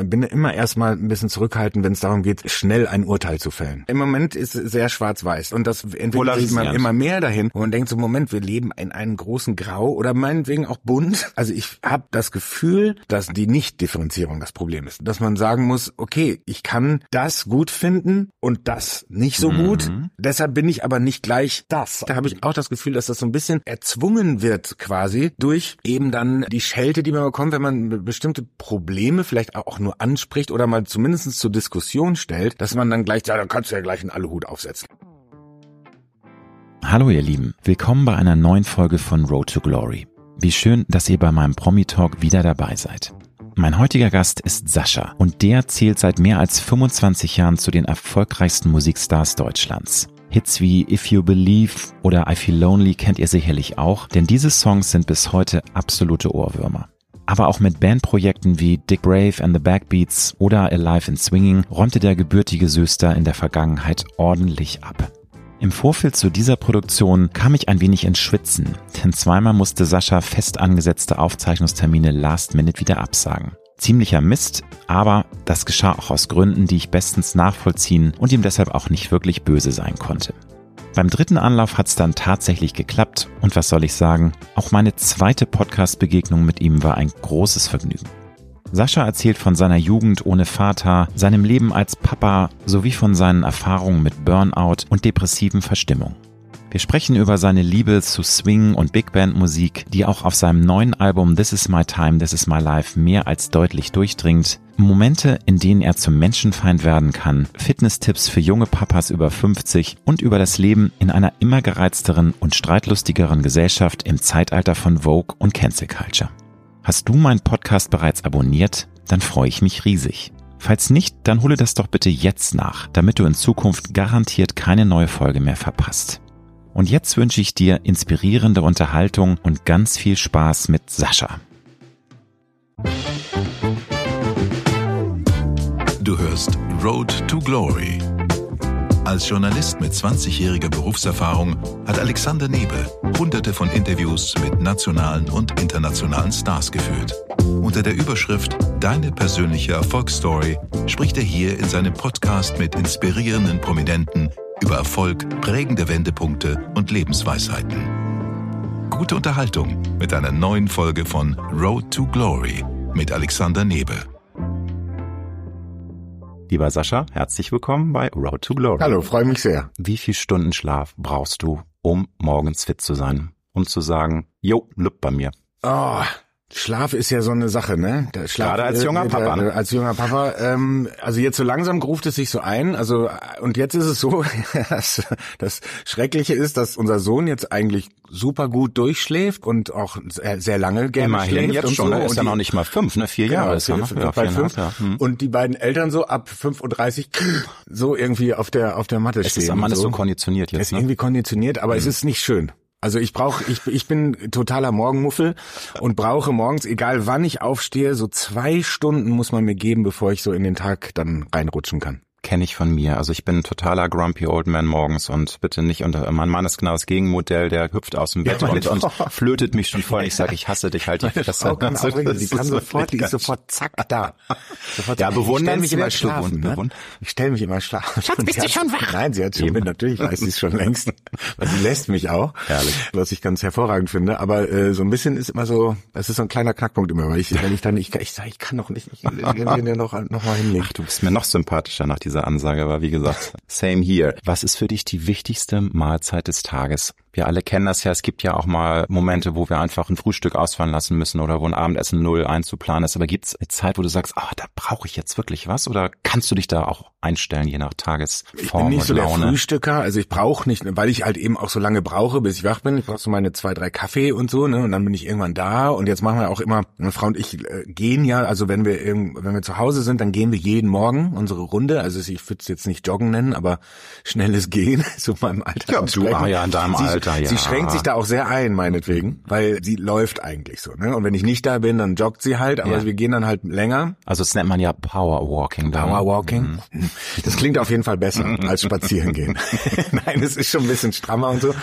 ich bin immer erstmal ein bisschen zurückhaltend, wenn es darum geht, schnell ein Urteil zu fällen. Im Moment ist es sehr schwarz-weiß und das entwickelt sich immer, immer mehr dahin, wo man denkt so, Moment, wir leben in einem großen Grau oder meinetwegen auch bunt. Also ich habe das Gefühl, dass die Nicht-Differenzierung das Problem ist. Dass man sagen muss, okay, ich kann das gut finden und das nicht so mhm. gut. Deshalb bin ich aber nicht gleich das. Da habe ich auch das Gefühl, dass das so ein bisschen erzwungen wird quasi durch eben dann die Schelte, die man bekommt, wenn man bestimmte Probleme vielleicht auch nur anspricht oder mal zumindest zur Diskussion stellt, dass man dann gleich, ja, dann kannst du ja gleich einen Aluhut aufsetzen. Hallo ihr Lieben, willkommen bei einer neuen Folge von Road to Glory. Wie schön, dass ihr bei meinem Promi Talk wieder dabei seid. Mein heutiger Gast ist Sascha und der zählt seit mehr als 25 Jahren zu den erfolgreichsten Musikstars Deutschlands. Hits wie If You Believe oder I Feel Lonely kennt ihr sicherlich auch, denn diese Songs sind bis heute absolute Ohrwürmer. Aber auch mit Bandprojekten wie Dick Brave and the Backbeats oder Alive in Swinging räumte der gebürtige Söster in der Vergangenheit ordentlich ab. Im Vorfeld zu dieser Produktion kam ich ein wenig ins Schwitzen, denn zweimal musste Sascha fest angesetzte Aufzeichnungstermine last minute wieder absagen. Ziemlicher Mist, aber das geschah auch aus Gründen, die ich bestens nachvollziehen und ihm deshalb auch nicht wirklich böse sein konnte. Beim dritten Anlauf hat es dann tatsächlich geklappt und was soll ich sagen, auch meine zweite Podcast-Begegnung mit ihm war ein großes Vergnügen. Sascha erzählt von seiner Jugend ohne Vater, seinem Leben als Papa sowie von seinen Erfahrungen mit Burnout und depressiven Verstimmung. Wir sprechen über seine Liebe zu Swing und Big Band Musik, die auch auf seinem neuen Album This Is My Time, This Is My Life mehr als deutlich durchdringt. Momente, in denen er zum Menschenfeind werden kann, Fitnesstipps für junge Papas über 50 und über das Leben in einer immer gereizteren und streitlustigeren Gesellschaft im Zeitalter von Vogue und Cancel Culture. Hast du meinen Podcast bereits abonniert? Dann freue ich mich riesig. Falls nicht, dann hole das doch bitte jetzt nach, damit du in Zukunft garantiert keine neue Folge mehr verpasst. Und jetzt wünsche ich dir inspirierende Unterhaltung und ganz viel Spaß mit Sascha. Du hörst Road to Glory als Journalist mit 20-jähriger Berufserfahrung hat Alexander Nebel hunderte von Interviews mit nationalen und internationalen Stars geführt. Unter der Überschrift Deine persönliche Erfolgsstory spricht er hier in seinem Podcast mit inspirierenden Prominenten über Erfolg, prägende Wendepunkte und Lebensweisheiten. Gute Unterhaltung mit einer neuen Folge von Road to Glory mit Alexander Nebel. Lieber Sascha, herzlich willkommen bei Road to Glory. Hallo, freue mich sehr. Wie viel Stunden Schlaf brauchst du, um morgens fit zu sein? Um zu sagen, jo, lübt bei mir. Oh, Schlaf ist ja so eine Sache, ne? Der Schlaf, Gerade als junger Papa. Ne? Als junger Papa. Ähm, also jetzt so langsam gruft es sich so ein. Also und jetzt ist es so, dass das Schreckliche ist, dass unser Sohn jetzt eigentlich super gut durchschläft und auch sehr, sehr lange gerne Immerhin schläft jetzt und schon. so. Er ist und ja die, noch nicht mal fünf, ne? Vier Jahre genau, ist er. Ne? vier- Ja, bei viereinhalb, fünf. ja. Hm. Und die beiden Eltern so ab 35 so irgendwie auf der auf der Matte Es stehen. ist, man und ist so. so konditioniert ist jetzt. Ne? irgendwie konditioniert, aber es ist nicht schön. Also ich brauche, ich, ich bin totaler Morgenmuffel und brauche morgens, egal wann ich aufstehe, so zwei Stunden muss man mir geben, bevor ich so in den Tag dann reinrutschen kann. Kenne ich von mir. Also ich bin ein totaler grumpy old man morgens und bitte nicht unter. Mein Mann ist genau das Gegenmodell, der hüpft aus dem Bett Ja, und, und- flötet mich schon voll. Ich sage, ich hasse dich halt die Fresse. Frau kann, Also, das die kann so sofort, die ist sofort zack da. Sofort Ja. Ich stell mich immer schlafen. Ne? Ich stelle mich immer schlafen. Schatz, bist du schon wach? Nein, sie hat schon, natürlich weiß sie es schon längst. Weil sie lässt mich auch. Herrlich. Was ich ganz hervorragend finde. Aber äh, so ein bisschen ist immer so, das ist so ein kleiner Knackpunkt immer, weil ich, wenn ich dann, ich, ich sage, ich kann doch nicht, ich, ich, ich, noch, noch mal hinlegen. Ach, du bist mir noch sympathischer nach dieser Ansage, aber wie gesagt, same here. Was ist für dich die wichtigste Mahlzeit des Tages? Wir alle kennen das ja. Es gibt ja auch mal Momente, wo wir einfach ein Frühstück ausfallen lassen müssen oder wo ein Abendessen null einzuplanen ist. Aber gibt es eine Zeit, wo du sagst, ah, da brauche ich jetzt wirklich was? Oder kannst du dich da auch einstellen, je nach Ich Tagesform bin nicht so der Laune? Frühstücker, also ich brauche nicht, weil ich halt eben auch so lange brauche, bis ich wach bin. Ich brauche so meine zwei, drei Kaffee und so, ne? Und dann bin ich irgendwann da. Und jetzt machen wir auch immer, meine Frau und ich äh, gehen ja, also wenn wir wenn wir zu Hause sind, dann gehen wir jeden Morgen unsere Runde. Also ich würde es jetzt nicht Joggen nennen, aber schnelles Gehen, so meinem Alter. Ja, du, ah ja, in deinem sie, Alter, ja. Sie schränkt sich da auch sehr ein, meinetwegen, weil sie läuft eigentlich so, ne? Und wenn ich nicht da bin, dann joggt sie halt, aber Ja. wir gehen dann halt länger. Also das nennt man ja Powerwalking. dann. Powerwalking. Das klingt auf jeden Fall besser als spazieren gehen. Nein, es ist schon ein bisschen strammer und so.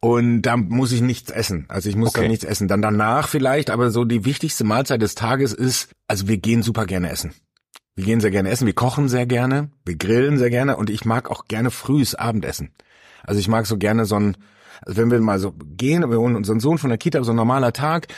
Und da muss ich nichts essen. Also ich muss Okay. da nichts essen. Dann danach vielleicht, aber so die wichtigste Mahlzeit des Tages ist, also wir gehen super gerne essen. Wir gehen sehr gerne essen, wir kochen sehr gerne, wir grillen sehr gerne und ich mag auch gerne frühes Abendessen. Also ich mag so gerne so ein, also wenn wir mal so gehen, wir holen unseren Sohn von der Kita, so ein normaler Tag,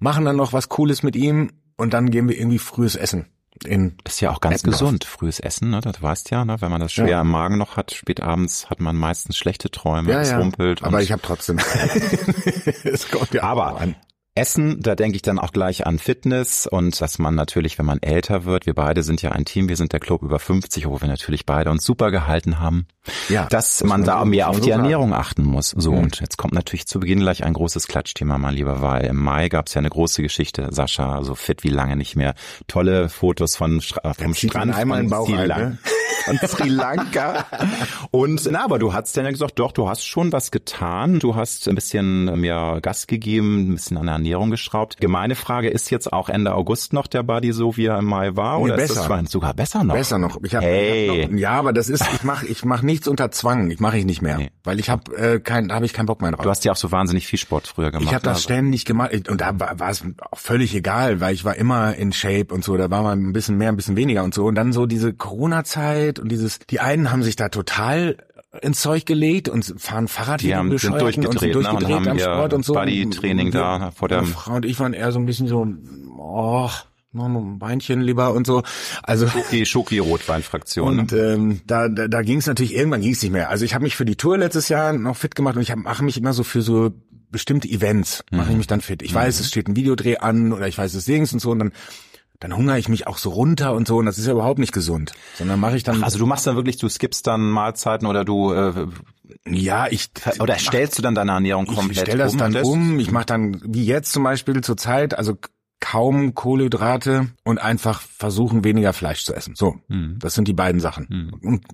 machen dann noch was Cooles mit ihm und dann gehen wir irgendwie frühes Essen. In ist ja auch ganz Eppendorf. gesund, frühes Essen, ne? Das weißt ja, ne? Wenn man das schwer ja. im Magen noch hat, spät abends hat man meistens schlechte Träume, ja, es ja. rumpelt. Aber ich habe trotzdem. es kommt ja aber an. Essen, da denke ich dann auch gleich an Fitness und dass man natürlich, wenn man älter wird, wir beide sind ja ein Team, wir sind der Club über 50, wo wir natürlich beide uns super gehalten haben, ja, dass man da mehr auf die Ernährung achten muss. So, mhm. und jetzt kommt natürlich zu Beginn gleich ein großes Klatschthema, mein Lieber, weil im Mai gab es ja eine große Geschichte, Sascha, so fit wie lange nicht mehr, tolle Fotos von vom Strand einmal von Sri, Lanka. von Sri Lanka. Und na, aber du hast dann ja gesagt, doch, du hast schon was getan, du hast ein bisschen mehr Gas gegeben, ein bisschen an der Ernährung geschraubt. Gemeine Frage, ist jetzt auch Ende August noch der Body so, wie er im Mai war? Oder besser. ist das sogar besser noch? Besser noch. Ich hab, hey. Ich hab noch, ja, aber das ist, ich mache ich mach nichts unter Zwang. Ich mache ich nicht mehr. Nee. Weil ich habe äh, kein, da habe ich keinen Bock mehr drauf. Du hast ja auch so wahnsinnig viel Sport früher gemacht. Ich habe das also. ständig gemacht. Und da war es auch völlig egal, weil ich war immer in Shape und so. Da war mal ein bisschen mehr, ein bisschen weniger und so. Und dann so diese Corona-Zeit und dieses, die einen haben sich da total ins Zeug gelegt und fahren Fahrrad die haben, sind durchgedreht, und sind durchgedreht ne, und am Sport und so. Bodytraining da vor der Frau und ich waren eher so ein bisschen so, oh, noch ein Beinchen lieber und so. Also die Schoki-Rotwein-Fraktion. Und ne? ähm, da, da, da ging es natürlich, irgendwann ging es nicht mehr. Also ich habe mich für die Tour letztes Jahr noch fit gemacht und ich mache mich immer so für so bestimmte Events, mache ich mhm. mich dann fit. Ich weiß, mhm. es steht ein Videodreh an oder ich weiß es Dings und so und dann dann hungere ich mich auch so runter und so und das ist ja überhaupt nicht gesund. Sondern mache ich dann. Ach, also du machst dann wirklich, du skippst dann Mahlzeiten oder du äh, ja, ich oder stellst du dann deine Ernährung komplett Ich stell das um dann um. Ich mache dann wie jetzt zum Beispiel zur Zeit, also kaum Kohlenhydrate und einfach versuchen weniger Fleisch zu essen. So, mhm. das sind die beiden Sachen. Mhm. Und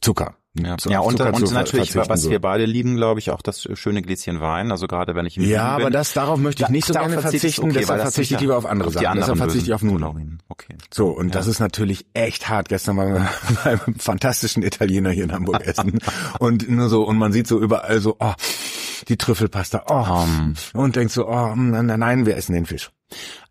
Zucker. Ja, ja und, und natürlich, was so. wir beide lieben, glaube ich, auch das schöne Gläschen Wein. Also gerade wenn ich im Ja, aber bin, das darauf möchte ich nicht so gerne verzichten. Okay, deshalb verzichte ich lieber auf andere auf Sachen. Deshalb verzichte ich auf Nudeln. Okay. So, und ja. das ist natürlich echt hart. Gestern waren wir beim fantastischen Italiener hier in Hamburg essen. und nur so, und man sieht so überall so, oh, die Trüffelpasta, oh, um. und denkt so, oh, nein, nein, wir essen den Fisch.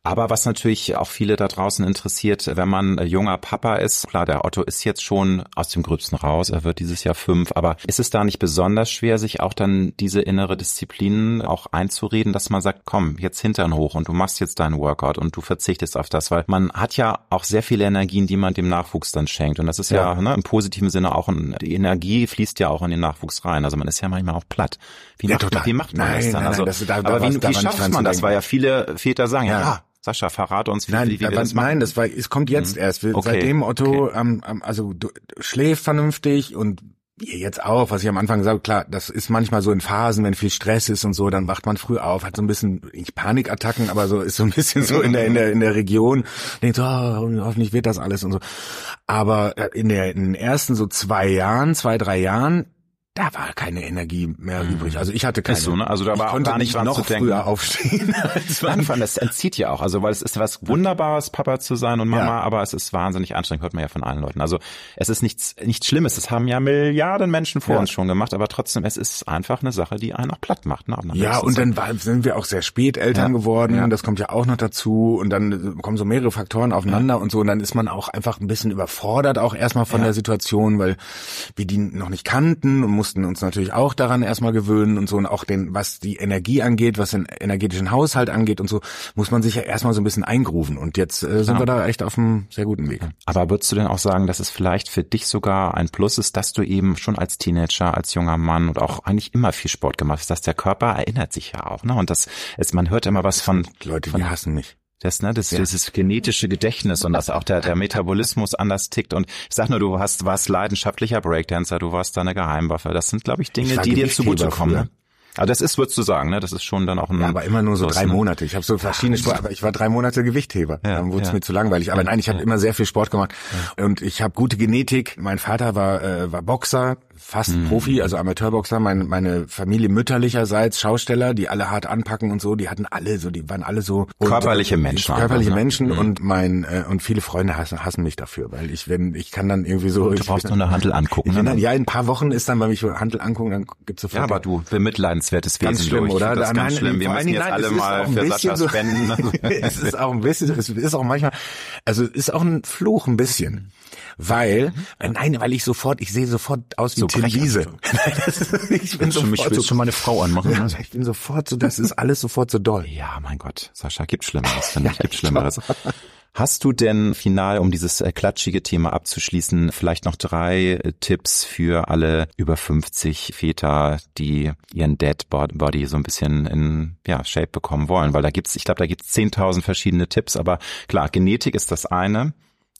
Aber was natürlich auch viele da draußen interessiert, wenn man junger Papa ist, klar, der Otto ist jetzt schon aus dem Gröbsten raus, er wird dieses Jahr fünf, aber ist es da nicht besonders schwer, sich auch dann diese innere Disziplin auch einzureden, dass man sagt, komm, jetzt Hintern hoch und du machst jetzt deinen Workout und du verzichtest auf das, weil man hat ja auch sehr viele Energien, die man dem Nachwuchs dann schenkt und das ist ja, ja ne, im positiven Sinne auch, ein, die Energie fließt ja auch in den Nachwuchs rein, also man ist ja manchmal auch platt. Wie, ja, macht, wie macht man nein, das dann? Nein, also, das, da, aber wie, wie schafft man das? Weil ja viele Väter sagen, ja, ja Sascha, verrate uns, wie, Nein, wie, wie wir das machen. Nein, das war, es kommt jetzt mhm. erst. Okay. Seitdem Otto, okay. ähm, also du, schläft vernünftig und jetzt auch, was ich am Anfang gesagt klar, das ist manchmal so in Phasen, wenn viel Stress ist und so, dann wacht man früh auf, hat so ein bisschen, nicht Panikattacken, aber so ist so ein bisschen so in der, in der, in der Region, denkt so, oh, hoffentlich wird das alles und so. Aber äh, in der, in den ersten so zwei Jahren, zwei, drei Jahren, da war keine Energie mehr mhm. übrig. Also ich hatte keine. Ist so, ne? Also da war konnte gar nicht noch früher aufstehen. als Anfang, das entzieht ja auch. Also weil es ist was Wunderbares, Papa zu sein und Mama, ja. aber es ist wahnsinnig anstrengend, hört man ja von allen Leuten. Also es ist nichts, nichts Schlimmes. Das haben ja Milliarden Menschen vor ja. uns schon gemacht, aber trotzdem, es ist einfach eine Sache, die einen auch platt macht. Ne? Ja, und dann war, sind wir auch sehr spät Eltern ja. geworden. Ja. Das kommt ja auch noch dazu. Und dann kommen so mehrere Faktoren aufeinander und so. Und dann ist man auch einfach ein bisschen überfordert, auch erstmal von der Situation, weil wir die noch nicht kannten und mussten uns natürlich auch daran erstmal gewöhnen und so und auch den, was die Energie angeht, was den energetischen Haushalt angeht und so, muss man sich ja erstmal so ein bisschen eingrufen und jetzt äh, sind ja. wir da echt auf einem sehr guten Weg. Aber würdest du denn auch sagen, dass es vielleicht für dich sogar ein Plus ist, dass du eben schon als Teenager, als junger Mann und auch eigentlich immer viel Sport gemacht hast, dass der Körper erinnert sich ja auch, ne? Und das ist, man hört immer was von Leute, von, die hassen mich. Das, ne, das, ja. dieses genetische Gedächtnis und dass auch der, der Metabolismus anders tickt. Und ich sag nur, du hast, warst leidenschaftlicher Breakdancer, du warst da eine Geheimwaffe. Das sind, glaube ich, Dinge, die dir zugutekommen. Ne? Aber das ist, würdest du sagen, ne? Das ist schon dann auch ein. Ja, aber immer nur so drei ne? Monate. Ich habe so verschiedene Sport, aber ich war drei Monate Gewichtheber. Ja, dann wurde es ja. mir zu langweilig. Aber nein, ich habe ja. immer sehr viel Sport gemacht und ich habe gute Genetik. Mein Vater war äh, war Boxer, fast mhm. Profi, also Amateurboxer, meine, meine Familie mütterlicherseits Schausteller, die alle hart anpacken und so, die hatten alle so, die waren alle so körperliche Menschen, körperliche einfach, ne? Menschen mhm. und mein äh, und viele Freunde hassen, hassen mich dafür, weil ich wenn ich kann dann irgendwie so. Du brauchst nur eine Handel angucken. Ne? Dann, ja, in ein paar Wochen ist dann bei mich Handel angucken, dann gibt's sofort. Ja, aber du bemitleidenswertes Wesen. Ganz schlimm, oder? Das ist ganz schlimm. Wir müssen jetzt nein, alle mal für Sascha so, spenden. es ist auch ein bisschen, es ist auch manchmal, also ist auch ein Fluch ein bisschen. Weil, mhm. äh, nein, weil ich sofort, ich sehe sofort aus wie so Tim Wiese. ich bin sofort mich, willst so, du meine Frau anmachen? Ja, ich bin sofort so, das ist alles sofort so doll. Ja, mein Gott, Sascha, gibt Schlimmeres, finde ich, gibt Schlimmeres. Hast du denn final, um dieses äh, klatschige Thema abzuschließen, vielleicht noch drei äh, Tipps für alle über 50 Väter, die ihren Dead Body so ein bisschen in ja, Shape bekommen wollen? Weil da gibt's, ich glaube, da gibt's 10.000 verschiedene Tipps, aber klar, Genetik ist das eine.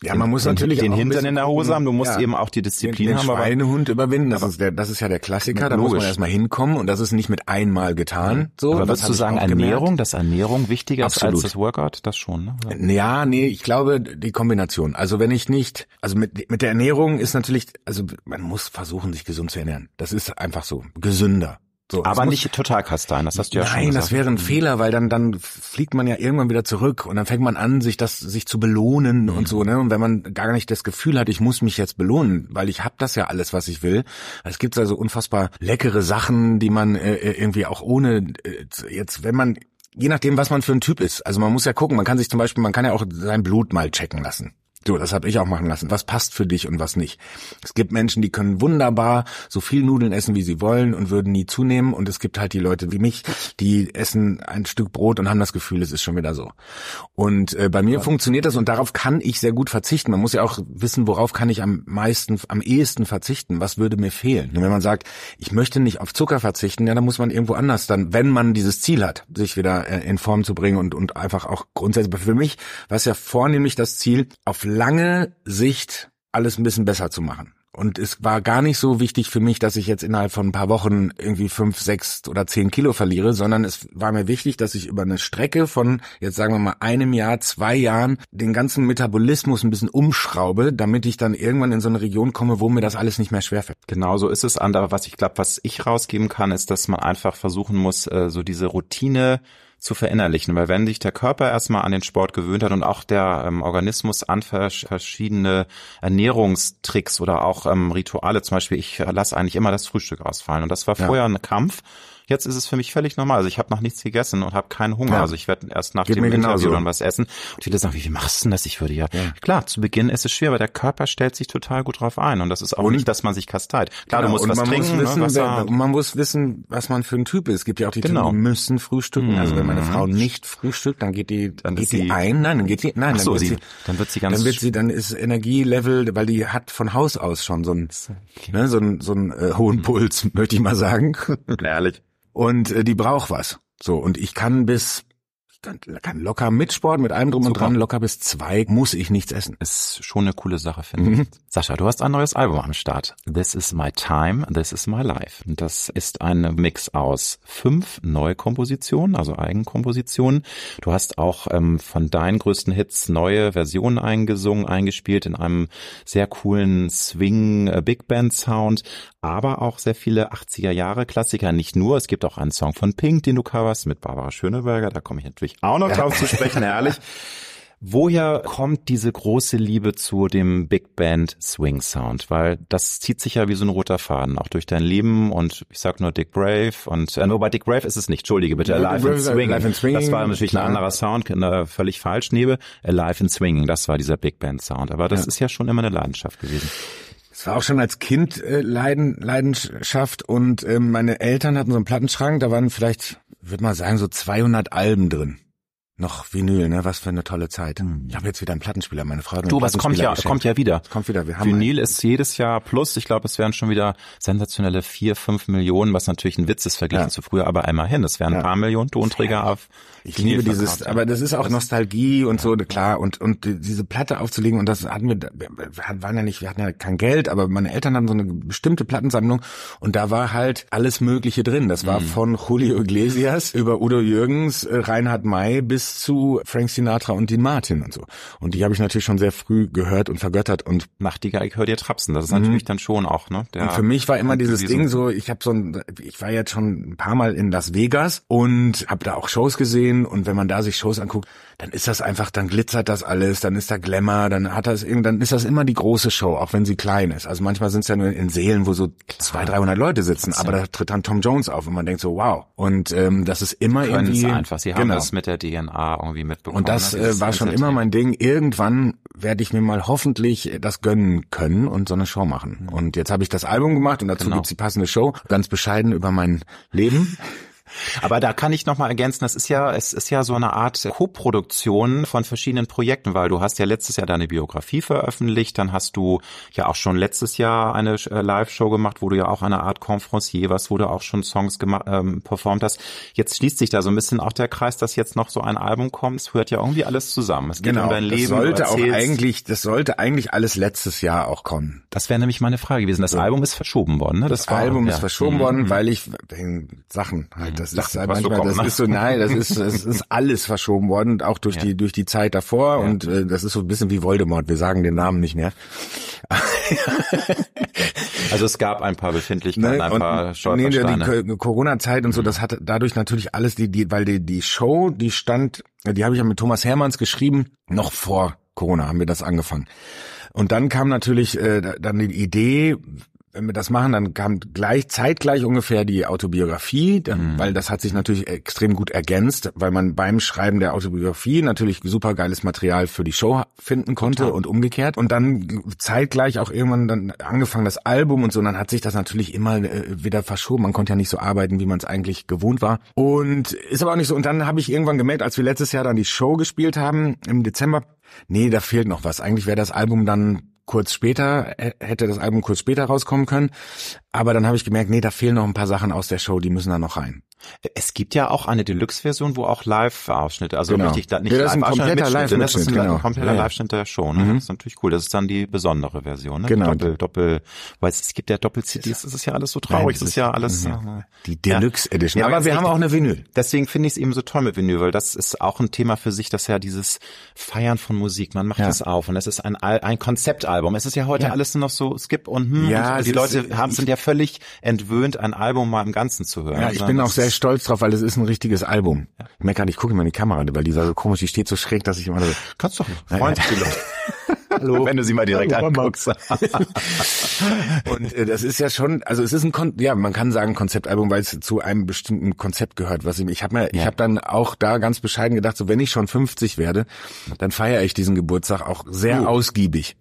Ja, man muss den, natürlich den Hintern in der Hose haben. Du musst ja. eben auch die Disziplin den, den haben. Schweinehund überwinden. Das ist der, das ist ja der Klassiker. Da muss man erstmal hinkommen und das ist nicht mit einmal getan. So, aber würdest du sagen, Ernährung, gemerkt. dass Ernährung wichtiger Absolut. ist als das Workout? Das schon. Ne? Ja, nee, ich glaube die Kombination. Also wenn ich nicht, also mit mit der Ernährung ist natürlich, also man muss versuchen, sich gesund zu ernähren. Das ist einfach so gesünder. So, aber nicht total kastein, das hast du ja nein, schon Nein, das wäre ein mhm. Fehler, weil dann dann fliegt man ja irgendwann wieder zurück und dann fängt man an, sich das sich zu belohnen mhm. und so, ne? Und wenn man gar nicht das Gefühl hat, ich muss mich jetzt belohnen, weil ich habe das ja alles, was ich will. Es gibt also unfassbar leckere Sachen, die man äh, äh, irgendwie auch ohne äh, jetzt, wenn man je nachdem, was man für ein Typ ist. Also man muss ja gucken, man kann sich zum Beispiel, man kann ja auch sein Blut mal checken lassen. So, das habe ich auch machen lassen. Was passt für dich und was nicht? Es gibt Menschen, die können wunderbar so viel Nudeln essen, wie sie wollen und würden nie zunehmen. Und es gibt halt die Leute wie mich, die essen ein Stück Brot und haben das Gefühl, es ist schon wieder so. Und äh, bei mir ja. funktioniert das und darauf kann ich sehr gut verzichten. Man muss ja auch wissen, worauf kann ich am meisten, am ehesten verzichten? Was würde mir fehlen? Und wenn man sagt, ich möchte nicht auf Zucker verzichten, ja, dann muss man irgendwo anders dann, wenn man dieses Ziel hat, sich wieder äh, in Form zu bringen und, und einfach auch grundsätzlich, für mich war es ja vornehmlich das Ziel, auf lange Sicht alles ein bisschen besser zu machen. Und es war gar nicht so wichtig für mich, dass ich jetzt innerhalb von ein paar Wochen irgendwie fünf, sechs oder zehn Kilo verliere, sondern es war mir wichtig, dass ich über eine Strecke von, jetzt sagen wir mal, einem Jahr, zwei Jahren den ganzen Metabolismus ein bisschen umschraube, damit ich dann irgendwann in so eine Region komme, wo mir das alles nicht mehr schwerfällt. Genau so ist es. Aber was ich glaube, was ich rausgeben kann, ist, dass man einfach versuchen muss, äh, so diese Routine zu verinnerlichen, weil wenn sich der Körper erstmal an den Sport gewöhnt hat und auch der ähm, Organismus an verschiedene Ernährungstricks oder auch ähm, Rituale, zum Beispiel ich lasse eigentlich immer das Frühstück ausfallen und das war vorher ja. ein Kampf Jetzt ist es für mich völlig normal. Also ich habe noch nichts gegessen und habe keinen Hunger. Ja. Also ich werde erst nach Geht dem Interview dann was essen. Und viele sagen, wie, wie machst du denn das? Ich würde ja, ja. Klar, zu Beginn ist es schwer, aber der Körper stellt sich total gut drauf ein. Und das ist auch und, nicht, dass man sich kasteit. Klar, genau. du musst und was trinken. Muss ne, wissen, ne, man muss wissen, was man für ein Typ ist. Es gibt ja auch die genau. Typen, die müssen frühstücken. Also wenn meine mhm. Frau nicht frühstückt, dann geht die, dann geht sie ein. Nein, dann geht sie, nein, so, dann, wird sie, dann wird sie ganz, dann wird sie, dann ist Energielevel, weil die hat von Haus aus schon so ein, ne, so ein, so einen äh, hohen Puls, möchte ich mal sagen. Ehrlich und äh, die braucht was. So, und ich kann bis kann, kann locker mit Sport, mit allem drum Super. und dran, locker bis zwei, muss ich nichts essen. Ist schon eine coole Sache, finde mhm. ich. Sascha, du hast ein neues Album am Start. This is my time, this is my life. Das ist ein Mix aus fünf Neukompositionen, also Eigenkompositionen. Du hast auch ähm, von deinen größten Hits neue Versionen eingesungen, eingespielt in einem sehr coolen Swing äh, Big Band Sound, aber auch sehr viele 80er Jahre Klassiker. Nicht nur, es gibt auch einen Song von Pink, den du coverst mit Barbara Schöneberger. Da komme ich natürlich ich auch noch drauf zu sprechen, ehrlich. Woher kommt diese große Liebe zu dem Big Band Swing Sound? Weil das zieht sich ja wie so ein roter Faden, auch durch dein Leben und ich sag nur Dick Brave und äh, nur bei Dick Brave ist es nicht, entschuldige bitte, Alive in Swinging. Alive in Swinging. Das war natürlich ein anderer Sound, völlig falsch, Nebe. Alive in Swinging, das war dieser Big Band Sound. Aber das ja. ist ja schon immer eine Leidenschaft gewesen. Es war auch schon als Kind äh, Leiden, Leidenschaft und äh, meine Eltern hatten so einen Plattenschrank, da waren vielleicht, würde man sagen, so 200 Alben drin. Noch Vinyl, ne? Was für eine tolle Zeit. Hm. Ich habe jetzt wieder einen Plattenspieler, meine Frau hat Du, was kommt ja, geschenkt. kommt ja wieder. Kommt wieder. Wir haben Vinyl ist jedes Jahr plus. Ich glaube, es wären schon wieder sensationelle vier, fünf Millionen, was natürlich ein Witz ist verglichen ja. zu früher, aber immerhin. Es wären ja. ein paar Millionen Tonträger auf. Ich liebe dieses, aber das ist auch Nostalgie und so, klar. Und, und diese Platte aufzulegen und das hatten wir, wir waren ja nicht, wir hatten ja kein Geld, aber meine Eltern hatten so eine bestimmte Plattensammlung und da war halt alles Mögliche drin. Das war mhm. von Julio Iglesias über Udo Jürgens, äh, Reinhard May bis zu Frank Sinatra und Dean Martin und so. Und die habe ich natürlich schon sehr früh gehört und vergöttert und Nachtigall, ich höre dir trapsen. Das ist natürlich mhm. dann schon auch, ne? Der und für mich war immer dieses Ding so, ich habe so ein, ich war jetzt schon ein paar Mal in Las Vegas und habe da auch Shows gesehen und wenn man da sich Shows anguckt, dann ist das einfach, dann glitzert das alles, dann ist da Glamour, dann hat das, dann ist das immer die große Show, auch wenn sie klein ist. Also manchmal sind es ja nur in Seelen, wo so zwei, dreihundert Leute sitzen, aber da tritt dann Tom Jones auf und man denkt so, wow. Und ähm, das ist immer Können irgendwie einfach. Sie haben genau. das mit der DNA irgendwie mitbekommen. Und das, ne? äh, war schon immer mein Ding. Irgendwann werde ich mir mal hoffentlich das gönnen können und so eine Show machen. Mhm. Und jetzt habe ich das Album gemacht und dazu genau. gibt's die passende Show. Ganz bescheiden über mein Leben. Aber da kann ich noch mal ergänzen, das ist ja, es ist ja so eine Art Co-Produktion von verschiedenen Projekten, weil du hast ja letztes Jahr deine Biografie veröffentlicht, dann hast du ja auch schon letztes Jahr eine äh, Live-Show gemacht, wo du ja auch eine Art Conferencier warst, wo du auch schon Songs gemacht, ähm, performt hast. Jetzt schließt sich da so ein bisschen auch der Kreis, dass jetzt noch so ein Album kommt. Es hört ja irgendwie alles zusammen. Es geht genau, um dein Leben. Das sollte auch eigentlich, das sollte eigentlich alles letztes Jahr auch kommen. Das wäre nämlich meine Frage gewesen. Das. Album ist verschoben worden, ne? Das, das Album ja. ist verschoben mhm. worden, weil ich wegen Sachen halt das ist halt manchmal, das ne? ist so, nein, das ist, es ist alles verschoben worden, auch durch ja. die, durch die Zeit davor. Ja. Und äh, das ist so ein bisschen wie Voldemort. Wir sagen den Namen nicht mehr. also es gab ein paar Befindlichkeiten, ne? ein paar Stolpersteine. Nee, die Corona-Zeit und so, mhm. das hat dadurch natürlich alles, die, die, weil die, die Show, die stand, die habe ich ja mit Thomas Hermanns geschrieben, noch vor Corona haben wir das angefangen. Und dann kam natürlich äh, dann die Idee, wenn wir das machen, dann kam gleich zeitgleich ungefähr die Autobiografie, dann, mhm. weil das hat sich natürlich extrem gut ergänzt, weil man beim Schreiben der Autobiografie natürlich super geiles Material für die Show finden konnte Total. und umgekehrt. Und dann zeitgleich auch irgendwann dann angefangen das Album und so, und dann hat sich das natürlich immer äh, wieder verschoben. Man konnte ja nicht so arbeiten, wie man es eigentlich gewohnt war. Und ist aber auch nicht so. Und dann habe ich irgendwann gemerkt, als wir letztes Jahr dann die Show gespielt haben im Dezember, nee, da fehlt noch was. Eigentlich wäre das Album dann kurz später, hätte das Album kurz später rauskommen können. Aber dann habe ich gemerkt, nee, da fehlen noch ein paar Sachen aus der Show, die müssen da noch rein. Es gibt ja auch eine Deluxe-Version, wo auch Live-Ausschnitte, also genau. richtig, nicht ja, das ist ein kompletter Live-Mitschnitt, das ist ein genau. kompletter ja, Live-Schnitt der Show, ne? Mhm. Das ist natürlich cool. Das ist dann die besondere Version, ne? Genau. Doppel, Doppel, weil es gibt ja Doppel-CDs, das ist ja alles so traurig, das ist ja alles. Mhm. Die Deluxe-Edition. Ja, aber wir haben auch eine Vinyl. Deswegen finde ich es eben so toll mit Vinyl, weil das ist auch ein Thema für sich, dass ja dieses Feiern von Musik, man macht das auf und es ist ein, ein Konzeptalbum. Es ist ja heute alles nur noch so Skip und hm, ja, und die Leute haben, sind ja völlig entwöhnt, ein Album mal im Ganzen zu hören. Ja, ich bin auch sehr stolz drauf, weil es ist ein richtiges Album. Ja. Ich merke gerade, ich gucke immer in die Kamera, weil die war so komisch, die steht so schräg, dass ich immer so, kannst doch, Leute. Hallo. Wenn du sie mal direkt Hallo, anguckst. und äh, das ist ja schon, also es ist ein, Kon ja, man kann sagen Konzeptalbum, weil es zu einem bestimmten Konzept gehört. Was ich, ich habe mir, ja. ich habe dann auch da ganz bescheiden gedacht, so wenn ich schon 50 werde, dann feiere ich diesen Geburtstag auch sehr uh. ausgiebig.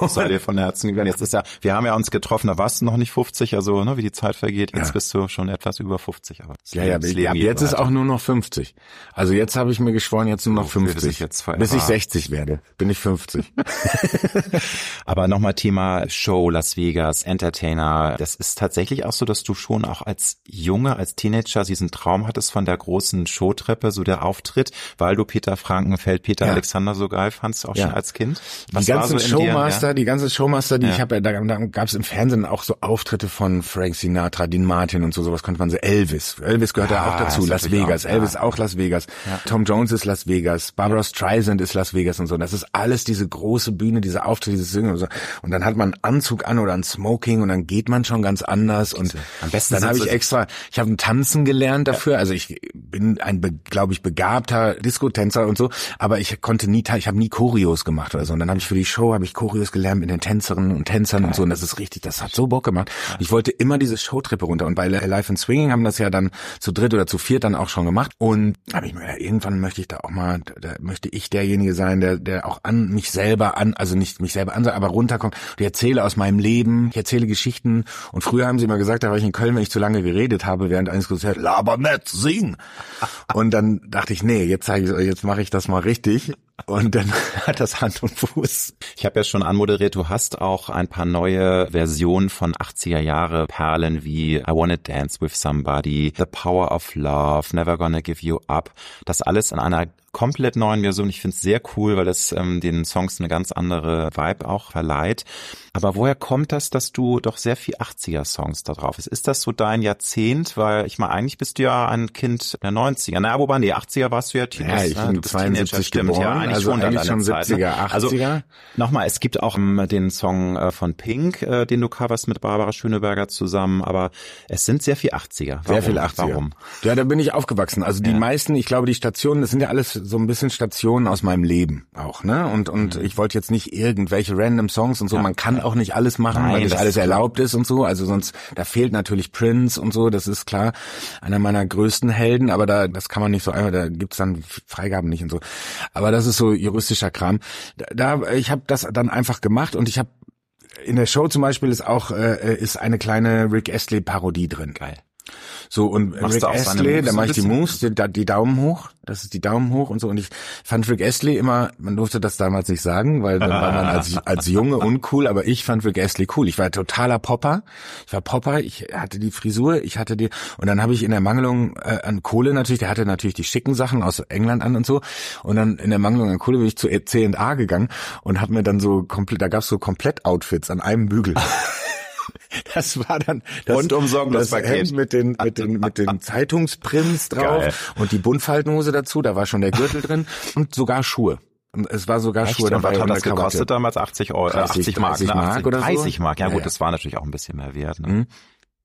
So, Sei dir von Herzen gegangen. Jetzt ist ja, wir haben ja uns getroffen, da warst du noch nicht 50, also ne, wie die Zeit vergeht. Jetzt ja. bist du schon etwas über 50. Aber ja, ja, Leben jetzt ist auch nur noch 50. Also jetzt habe ich mir geschworen, jetzt nur noch 50. Jetzt Bis ich 60 werde, bin ich 50. Aber nochmal Thema Show, Las Vegas, Entertainer. Das ist tatsächlich auch so, dass du schon auch als Junge, als Teenager diesen Traum hattest von der großen Showtreppe, so der Auftritt, weil du Peter Frankenfeld, Peter ja. Alexander so geil fandst, auch ja. schon als Kind. Was die ganzen so Showmaster, dir, ja? die ganze Showmaster, die ich habe, da, da gab es im Fernsehen auch so Auftritte von Frank Sinatra, Dean Martin und so, sowas konnte man so, Elvis. Elvis gehört ja, auch dazu, Las Vegas. Auch, Elvis auch Las Vegas. Tom Jones ist Las Vegas. Barbara Streisand ist Las Vegas und so. Das ist alles diese große Bühne, diese Auftritte, dieses Singen und so. Und dann hat man einen Anzug an oder ein Smoking und dann geht man schon ganz anders. Und am besten dann habe ich extra, ich habe ein Tanzen gelernt dafür. Ja. Also ich bin ein, glaube ich, begabter Diskotänzer und so, aber ich konnte nie, ich habe nie Choreos gemacht oder so. Und dann habe ich für die Show habe ich Choreos gelernt mit den Tänzerinnen und Tänzern Geil. und so. Und das ist richtig, das hat so Bock gemacht. Ich wollte immer diese Showtreppe runter. Und bei Life and Swinging haben das ja dann zu dritt oder zu viert dann auch schon gemacht. Und habe ich mir, ja, irgendwann möchte ich da auch mal, da möchte ich derjenige sein, der, der auch an mich selber an, also nicht mich selber ansage, aber runterkommt. Und ich erzähle aus meinem Leben, ich erzähle Geschichten. Und früher haben sie immer gesagt, da war ich in Köln, wenn ich zu lange geredet habe während eines Konzerts, laber nicht, sing. Und dann dachte ich, nee, jetzt zeige ich, jetzt mache ich das mal richtig. Und dann hat das Hand und Fuß. Ich habe ja schon anmoderiert, du hast auch ein paar neue Versionen von 80er Jahre Perlen wie I Wanna Dance with Somebody, The Power of Love, Never Gonna Give You Up. Das alles in einer komplett neuen Version. Ich finde es sehr cool, weil es ähm, den Songs eine ganz andere Vibe auch verleiht. Aber woher kommt das, dass du doch sehr viel 80er-Songs da drauf ist? Ist das so dein Jahrzehnt? Weil ich meine, eigentlich bist du ja ein Kind der 90er. Na, wobei, nee, 80er warst du ja Teenager. Ja, ich bin du 72 Teenager, geboren, ja, eigentlich also schon, eigentlich schon 70er, Zeit, ne? 80er. Also, nochmal, es gibt auch um, ähm, den Song äh, von Pink, äh, den du coverst mit Barbara Schöneberger zusammen, aber es sind sehr viel 80er. Warum? Sehr viel 80er. Warum? Ja, da bin ich aufgewachsen. Also die ja. meisten, ich glaube, die Stationen, das sind ja alles so ein bisschen Stationen aus meinem Leben auch, ne? Und, und mhm. ich wollte jetzt nicht irgendwelche random Songs und so, ja. man kann auch nicht alles machen Nein, weil nicht alles erlaubt ist und so. Also sonst, da fehlt natürlich Prince und so, das ist klar. Einer meiner größten Helden, aber da, das kann man nicht so einfach, da gibt's dann Freigaben nicht und so. Aber das ist so juristischer Kram. Da, da ich habe das dann einfach gemacht und ich habe in der Show zum Beispiel ist auch äh, ist eine kleine Rick Astley Parodie drin. Geil. So, und Machst Rick Astley, da mache ich die Moves, die, die, Daumen hoch, das ist die Daumen hoch und so. Und ich fand Rick Astley immer, man durfte das damals nicht sagen, weil dann war man als, als Junge uncool, aber ich fand Rick Astley cool. Ich war totaler Popper. Ich war Popper, ich hatte die Frisur, ich hatte die, und dann habe ich in der Mangelung äh, an Kohle natürlich, der hatte natürlich die schicken Sachen aus England an und so. Und dann in der Mangelung an Kohle bin ich zu C&A gegangen und habe mir dann so komplett, da gab's so Komplett-Outfits an einem Bügel. Das war dann das, Rundum das Hemd mit den mit den mit den Zeitungsprints drauf Geil. und die Buntfaltenhose dazu. Da war schon der Gürtel drin und sogar Schuhe. Es war sogar Echt? Schuhe dabei. Und was hat das gekostet damals? 80 Euro, 30, 80 Mark, 30 Mark, 80, oder so? 30 Mark. Ja, gut, ja. das war natürlich auch ein bisschen mehr wert. Ne? Mhm.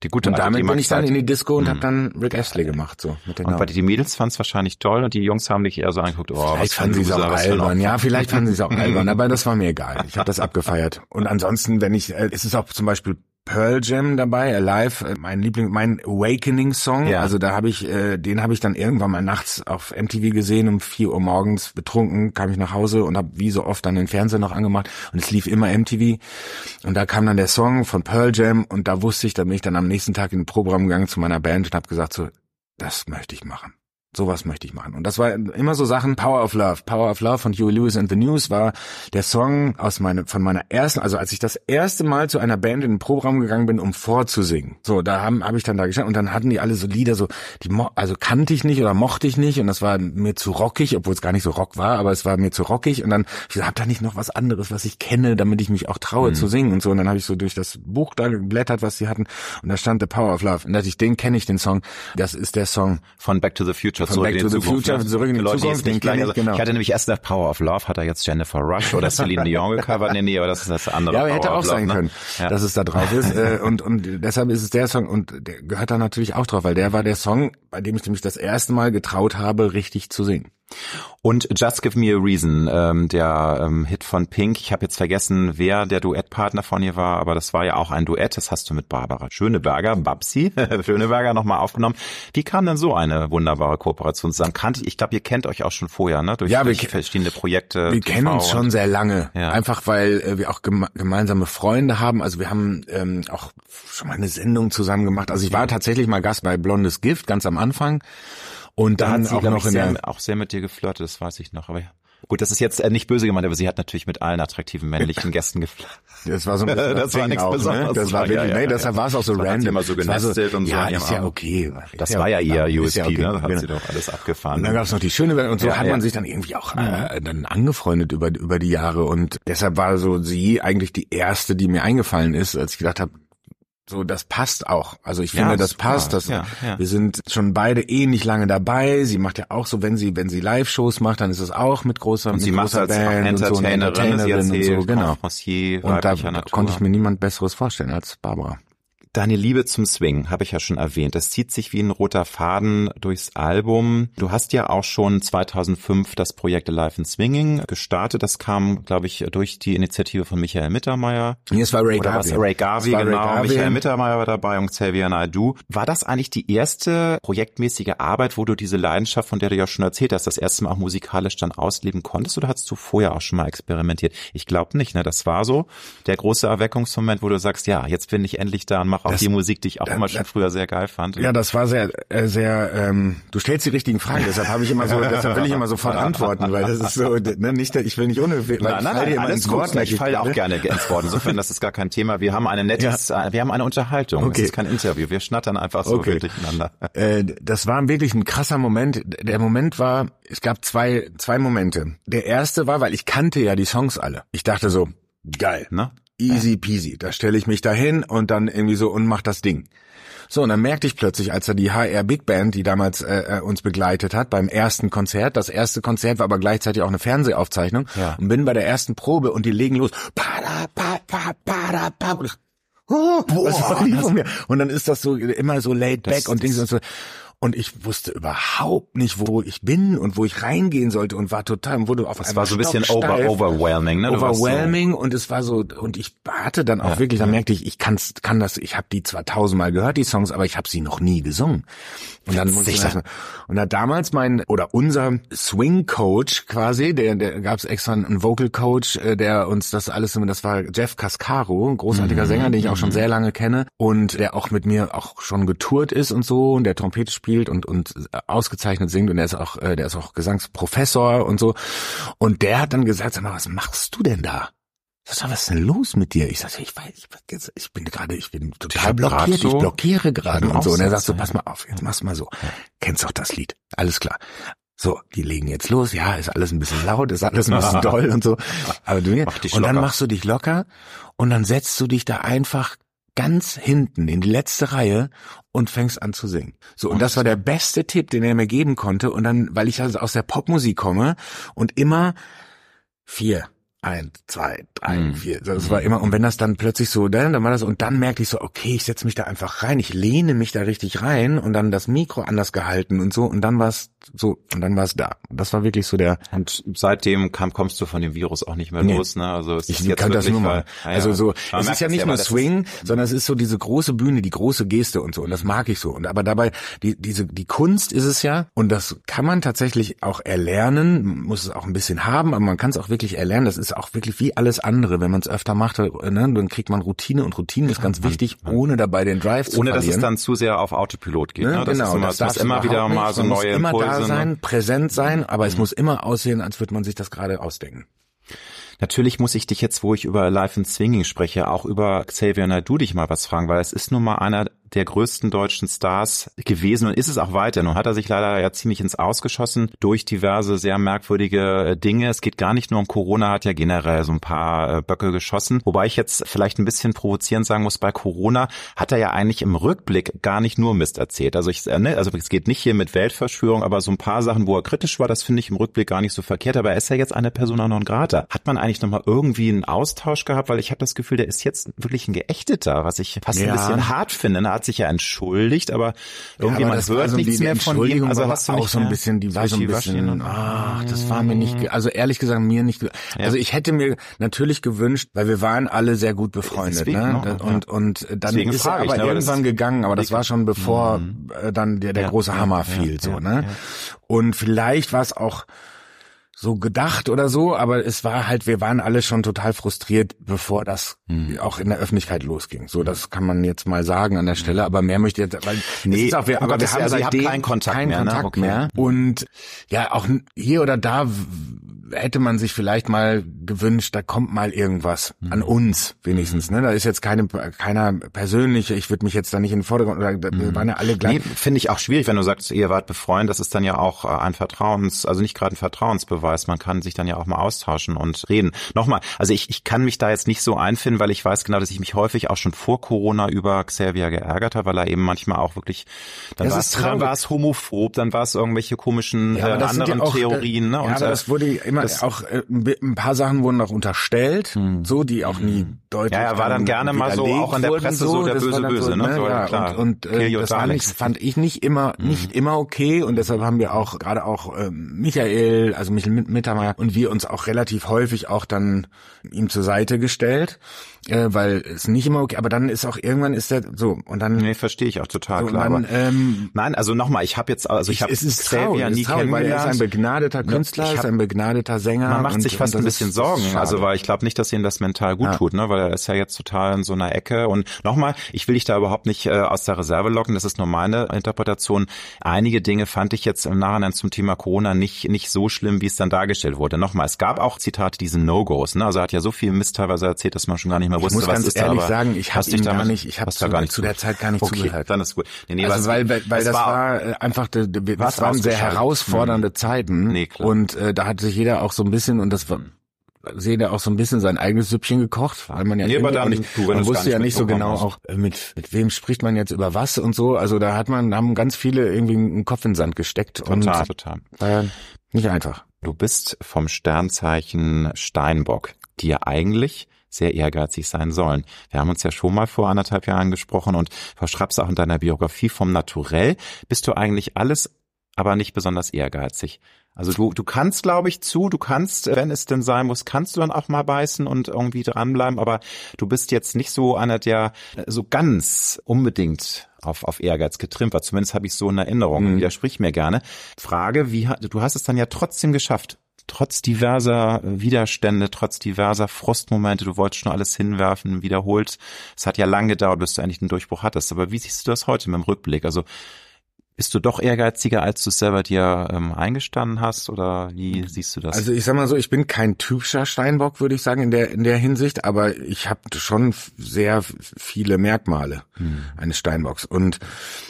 Die gute und damit bin ich dann in die Disco und mhm. habe dann Rick Astley gemacht so mit den Und bei die Mädels fanden es wahrscheinlich toll und die Jungs haben dich eher so angeguckt, oh, vielleicht fanden sie es auch albern. Ja, vielleicht fanden sie es auch albern, aber das war mir egal. Ich habe das abgefeiert. Und ansonsten, wenn ich, äh, es ist auch zum Beispiel Pearl Jam dabei, Alive, äh, mein Liebling, mein Awakening Song. Ja. Also da habe ich, äh, den habe ich dann irgendwann mal nachts auf MTV gesehen um vier Uhr morgens betrunken, kam ich nach Hause und habe wie so oft dann den Fernseher noch angemacht und es lief immer MTV und da kam dann der Song von Pearl Jam und da wusste ich, da bin ich dann am nächsten Tag in den Programm gegangen zu meiner Band und habe gesagt so, das möchte ich machen. Sowas möchte ich machen. Und das war immer so Sachen. Power of Love. Power of Love von Huey Lewis and the News war der Song aus meine, von meiner ersten, also als ich das erste Mal zu einer Band in den Proberaum gegangen bin, um vorzusingen. So, da haben, habe ich dann da gestanden und dann hatten die alle so Lieder so, die, also kannte ich nicht oder mochte ich nicht und das war mir zu rockig, obwohl es gar nicht so rock war, aber es war mir zu rockig und dann, ich gesagt, hab da nicht noch was anderes, was ich kenne, damit ich mich auch traue mhm. zu singen und so. Und dann habe ich so durch das Buch da geblättert, was sie hatten und da stand The Power of Love. Und da dachte ich, den kenne ich, den Song. Das ist der Song von Back to the Future von Back to the Future, zurück in die Leute, Zukunft. Den gleich, also, genau. Ich hatte nämlich erst nach Power of Love, hat er jetzt Jennifer Rush oder Celine Dion gecovert. Nee, nee, aber das ist das andere. Ja, aber hätte auch sein ne? können, ja. dass es da drauf ist. Äh, und, und deshalb ist es der Song und der gehört da natürlich auch drauf, weil der war der Song, bei dem ich nämlich das erste Mal getraut habe, richtig zu singen. Und Just Give Me a Reason, ähm, der ähm, Hit von Pink. Ich habe jetzt vergessen, wer der Duettpartner von ihr war, aber das war ja auch ein Duett. Das hast du mit Barbara Schöneberger, Babsi Schöneberger nochmal aufgenommen. Wie kam denn so eine wunderbare Kooperation zusammen? Kannte ich, glaube, ihr kennt euch auch schon vorher, ne? Durch, ja, durch wir, verschiedene Projekte. Wir TV kennen uns schon sehr lange. Ja. Einfach weil äh, wir auch geme gemeinsame Freunde haben. Also wir haben ähm, auch schon mal eine Sendung zusammen gemacht. Also ich war tatsächlich mal Gast bei Blondes Gift ganz am Anfang. Und dann da hat sie, auch noch in sehr, auch sehr mit dir geflirtet, das weiß ich noch. Aber ja. Gut, das ist jetzt äh, nicht böse gemeint, aber sie hat natürlich mit allen attraktiven männlichen Gästen geflirtet. Das war so ein bisschen das war nichts auch, ne? Besonderes. Ne? Das war wirklich, ja, ja, nee, deshalb war es auch so das random. immer so genestet so, und so. Ja, ist ja okay. Das war ja ihr USP, okay, ne? Da hat genau. sie doch alles abgefahren. Und dann gab es noch die schöne Welt und so hat man sich dann irgendwie auch äh, dann angefreundet über über die Jahre und deshalb war so sie eigentlich die erste, die mir eingefallen ist, als ich gedacht habe, so, das passt auch. Also ich finde, ja, das passt. Das, ja, ja. Wir sind schon beide ähnlich lange dabei. Sie macht ja auch so, wenn sie, wenn sie Live-Shows macht, dann ist es auch mit großer, und mit sie großer macht Band und so, Entertainerin, und so, genau. Und da konnte ich mir niemand Besseres vorstellen als Barbara. Deine Liebe zum Swing habe ich ja schon erwähnt. Das zieht sich wie ein roter Faden durchs Album. Du hast ja auch schon 2005 das Projekt Alive in Swinging gestartet. Das kam, glaube ich, durch die Initiative von Michael Mittermeier. Nee, es war Ray Garvey. Ray Garvey, genau. Ray Garvey. Michael Mittermeier war dabei und Xavier Naidoo. War das eigentlich die erste projektmäßige Arbeit, wo du diese Leidenschaft, von der du ja schon erzählt hast, das erste Mal auch musikalisch dann ausleben konntest oder hast du vorher auch schon mal experimentiert? Ich glaube nicht, ne? Das war so der große Erweckungsmoment, wo du sagst, ja, jetzt bin ich endlich da und mache auch das, die Musik, die ich auch immer schon früher sehr geil fand. Ja, das war sehr, äh, sehr. Ähm, du stellst die richtigen Fragen, deshalb habe ich immer so, deshalb will ich immer sofort antworten, weil das ist so, ne, nicht, ich will nicht unhöflich. Nein, nein, nein, alles gut. Ich falle auch gerne ins Wort. Insofern, das ist gar kein Thema. Wir haben eine nettes, ja. Äh, wir haben eine Unterhaltung. Okay. Das ist kein Interview. Wir schnattern einfach so okay. durcheinander. Äh, das war wirklich ein krasser Moment. Der Moment war, es gab zwei, zwei Momente. Der erste war, weil ich kannte ja die Songs alle. Ich dachte so, geil, ne? Easy peasy. Da stelle ich mich dahin und dann irgendwie so und mach das Ding. So, und dann merkte ich plötzlich, als er die HR Big Band, die damals äh, äh, uns begleitet hat, beim ersten Konzert, das erste Konzert war aber gleichzeitig auch eine Fernsehaufzeichnung, ja. und bin bei der ersten Probe und die legen los. Pada, pa, pa, pada, pa. Oh, Boah, was war die von mir? Und dann ist das so immer so laid back und Dings und so und ich wusste überhaupt nicht, wo ich bin und wo ich reingehen sollte und war total wurde auf Es war so ein bisschen over, overwhelming, ne? Du overwhelming so und es war so und ich hatte dann auch ja, wirklich, dann ja. merkte ich, ich kann's, kann das, ich habe die zwar tausendmal gehört die Songs, aber ich habe sie noch nie gesungen. Und dann muss ich erstmal, und hat damals mein oder unser Swing Coach quasi, der der gab's extra einen Vocal Coach, äh, der uns das alles, das war Jeff Cascaro, ein großartiger mhm. Sänger, den ich auch schon mhm. sehr lange kenne und der auch mit mir auch schon getourt ist und so und der Trompete spielt spielt und und ausgezeichnet singt und er ist auch äh, der ist auch Gesangsprofessor und so und der hat dann gesagt, sag mal, was machst du denn da? was ist denn los mit dir? Ich sagte, ich weiß, ich, ich bin gerade, ich bin total blockiert, so, ich blockiere gerade und so. Und er sagt so, pass mal auf, jetzt mach's mal so. Kennst doch das Lied. Alles klar. So, die legen jetzt los, ja, ist alles ein bisschen laut, ist alles ein bisschen doll und so. Aber du, und dann machst du dich locker und dann setzt du dich da einfach ganz hinten in die letzte Reihe und fängst an zu singen. So, und das war der beste Tipp, den er mir geben konnte. Und dann, weil ich also aus der Popmusik komme und immer vier, eins, zwei, drei, mhm. vier. Das war immer, und wenn das dann plötzlich so, dann, dann war das, und dann merkte ich so, okay, ich setze mich da einfach rein, ich lehne mich da richtig rein und dann das Mikro anders gehalten und so, und dann war es so, und dann war es da. Das war wirklich so der. Und seitdem kam, kommst du von dem Virus auch nicht mehr nee. los, ne? Also es ich ist jetzt kann das nur mal. Weil, also so, es ist ja nicht nur Swing, sondern es ist so diese große Bühne, die große Geste und so, und das mag ich so. Und aber dabei, die, diese, die Kunst ist es ja, und das kann man tatsächlich auch erlernen, muss es auch ein bisschen haben, aber man kann es auch wirklich erlernen. Das ist auch wirklich wie alles andere, wenn man es öfter macht, ne, dann kriegt man Routine und Routine ist ganz wichtig, ohne dabei den Drive zu ohne, verlieren. Ohne dass es dann zu sehr auf Autopilot geht. Ne? ne? Das genau, immer, das, muss immer wieder mal so neue immer Impulse. Da sein, ne? präsent sein, aber mhm. es muss immer aussehen, als würde man sich das gerade ausdenken. Natürlich muss ich dich jetzt, wo ich über Life in Swinging spreche, auch über Xavier Naidoo dich mal was fragen, weil es ist nun mal einer der größten deutschen Stars gewesen und ist es auch weiter. Nun hat er sich leider ja ziemlich ins Ausgeschossen durch diverse sehr merkwürdige äh, Dinge. Es geht gar nicht nur um Corona, hat ja generell so ein paar äh, Böcke geschossen. Wobei ich jetzt vielleicht ein bisschen provozierend sagen muss, bei Corona hat er ja eigentlich im Rückblick gar nicht nur Mist erzählt. Also ich, äh, ne, also es geht nicht hier mit Weltverschwörung, aber so ein paar Sachen, wo er kritisch war, das finde ich im Rückblick gar nicht so verkehrt. Aber er ist ja jetzt eine Persona non grata. Hat man eigentlich nochmal irgendwie einen Austausch gehabt? Weil ich habe das Gefühl, der ist jetzt wirklich ein Geächteter, was ich fast ja. ein bisschen hart finde. Er hat sich ja entschuldigt, aber irgendwie ja, aber man hört so nichts mehr von ihm. Also hast du auch so ein bisschen, die war so ein bisschen, ach, das war mir nicht, also ehrlich gesagt mir nicht, also ich hätte mir natürlich gewünscht, weil wir waren alle sehr gut befreundet, Deswegen ne? Noch, und, und dann Deswegen ist er aber ich, ne, irgendwann gegangen, aber das war schon bevor mhm. Äh, dann der, der ja, große Hammer fiel, so, ne? Und vielleicht war es auch, so gedacht oder so, aber es war halt, wir waren alle schon total frustriert, bevor das hm. auch in der Öffentlichkeit losging. So, das kann man jetzt mal sagen an der Stelle, aber mehr möchte ich jetzt, weil nee, auch, wir, aber wir haben also seitdem keinen Kontakt keinen mehr, ne? Kontakt ne? okay. mehr. Und ja, auch hier oder da hätte man sich vielleicht mal gewünscht, da kommt mal irgendwas mhm. an uns wenigstens. Ne? Da ist jetzt keine keiner persönliche, ich würde mich jetzt da nicht in den Vordergrund, oder wir mhm. waren ja alle gleich. Nee, Finde ich auch schwierig, wenn du sagst, ihr wart befreundet, das ist dann ja auch äh, ein Vertrauens, also nicht gerade ein Vertrauensbeweis, man kann sich dann ja auch mal austauschen und reden. Nochmal, also ich, ich kann mich da jetzt nicht so einfinden, weil ich weiß genau, dass ich mich häufig auch schon vor Corona über Xavier geärgert habe, weil er eben manchmal auch wirklich, dann war es dann war es homophob, dann war es irgendwelche komischen ja, äh, anderen auch, Theorien. Ne? Ja, und, aber das wurde immer immer das, auch äh, ein paar Sachen wurden auch unterstellt, hm. so die auch nie hm. deutlich. Ja, er war dann gerne mal so auch in der Presse so, so der böse böse, so, ne? So, ja, klar. Und, und äh, das fand ich, fand ich nicht immer hm. nicht immer okay und deshalb haben wir auch gerade auch äh, Michael, also Michael Mittermeier und wir uns auch relativ häufig auch dann ihm zur Seite gestellt äh, weil es nicht immer okay, aber dann ist auch irgendwann ist der so und dann Nee, verstehe ich auch total so, klar. Dann, ähm, Nein, also nochmal, ich habe jetzt also ich, ich habe es ist Xavier traurig, nie traurig, weil er ist ein begnadeter Künstler, ich hab, ist ein begnadeter netter Sänger. Man macht und, sich fast ein bisschen Sorgen, also weil ich glaube nicht, dass ihnen das mental gut ja. tut, ne, weil er ist ja jetzt total in so einer Ecke und nochmal, ich will dich da überhaupt nicht äh, aus der Reserve locken, das ist nur meine Interpretation. Einige Dinge fand ich jetzt im Nachhinein zum Thema Corona nicht nicht so schlimm, wie es dann dargestellt wurde. Nochmal, es gab auch Zitate, diese No-Gos, ne, also er hat ja so viel Mist teilweise erzählt, dass man schon gar nicht mehr wusste, ich muss was ganz ist ehrlich da, sagen, ich habe ihn gar nicht, ich habe zu, gar nicht zu der Zeit gar nicht okay, zugehört. Dann ist gut. Nee, nee, also weil weil, weil das war, war einfach das waren sehr herausfordernde. Zeiten nee, klar. und äh, da hat sich jeder auch so ein bisschen und das war sehe da auch so ein bisschen sein eigenes Süppchen gekocht, weil man ja nee, aber nicht, du, man wusste ja nicht so genau hast. auch äh, mit mit wem spricht man jetzt über was und so. Also da hat man haben ganz viele irgendwie einen Kopf in den Sand gesteckt total, und total. Äh, nicht einfach. Du bist vom Sternzeichen Steinbock, die ja eigentlich sehr ehrgeizig sein sollen. Wir haben uns ja schon mal vor anderthalb Jahren gesprochen und Frau Schraps auch in deiner Biografie vom Naturell bist du eigentlich alles, aber nicht besonders ehrgeizig. Also du, du kannst, glaube ich, zu, du kannst, wenn es denn sein muss, kannst du dann auch mal beißen und irgendwie dranbleiben, aber du bist jetzt nicht so einer, der so ganz unbedingt auf, auf Ehrgeiz getrimmt war. Zumindest habe ich so in Erinnerung. Mhm. Widersprich mir gerne. Frage, wie du hast es dann ja trotzdem geschafft. Trotz diverser Widerstände, trotz diverser Frustmomente, du wolltest schon alles hinwerfen, wiederholt. Es hat ja lange gedauert, bis du eigentlich den Durchbruch hattest. Aber wie siehst du das heute mit dem Rückblick? Also bist du doch ehrgeiziger, als du es selber dir ähm, eingestanden hast oder wie siehst du das? Also ich sag mal so, ich bin kein typischer Steinbock, würde ich sagen, in der in der Hinsicht, aber ich habe schon sehr viele Merkmale hm. eines Steinbocks und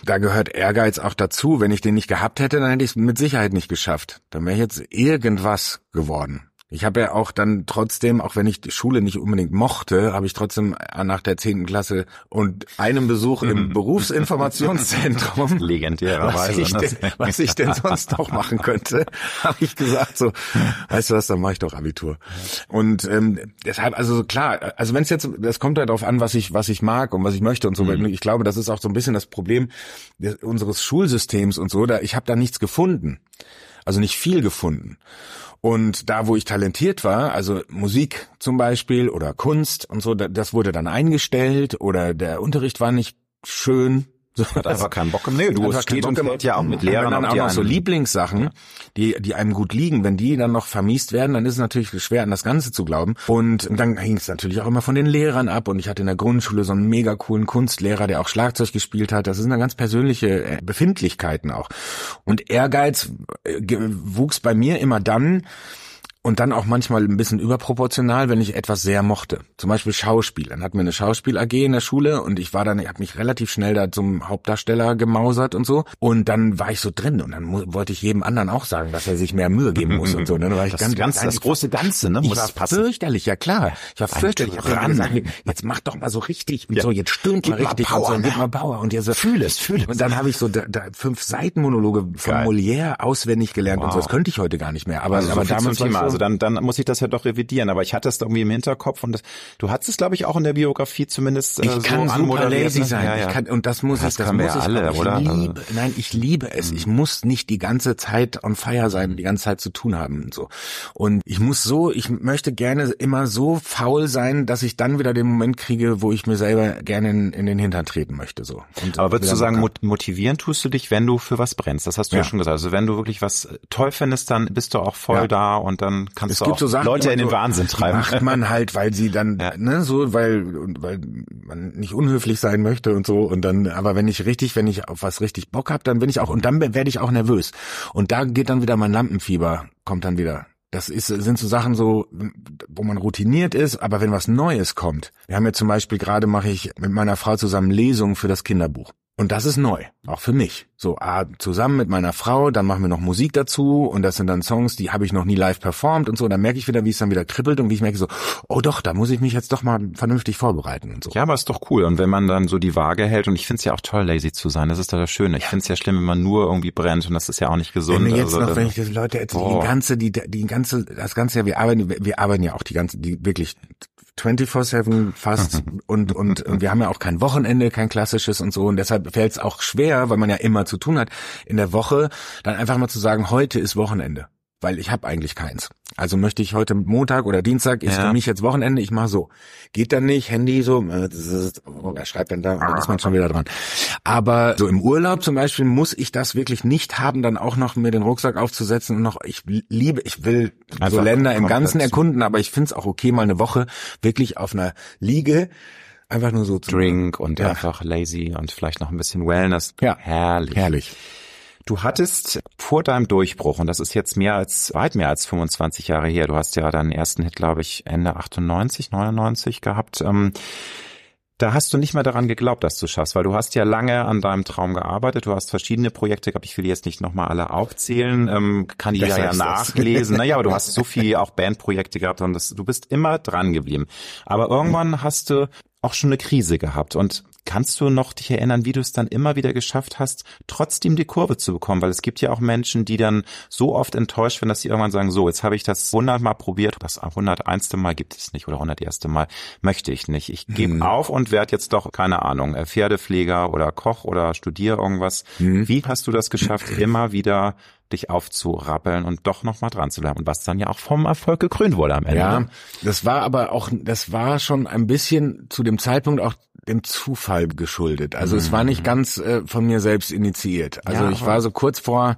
da gehört Ehrgeiz auch dazu. Wenn ich den nicht gehabt hätte, dann hätte ich es mit Sicherheit nicht geschafft. Dann wäre jetzt irgendwas geworden. Ich habe ja auch dann trotzdem, auch wenn ich die Schule nicht unbedingt mochte, habe ich trotzdem nach der zehnten Klasse und einem Besuch im Berufsinformationszentrum, legendärerweise, was, ich denn, was ich denn sonst noch machen könnte, habe ich gesagt so, weißt du was, dann mache ich doch Abitur. Und ähm, deshalb, also klar, also wenn es jetzt, das kommt halt darauf an, was ich was ich mag und was ich möchte und so. Mhm. Ich glaube, das ist auch so ein bisschen das Problem unseres Schulsystems und so. Da ich habe da nichts gefunden, also nicht viel gefunden. Und da, wo ich talentiert war, also Musik zum Beispiel oder Kunst und so, das wurde dann eingestellt oder der Unterricht war nicht schön so, hat einfach keinen Bock. Nee, du steht und fällt ja auch mit Lehrern dann auch noch so Lieblingssachen, die die einem gut liegen, wenn die dann noch vermiest werden, dann ist es natürlich schwer an das Ganze zu glauben. Und dann hing es natürlich auch immer von den Lehrern ab und ich hatte in der Grundschule so einen mega coolen Kunstlehrer, der auch Schlagzeug gespielt hat. Das sind dann ganz persönliche äh, Befindlichkeiten auch. Und Ehrgeiz äh, wuchs bei mir immer dann, und dann auch manchmal ein bisschen überproportional, wenn ich etwas sehr mochte. Zum Beispiel Schauspiel. Dann hatten wir eine Schauspiel AG in der Schule und ich war dann, ich habe mich relativ schnell da zum Hauptdarsteller gemausert und so. Und dann war ich so drin und dann wollte ich jedem anderen auch sagen, dass er sich mehr Mühe geben muss und so. Ne? Dann war ich das ganz, ganz, das große Ganze, ne? Muss ich war passen. fürchterlich, ja klar. Ich war fürchterlich. Ich hab gesagt, jetzt mach doch mal so richtig und ja. so, jetzt stöhnt gib mal richtig Power, und so, gib mal Power und jetzt so, fühl es, fühl es. Und dann habe ich so da, da fünf Seitenmonologe von. Molière auswendig gelernt wow. und so. Das könnte ich heute gar nicht mehr. Aber, also aber so damals Thema. So, also dann, dann muss ich das ja doch revidieren, aber ich hatte es irgendwie im Hinterkopf und das, du hattest es, glaube ich, auch in der Biografie zumindest äh, ich so kann super lazy sein. Ja, ja. Ich kann, und das muss das ich, das muss ich, alle, ich oder? liebe, nein, ich liebe es. Ich muss nicht die ganze Zeit on fire sein, die ganze Zeit zu tun haben und so. Und ich muss so, ich möchte gerne immer so faul sein, dass ich dann wieder den Moment kriege, wo ich mir selber gerne in, in den Hintern treten möchte, so. Und aber würdest du sagen, motivieren tust du dich, wenn du für was brennst? Das hast du ja, ja schon gesagt. Also wenn du wirklich was toll findest, dann bist du auch voll ja. da und dann kannst es du auch so Sachen, Leute in den Wahnsinn treiben. Macht man halt, weil sie dann, ja. ne, so, weil, weil man nicht unhöflich sein möchte und so. Und dann, aber wenn ich richtig, wenn ich auf was richtig Bock hab, dann bin ich auch, und dann werde ich auch nervös. Und da geht dann wieder mein Lampenfieber, kommt dann wieder. Das ist, sind so Sachen so, wo man routiniert ist, aber wenn was Neues kommt. Wir haben ja zum Beispiel gerade mache ich mit meiner Frau zusammen Lesungen für das Kinderbuch. Und das ist neu, auch für mich. So, ah, zusammen mit meiner Frau, dann machen wir noch Musik dazu und das sind dann Songs, die habe ich noch nie live performt und so. Und dann merke ich wieder, wie es dann wieder kribbelt und wie ich merke so, oh doch, da muss ich mich jetzt doch mal vernünftig vorbereiten und so. Ja, aber ist doch cool. Und wenn man dann so die Waage hält, und ich finde es ja auch toll, lazy zu sein, das ist doch das Schöne. Ich ja. finde es ja schlimm, wenn man nur irgendwie brennt und das ist ja auch nicht gesund. Wenn jetzt also, noch, wenn ich das Leute erzähle, die ganze, die, die ganze, das ganze Jahr, wir arbeiten, wir arbeiten ja auch die ganze, die wirklich 24-7 fast und, und, und wir haben ja auch kein Wochenende, kein klassisches und so und deshalb fällt es auch schwer, weil man ja immer zu tun hat, in der Woche dann einfach mal zu sagen, heute ist Wochenende weil ich habe eigentlich keins. Also möchte ich heute Montag oder Dienstag ist ja. für mich jetzt Wochenende, ich mache so. Geht dann nicht, Handy so, äh, oh, er schreibt dann da, und dann ist man schon wieder dran. Aber so im Urlaub zum Beispiel muss ich das wirklich nicht haben, dann auch noch mir den Rucksack aufzusetzen und noch, ich liebe, ich will Einfach so Länder im Ganzen erkunden, aber ich finde es auch okay, mal eine Woche wirklich auf einer Liege einfach nur so zu Drink und ja. einfach lazy und vielleicht noch ein bisschen Wellness. Ja. Herrlich. Herrlich. Du hattest vor deinem Durchbruch, und das ist jetzt mehr als, weit mehr als 25 Jahre her, du hast ja deinen ersten Hit, glaube ich, Ende 98, 99 gehabt, ähm, da hast du nicht mehr daran geglaubt, dass du schaffst, weil du hast ja lange an deinem Traum gearbeitet, du hast verschiedene Projekte gehabt, ich will jetzt nicht nochmal alle aufzählen, ähm, kann jeder ja nachlesen. naja, aber du hast so viel auch Bandprojekte gehabt und das, du bist immer dran geblieben. Aber irgendwann hast du auch schon eine Krise gehabt und Kannst du noch dich erinnern, wie du es dann immer wieder geschafft hast, trotzdem die Kurve zu bekommen? Weil es gibt ja auch Menschen, die dann so oft enttäuscht werden, dass sie irgendwann sagen, so, jetzt habe ich das hundertmal probiert, das 101. Mal gibt es nicht oder 101. Mal möchte ich nicht. Ich gebe hm. auf und werde jetzt doch, keine Ahnung, äh, Pferdepfleger oder Koch oder studiere irgendwas. Hm. Wie hast du das geschafft, immer wieder dich aufzurappeln und doch noch mal dran zu bleiben. Und was dann ja auch vom Erfolg gekrönt wurde am Ende. Ja, das war aber auch, das war schon ein bisschen zu dem Zeitpunkt auch dem Zufall geschuldet. Also mhm. es war nicht mhm. ganz äh, von mir selbst initiiert. Also ja, ich war so kurz vor,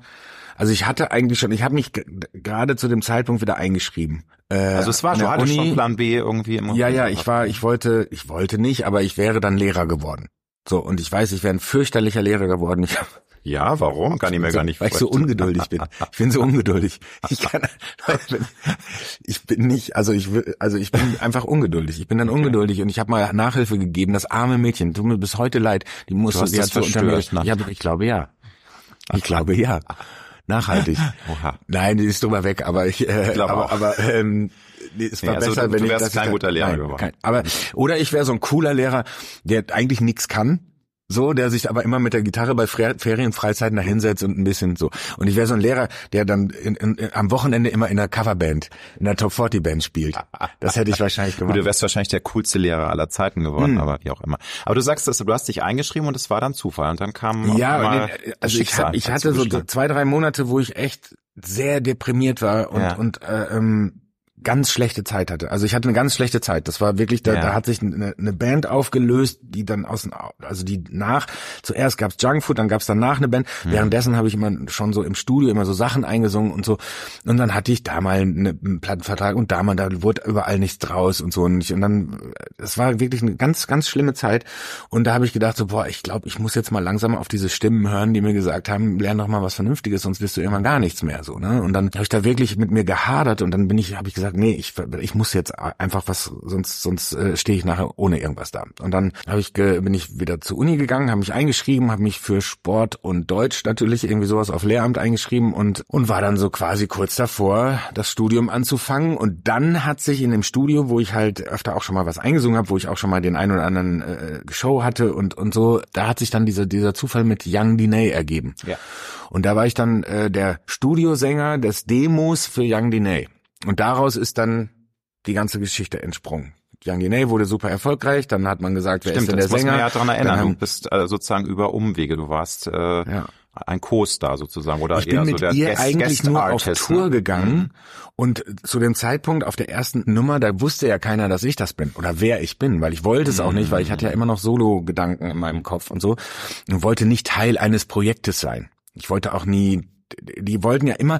also ich hatte eigentlich schon, ich habe mich gerade zu dem Zeitpunkt wieder eingeschrieben. Äh, also es war schon, hatte schon Plan B irgendwie im Ja, ja, ich war, ich wollte, ich wollte nicht, aber ich wäre dann Lehrer geworden. So, und ich weiß, ich wäre ein fürchterlicher Lehrer geworden. Ich habe ja, warum? Kann ich mir so, gar nicht Weil ich so ungeduldig bin. Ich bin so ungeduldig. Ich kann, ich bin nicht, also ich will, also ich bin einfach ungeduldig. Ich bin dann ungeduldig und ich habe mal Nachhilfe gegeben. Das arme Mädchen, tut mir bis heute leid. Die musste, sie hat so unter mir. Ja, ich glaube ja. Ich glaube ja. Nachhaltig. Oha. Nein, die ist drüber weg, aber ich, äh, ich aber, aber ähm, es war ja, besser, also, wenn du wärst ich kein guter Lehrer geworden. aber oder ich wäre so ein cooler Lehrer, der eigentlich nichts kann, so, der sich aber immer mit der Gitarre bei Ferienfreizeiten da hinsetzt und ein bisschen so. Und ich wäre so ein Lehrer, der dann in, in, am Wochenende immer in der Coverband, in der Top 40 Band spielt. Das hätte ich wahrscheinlich gemacht. Du wärst wahrscheinlich der coolste Lehrer aller Zeiten geworden, hm. aber wie auch immer. Aber du sagst, dass du hast dich eingeschrieben und es war dann Zufall und dann kam ja, mal also ich, ich hatte so zwei drei Monate, wo ich echt sehr deprimiert war und ja. und äh, ähm, ganz schlechte Zeit hatte. Also ich hatte eine ganz schlechte Zeit. Das war wirklich, da, ja. da hat sich eine, eine, Band aufgelöst, die dann aus, also die nach, zuerst gab's Junkfood, dann gab's danach eine Band. Mhm. Währenddessen habe ich immer schon so im Studio immer so Sachen eingesungen und so. Und dann hatte ich da mal einen Plattenvertrag und da mal, da wurde überall nichts draus und so. Und, ich, und dann, es war wirklich eine ganz, ganz schlimme Zeit. Und da habe ich gedacht so, boah, ich glaube, ich muss jetzt mal langsam auf diese Stimmen hören, die mir gesagt haben, lern doch mal was Vernünftiges, sonst wirst du irgendwann gar nichts mehr so. Ne? Und dann habe ich da wirklich mit mir gehadert und dann bin ich, habe ich gesagt, gesagt, nee, ich, ich muss jetzt einfach was, sonst, sonst äh, stehe ich nachher ohne irgendwas da. Und dann habe ich, bin ich wieder zur Uni gegangen, habe mich eingeschrieben, habe mich für Sport und Deutsch natürlich irgendwie sowas auf Lehramt eingeschrieben und, und war dann so quasi kurz davor, das Studium anzufangen. Und dann hat sich in dem Studio, wo ich halt öfter auch schon mal was eingesungen habe, wo ich auch schon mal den einen oder anderen äh, Show hatte und, und so, da hat sich dann dieser, dieser Zufall mit Young Diney ergeben. Ja. Und da war ich dann äh, der Studiosänger des Demos für Young Diney. Und daraus ist dann die ganze Geschichte entsprungen. Young Diney wurde super erfolgreich, dann hat man gesagt, wer Stimmt, ist denn der Sänger? Stimmt, ja daran erinnern, haben, du bist äh, sozusagen über Umwege, du warst äh, ja. ein Co-Star sozusagen oder ich bin eher mit so der ihr Guest, eigentlich Guest nur Artist, auf Tour ne? gegangen mhm. und zu dem Zeitpunkt auf der ersten Nummer, da wusste ja keiner, dass ich das bin oder wer ich bin, weil ich wollte es auch nicht, weil ich hatte ja immer noch Solo-Gedanken in meinem Kopf und so und wollte nicht Teil eines Projektes sein. Ich wollte auch nie, die wollten ja immer,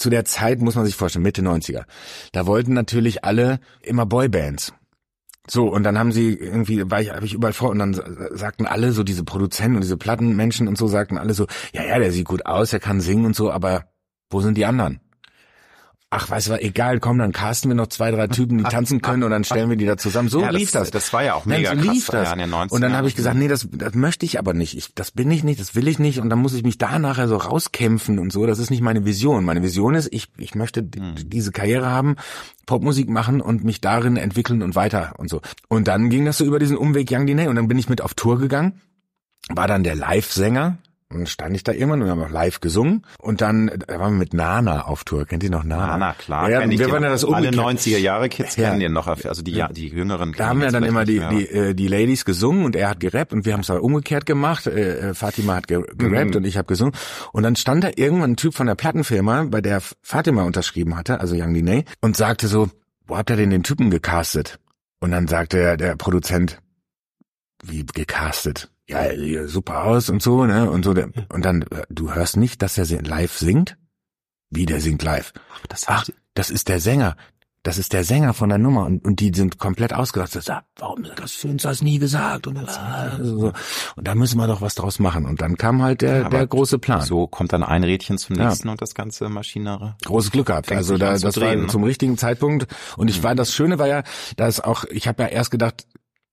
zu der Zeit muss man sich vorstellen, Mitte 90er. Da wollten natürlich alle immer Boybands. So, und dann haben sie irgendwie, war ich, habe ich überall vor, und dann sagten alle, so diese Produzenten und diese Plattenmenschen und so, sagten alle so, ja, ja, der sieht gut aus, der kann singen und so, aber wo sind die anderen? Ach, weißt du, egal, komm, dann casten wir noch zwei, drei Typen, die tanzen können und dann stellen wir die da zusammen. So ja, lief das, das. Das war ja auch mega Nein, so lief krass das. Ja, und dann habe ich gesagt, nee, das, das möchte ich aber nicht. Ich, das bin ich nicht, das will ich nicht. Und dann muss ich mich da nachher so rauskämpfen und so. Das ist nicht meine Vision. Meine Vision ist, ich, ich möchte hm. diese Karriere haben, Popmusik machen und mich darin entwickeln und weiter und so. Und dann ging das so über diesen Umweg Young Diney und dann bin ich mit auf Tour gegangen, war dann der Live-Sänger Und dann stand ich da irgendwann und wir haben auch live gesungen. Und dann da waren wir mit Nana auf Tour. Kennt ihr noch Nana? Nana, klar. Ja, wir waren ja das Alle 90er Jahre Kids ja. kennen den noch, also die, die jüngeren. Da haben wir dann immer die, die, äh, die Ladies gesungen und er hat gerappt und wir haben es aber umgekehrt gemacht. Äh, äh Fatima hat gerappt mhm. und ich habe gesungen. Und dann stand da irgendwann ein Typ von der Plattenfirma, bei der Fatima unterschrieben hatte, also Young Diney, und sagte so, wo habt ihr denn den Typen gecastet? Und dann sagte der, der Produzent, wie gecastet? Ja, super aus und so, ne? Und so. Und dann, äh, du hörst nicht, dass er live singt? Wie der singt live? Ach, das, Ach, das ist der Sänger. Das ist der Sänger von der Nummer und, und die sind komplett ausgedacht. Das sagt, warum hast du uns das nie gesagt? Und, so. und da müssen wir doch was draus machen. Und dann kam halt der, ja, der große Plan. So kommt dann ein Rädchen zum nächsten ja. und das ganze Maschinere. Großes Glück gehabt. Also da, das drehen, war ne? zum richtigen Zeitpunkt. Und ich mhm. war, das Schöne war ja, dass auch, ich habe ja erst gedacht,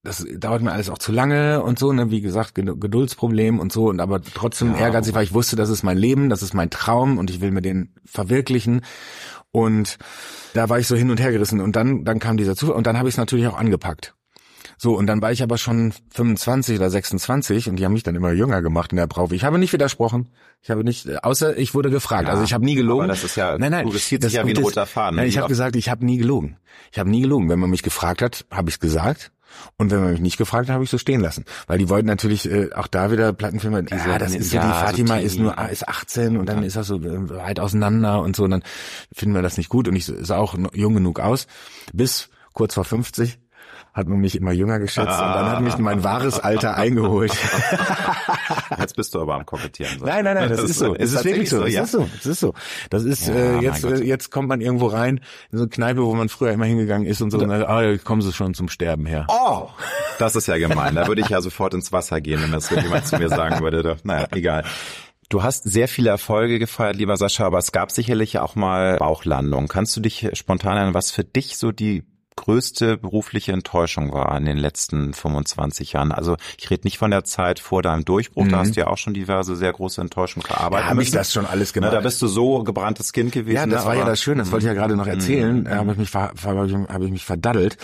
das dauert mir alles auch zu lange und so, ne, wie gesagt, Geduldsproblem und so, und aber trotzdem ja, ehrgeizig, weil ich wusste, das ist mein Leben, das ist mein Traum und ich will mir den verwirklichen. Und da war ich so hin und her gerissen und dann, dann kam dieser Zufall und dann habe ich es natürlich auch angepackt. So, und dann war ich aber schon 25 oder 26 und die haben mich dann immer jünger gemacht in der Braufe. Ich habe nicht widersprochen. Ich habe nicht, außer ich wurde gefragt. Ja, also ich habe nie gelogen. Aber das ist ja, nein, nein, du riskierst sich ja wie ein roter Faden. Nein, ich habe gesagt, ich habe nie gelogen. Ich habe nie gelogen. Wenn man mich gefragt hat, habe ich gesagt. Und wenn man mich nicht gefragt hat, habe ich so stehen lassen. Weil die wollten natürlich äh, auch da wieder Plattenfirma, die ja, das ist ja, die Fatima so ist nur ist 18 und dann ist das so äh, weit auseinander und so und dann finden wir das nicht gut und ich sah auch jung genug aus. Bis kurz vor 50 hat man mich immer jünger geschätzt ah. und dann hat mich mein wahres Alter eingeholt. Jetzt bist du aber am Kokettieren. Nein, nein, nein, das, das ist so. Es ist, wirklich so. Es ja. ist so. Es ist so. Das ist ja, äh, jetzt äh, jetzt kommt man irgendwo rein in so eine Kneipe, wo man früher immer hingegangen ist und so. Und dann, ah, kommen sie schon zum Sterben her. Oh, das ist ja gemein. Da würde ich ja sofort ins Wasser gehen, wenn das jemand zu mir sagen würde. Naja, egal. Du hast sehr viele Erfolge gefeiert, lieber Sascha, aber es gab sicherlich auch mal Bauchlandung. Kannst du dich spontan an was für dich so die größte berufliche Enttäuschung war in den letzten 25 Jahren? Also ich rede nicht von der Zeit vor deinem Durchbruch, mhm. da hast du ja auch schon diverse sehr große Enttäuschungen verarbeitet. Ja, habe ich das schon alles gemacht. da bist du so gebranntes Kind gewesen. Ja, das ne? war ja das Schöne, das wollte ich ja gerade noch erzählen. Da habe ich mich habe ich mich verdaddelt.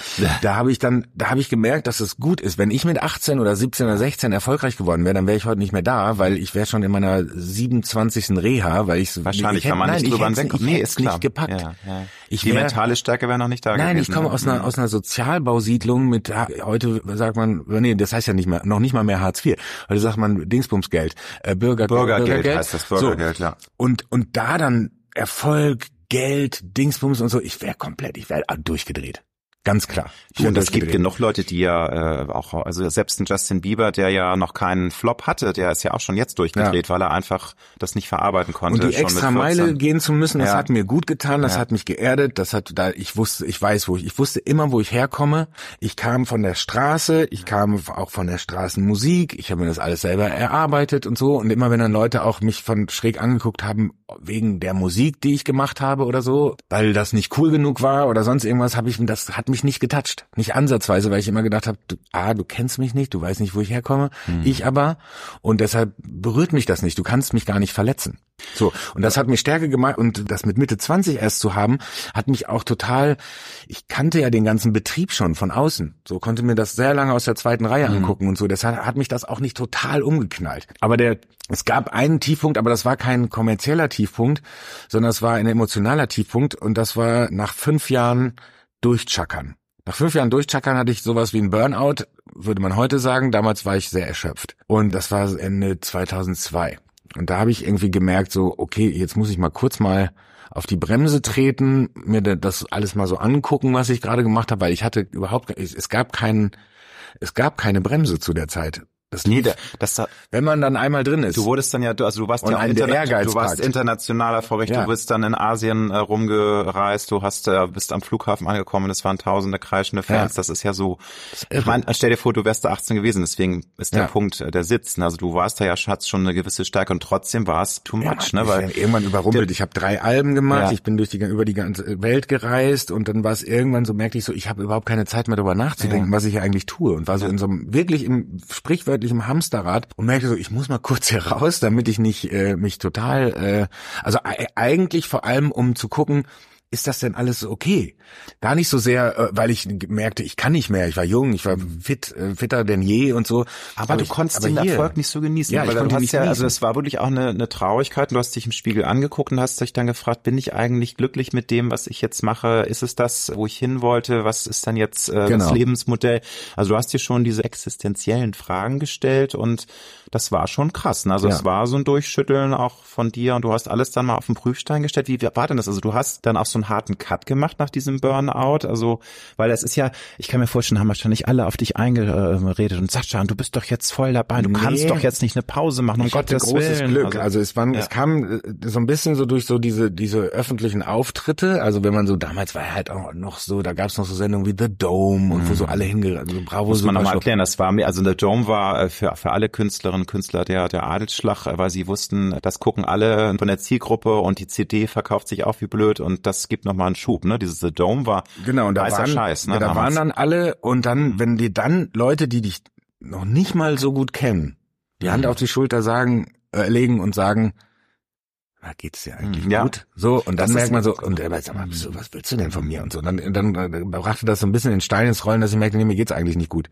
Da habe ich dann da habe ich gemerkt, dass es gut ist, wenn ich mit 18 oder 17 oder 16 erfolgreich geworden wäre, dann wäre ich heute nicht mehr da, weil ich wäre schon in meiner 27. Reha, weil ich wahrscheinlich ich kann man nicht drüber hinwegkommen. Nee, ist klar. nicht gepackt. Ja, ja. Ich Die wär, mentale Stärke wäre noch nicht da Nein, gewesen. ich komme aus einer aus einer Sozialbausiedlung mit heute sagt man nee, das heißt ja nicht mehr noch nicht mal mehr Hartz IV. Heute sagt man Dingsbumsgeld, äh, Bürger, Bürgergeld, Bürgergeld heißt das Bürgergeld, so. ja. Und und da dann Erfolg, Geld, Dingsbums und so, ich wäre komplett, ich wäre durchgedreht. Ganz klar. Du, und es gibt genug Leute, die ja äh, auch, also selbst ein Justin Bieber, der ja noch keinen Flop hatte, der ist ja auch schon jetzt durchgedreht, ja. weil er einfach das nicht verarbeiten konnte. Und die extra Meile gehen zu müssen, das ja. hat mir gut getan, das ja. hat mich geerdet, das hat da, ich wusste, ich weiß, wo ich, ich wusste immer, wo ich herkomme. Ich kam von der Straße, ich kam auch von der Straßenmusik, ich habe mir das alles selber erarbeitet und so. Und immer wenn dann Leute auch mich von schräg angeguckt haben, wegen der Musik, die ich gemacht habe oder so, weil das nicht cool genug war oder sonst irgendwas, habe ich, das hat mich nicht Nicht ansatzweise, weil ich immer gedacht habe, du, ah, du kennst mich nicht, du weißt nicht, wo ich herkomme. Mhm. Ich aber. Und deshalb berührt mich das nicht. Du kannst mich gar nicht verletzen. So. Und das hat mir Stärke gemacht. Und das mit Mitte 20 erst zu haben, hat mich auch total, ich kannte ja den ganzen Betrieb schon von außen. So konnte mir das sehr lange aus der zweiten Reihe mhm. angucken und so. Deshalb hat mich das auch nicht total umgeknallt. Aber der, es gab einen Tiefpunkt, aber das war kein kommerzieller Tiefpunkt, sondern es war ein emotionaler Tiefpunkt. Und das war nach fünf Jahren durchchackern. Nach fünf Jahren Durchchackern hatte ich sowas wie ein Burnout, würde man heute sagen. Damals war ich sehr erschöpft. Und das war Ende 2002. Und da habe ich irgendwie gemerkt, so, okay, jetzt muss ich mal kurz mal auf die Bremse treten, mir das alles mal so angucken, was ich gerade gemacht habe, weil ich hatte überhaupt, es gab keinen, es gab keine Bremse zu der Zeit. Das nee, das, wenn man dann einmal drin ist. Du wurdest dann ja, also du warst ja interna du warst international erfolgreich, ja. du bist dann in Asien äh, rumgereist, du hast äh, bist am Flughafen angekommen, es waren tausende kreischende Fans, ja. das ist ja so. Ich meine, stell dir vor, du wärst da 18 gewesen, deswegen ist der ja. Punkt äh, der Sitz. Also du warst da ja, hattest schon eine gewisse Stärke und trotzdem war es too much, ne? Weil irgendwann überrumpelt. ich habe drei Alben gemacht, ich bin durch die über die ganze Welt gereist und dann war es irgendwann so merkte ich so, ich habe überhaupt keine Zeit mehr darüber nachzudenken, was ich hier eigentlich tue und war so in so einem wirklich im sprichwörtlichen im Hamsterrad und merkte so, ich muss mal kurz hier raus, damit ich nicht äh, mich total, äh, also eigentlich vor allem um zu gucken, ist das denn alles okay? Gar nicht so sehr, äh, weil ich merkte, ich kann nicht mehr. Ich war jung, ich war fit, äh, fitter denn je und so. Aber, aber du ich, konntest aber den hier, Erfolg nicht so genießen. Ja, weil du hast ja, also es war wirklich auch eine, eine Traurigkeit. Du hast dich im Spiegel angeguckt und hast dich dann gefragt, bin ich eigentlich glücklich mit dem, was ich jetzt mache? Ist es das, wo ich hin wollte? Was ist dann jetzt äh, genau. das Lebensmodell? Also du hast dir schon diese existenziellen Fragen gestellt und das war schon krass. Ne? Also ja. es war so ein Durchschütteln auch von dir und du hast alles dann mal auf den Prüfstein gestellt. Wie war denn das? Also du hast dann auch so einen harten Cut gemacht nach diesem Burnout. Also, weil es ist ja, ich kann mir vorstellen, haben wahrscheinlich alle auf dich eingeredet und Sascha, du bist doch jetzt voll dabei. Du nee. kannst doch jetzt nicht eine Pause machen. Um ich Gottes großes Willen. Glück. Also, also es war, ja. es kam äh, so ein bisschen so durch so diese diese öffentlichen Auftritte. Also wenn man so damals war halt auch noch so, da gab es noch so Sendungen wie The Dome und mhm. wo so alle hingerannt. Also Bravo. Muss man nochmal erklären. Das war mir, also The Dome war äh, für für alle Künstlerinnen Künstler der der Adelsschlag, weil sie wussten, das gucken alle von der Zielgruppe und die CD verkauft sich auch wie blöd und das gibt nochmal einen Schub, ne? Dieses The Dome war genau, und da waren, Scheiß, ne? Ja, da damals. waren dann alle und dann, wenn die dann Leute, die dich noch nicht mal so gut kennen, die Hand mhm. auf die Schulter sagen, äh, legen und sagen, na, geht's dir eigentlich ja. gut? So, und dann das merkt man so, und er weiß, aber so, was willst du denn von mir? Und so, und dann, dann äh, brachte das so ein bisschen in Stein ins Rollen, dass ich merkte, nee, mir geht's eigentlich nicht gut.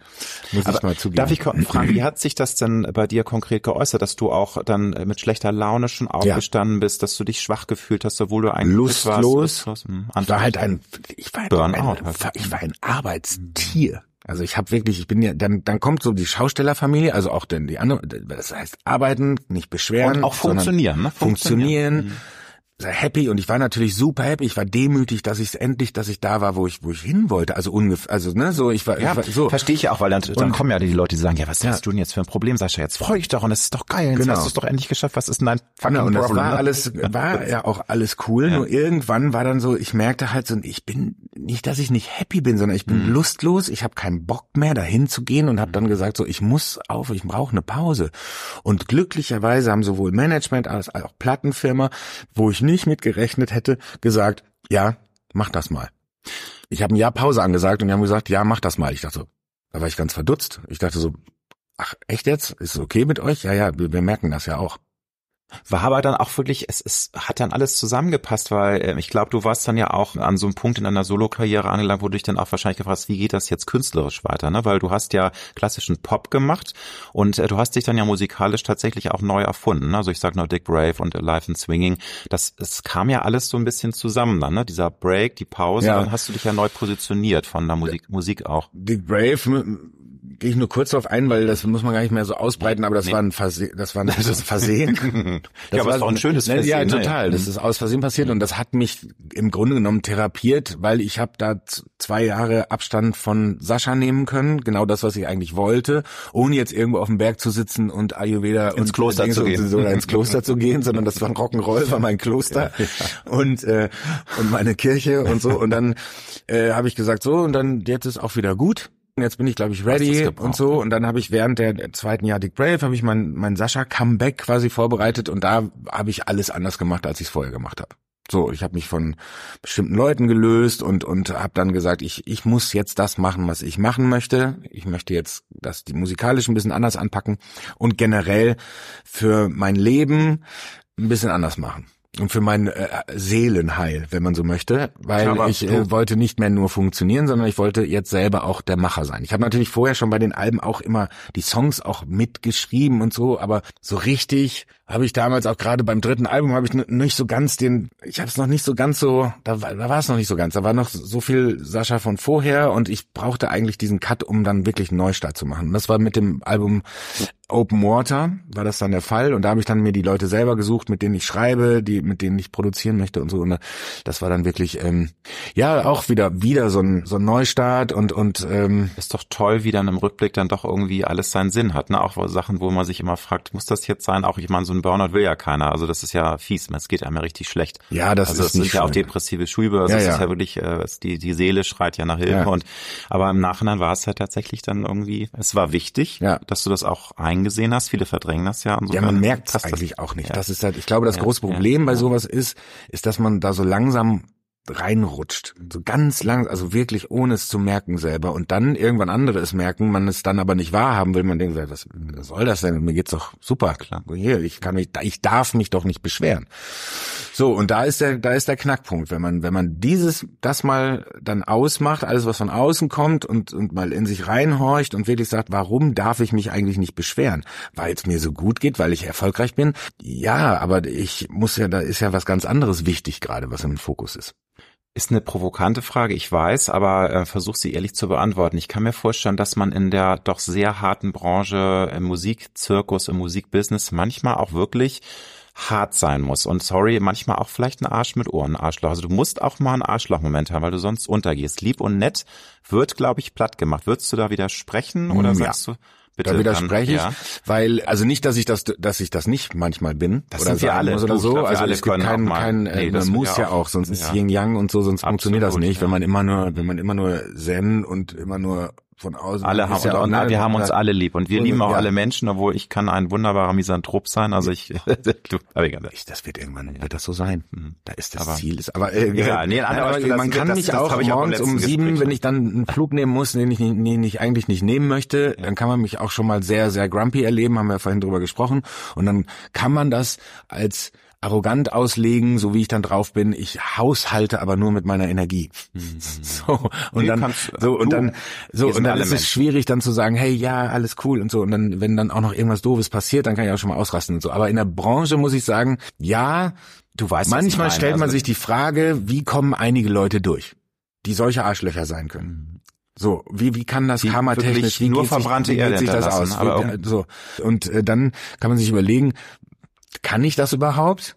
Muss aber ich mal zugeben. Darf ich fragen, wie hat sich das denn bei dir konkret geäußert, dass du auch dann mit schlechter Laune schon aufgestanden ja. bist, dass du dich schwach gefühlt hast, obwohl du eigentlich lustlos, warst, lustlos hm, war halt ein, ich war, Burnout, ein, ich war ein Arbeitstier. Also ich habe wirklich, ich bin ja, dann dann kommt so die Schaustellerfamilie, also auch denn die andere, das heißt arbeiten, nicht beschweren, und auch funktionieren, ne? funktionieren. funktionieren. Mhm happy und ich war natürlich super happy. Ich war demütig, dass ich endlich, dass ich da war, wo ich, wo ich hin wollte. Also ungefähr, also ne, so ich war, ja, ich war so. Verstehe ich auch, weil dann, dann kommen ja die Leute, die sagen, ja, was ja. hast du denn jetzt für ein Problem, Sascha? Jetzt freu dich doch und es ist doch geil. Jetzt genau. hast du es doch endlich geschafft. Was ist denn dein fucking genau, und das Problem? war ne? alles, war ja auch alles cool. Ja. Nur irgendwann war dann so, ich merkte halt so, ich bin nicht, dass ich nicht happy bin, sondern ich bin mhm. lustlos. Ich habe keinen Bock mehr, dahin zu gehen und habe dann gesagt, so ich muss auf, ich brauche eine Pause. Und glücklicherweise haben sowohl Management als auch Plattenfirma, wo ich nicht mitgerechnet hätte, gesagt, ja, mach das mal. Ich habe ein Jahr Pause angesagt und die haben gesagt, ja, mach das mal. Ich dachte so, da war ich ganz verdutzt. Ich dachte so, ach, echt jetzt? Ist es okay mit euch? Ja, ja, wir, wir merken das ja auch. War aber dann auch wirklich, es, es hat dann alles zusammengepasst, weil äh, ich glaube, du warst dann ja auch an so einem Punkt in deiner Solokarriere angelangt, wo du dich dann auch wahrscheinlich gefragt hast, wie geht das jetzt künstlerisch weiter, ne? Weil du hast ja klassischen Pop gemacht und äh, du hast dich dann ja musikalisch tatsächlich auch neu erfunden. Ne? Also ich sag nur Dick Brave und Alive and Swinging. Das, es kam ja alles so ein bisschen zusammen dann, ne? Dieser Break, die Pause, ja. dann hast du dich ja neu positioniert von der Musik, Musik auch. Dick Brave gehe ich nur kurz darauf ein, weil das muss man gar nicht mehr so ausbreiten, aber das nee. war ein Versehen, das war ein, das ein Versehen. Das ja, aber war doch ein schönes ne, Versehen. Ja, total. Ne? Das ist aus Versehen passiert und das hat mich im Grunde genommen therapiert, weil ich habe da zwei Jahre Abstand von Sascha nehmen können, genau das, was ich eigentlich wollte, ohne jetzt irgendwo auf dem Berg zu sitzen und Ayurveda ins und Kloster zu gehen. So, ins Kloster zu gehen, sondern das war ein Rock'n'Roll, war mein Kloster ja, ja. und äh, und meine Kirche und so und dann äh, habe ich gesagt so und dann jetzt ist auch wieder gut jetzt bin ich glaube ich ready und so und dann habe ich während der zweiten Jahr Dick Brave habe ich mein mein Sascha Comeback quasi vorbereitet und da habe ich alles anders gemacht als ich es vorher gemacht habe. So, ich habe mich von bestimmten Leuten gelöst und und habe dann gesagt, ich ich muss jetzt das machen, was ich machen möchte. Ich möchte jetzt das die musikalisch ein bisschen anders anpacken und generell für mein Leben ein bisschen anders machen und für mein äh, Seelenheil, wenn man so möchte, weil Aber ich äh, wollte nicht mehr nur funktionieren, sondern ich wollte jetzt selber auch der Macher sein. Ich habe natürlich vorher schon bei den Alben auch immer die Songs auch mitgeschrieben und so, aber so richtig habe ich damals auch gerade beim dritten Album habe ich nicht so ganz den, ich habe es noch nicht so ganz so, da, da war es noch nicht so ganz, da war noch so viel Sascha von vorher und ich brauchte eigentlich diesen Cut, um dann wirklich einen Neustart zu machen. Und das war mit dem Album Open Water war das dann der Fall und da habe ich dann mir die Leute selber gesucht, mit denen ich schreibe, die mit denen ich produzieren möchte und so und das war dann wirklich ähm, ja auch wieder wieder so ein so ein Neustart und und ähm, ist doch toll, wie dann im Rückblick dann doch irgendwie alles seinen Sinn hat, ne? Auch Sachen, wo man sich immer fragt, muss das jetzt sein? Auch ich meine, so ein Burnout will ja keiner, also das ist ja fies, es geht einem ja richtig schlecht. Ja, das also ist das nicht sind ja auch depressive Schübe, also ja, es ja. ist ja wirklich äh, die die Seele schreit ja nach Hilfe ja. und aber im Nachhinein war es halt tatsächlich dann irgendwie, es war wichtig, ja. dass du das auch eingesehen hast. Viele verdrängen das ja. ja, man merkt es eigentlich auch nicht. Ja. Das ist halt, ich glaube, das große Problem bei sowas ist, ist, dass man da so langsam reinrutscht. So ganz lang, also wirklich ohne es zu merken selber. Und dann irgendwann andere es merken, man es dann aber nicht wahrhaben will. Man denkt, was, was soll das denn? Mir geht's doch super. Klar. Hier, ich kann mich, ich darf mich doch nicht beschweren. So, und da ist der, da ist der Knackpunkt. Wenn man, wenn man dieses, das mal dann ausmacht, alles was von außen kommt und, und mal in sich reinhorcht und wirklich sagt, warum darf ich mich eigentlich nicht beschweren? Weil es mir so gut geht, weil ich erfolgreich bin? Ja, aber ich muss ja, da ist ja was ganz anderes wichtig gerade, was im Fokus ist. Ist eine provokante Frage, ich weiß, aber äh, versuch sie ehrlich zu beantworten. Ich kann mir vorstellen, dass man in der doch sehr harten Branche im Musikzirkus, im Musikbusiness manchmal auch wirklich hart sein muss. Und sorry, manchmal auch vielleicht ein Arsch mit Ohren, Arschloch. Also du musst auch mal einen Arschlochmoment haben, weil du sonst untergehst. Lieb und nett wird, glaube ich, platt gemacht. Würdest du da widersprechen oder ja. sagst du? Bitte, da widerspreche dann, ich, ja. weil also nicht, dass ich das, dass ich das nicht manchmal bin das oder sind wir alle oder so. Also es gibt keinen, kein, äh, nee, man muss ja auch, sonst ist Yin Yang und so, sonst Absolut, funktioniert das nicht, ja. wenn man immer nur, wenn man immer nur Zen und immer nur von außen. Alle haben, ja und, wir haben uns alle lieb und wir lieben auch ja. alle Menschen, obwohl ich kann ein wunderbarer Misanthrop sein. Also ich, du, aber egal. Ich, das wird irgendwann wird das so sein. Mhm. Da ist das aber, Ziel. Ist, aber äh, ja, nee, nein, aber man kann das, mich das, auch morgens um sieben, Gespräch. wenn ich dann einen Flug nehmen muss, den ich, den ich eigentlich nicht nehmen möchte, dann kann man mich auch schon mal sehr, sehr grumpy erleben. Haben wir vorhin drüber gesprochen. Und dann kann man das als arrogant auslegen, so wie ich dann drauf bin. Ich haushalte aber nur mit meiner Energie. Mhm. So und nee, dann so und dann so und dann ist es schwierig dann zu sagen, hey, ja, alles cool und so und dann wenn dann auch noch irgendwas doofes passiert, dann kann ich auch schon mal ausrasten und so. Aber in der Branche muss ich sagen, ja, du weißt, manchmal stellt man also sich die Frage, wie kommen einige Leute durch, die solche Arschlöcher sein können. Mhm. So, wie, wie kann das karmatechnisch, wie nur verbrannte sich, wie geht sich das aus? Aber so. Und äh, dann kann man sich überlegen, kann ich das überhaupt?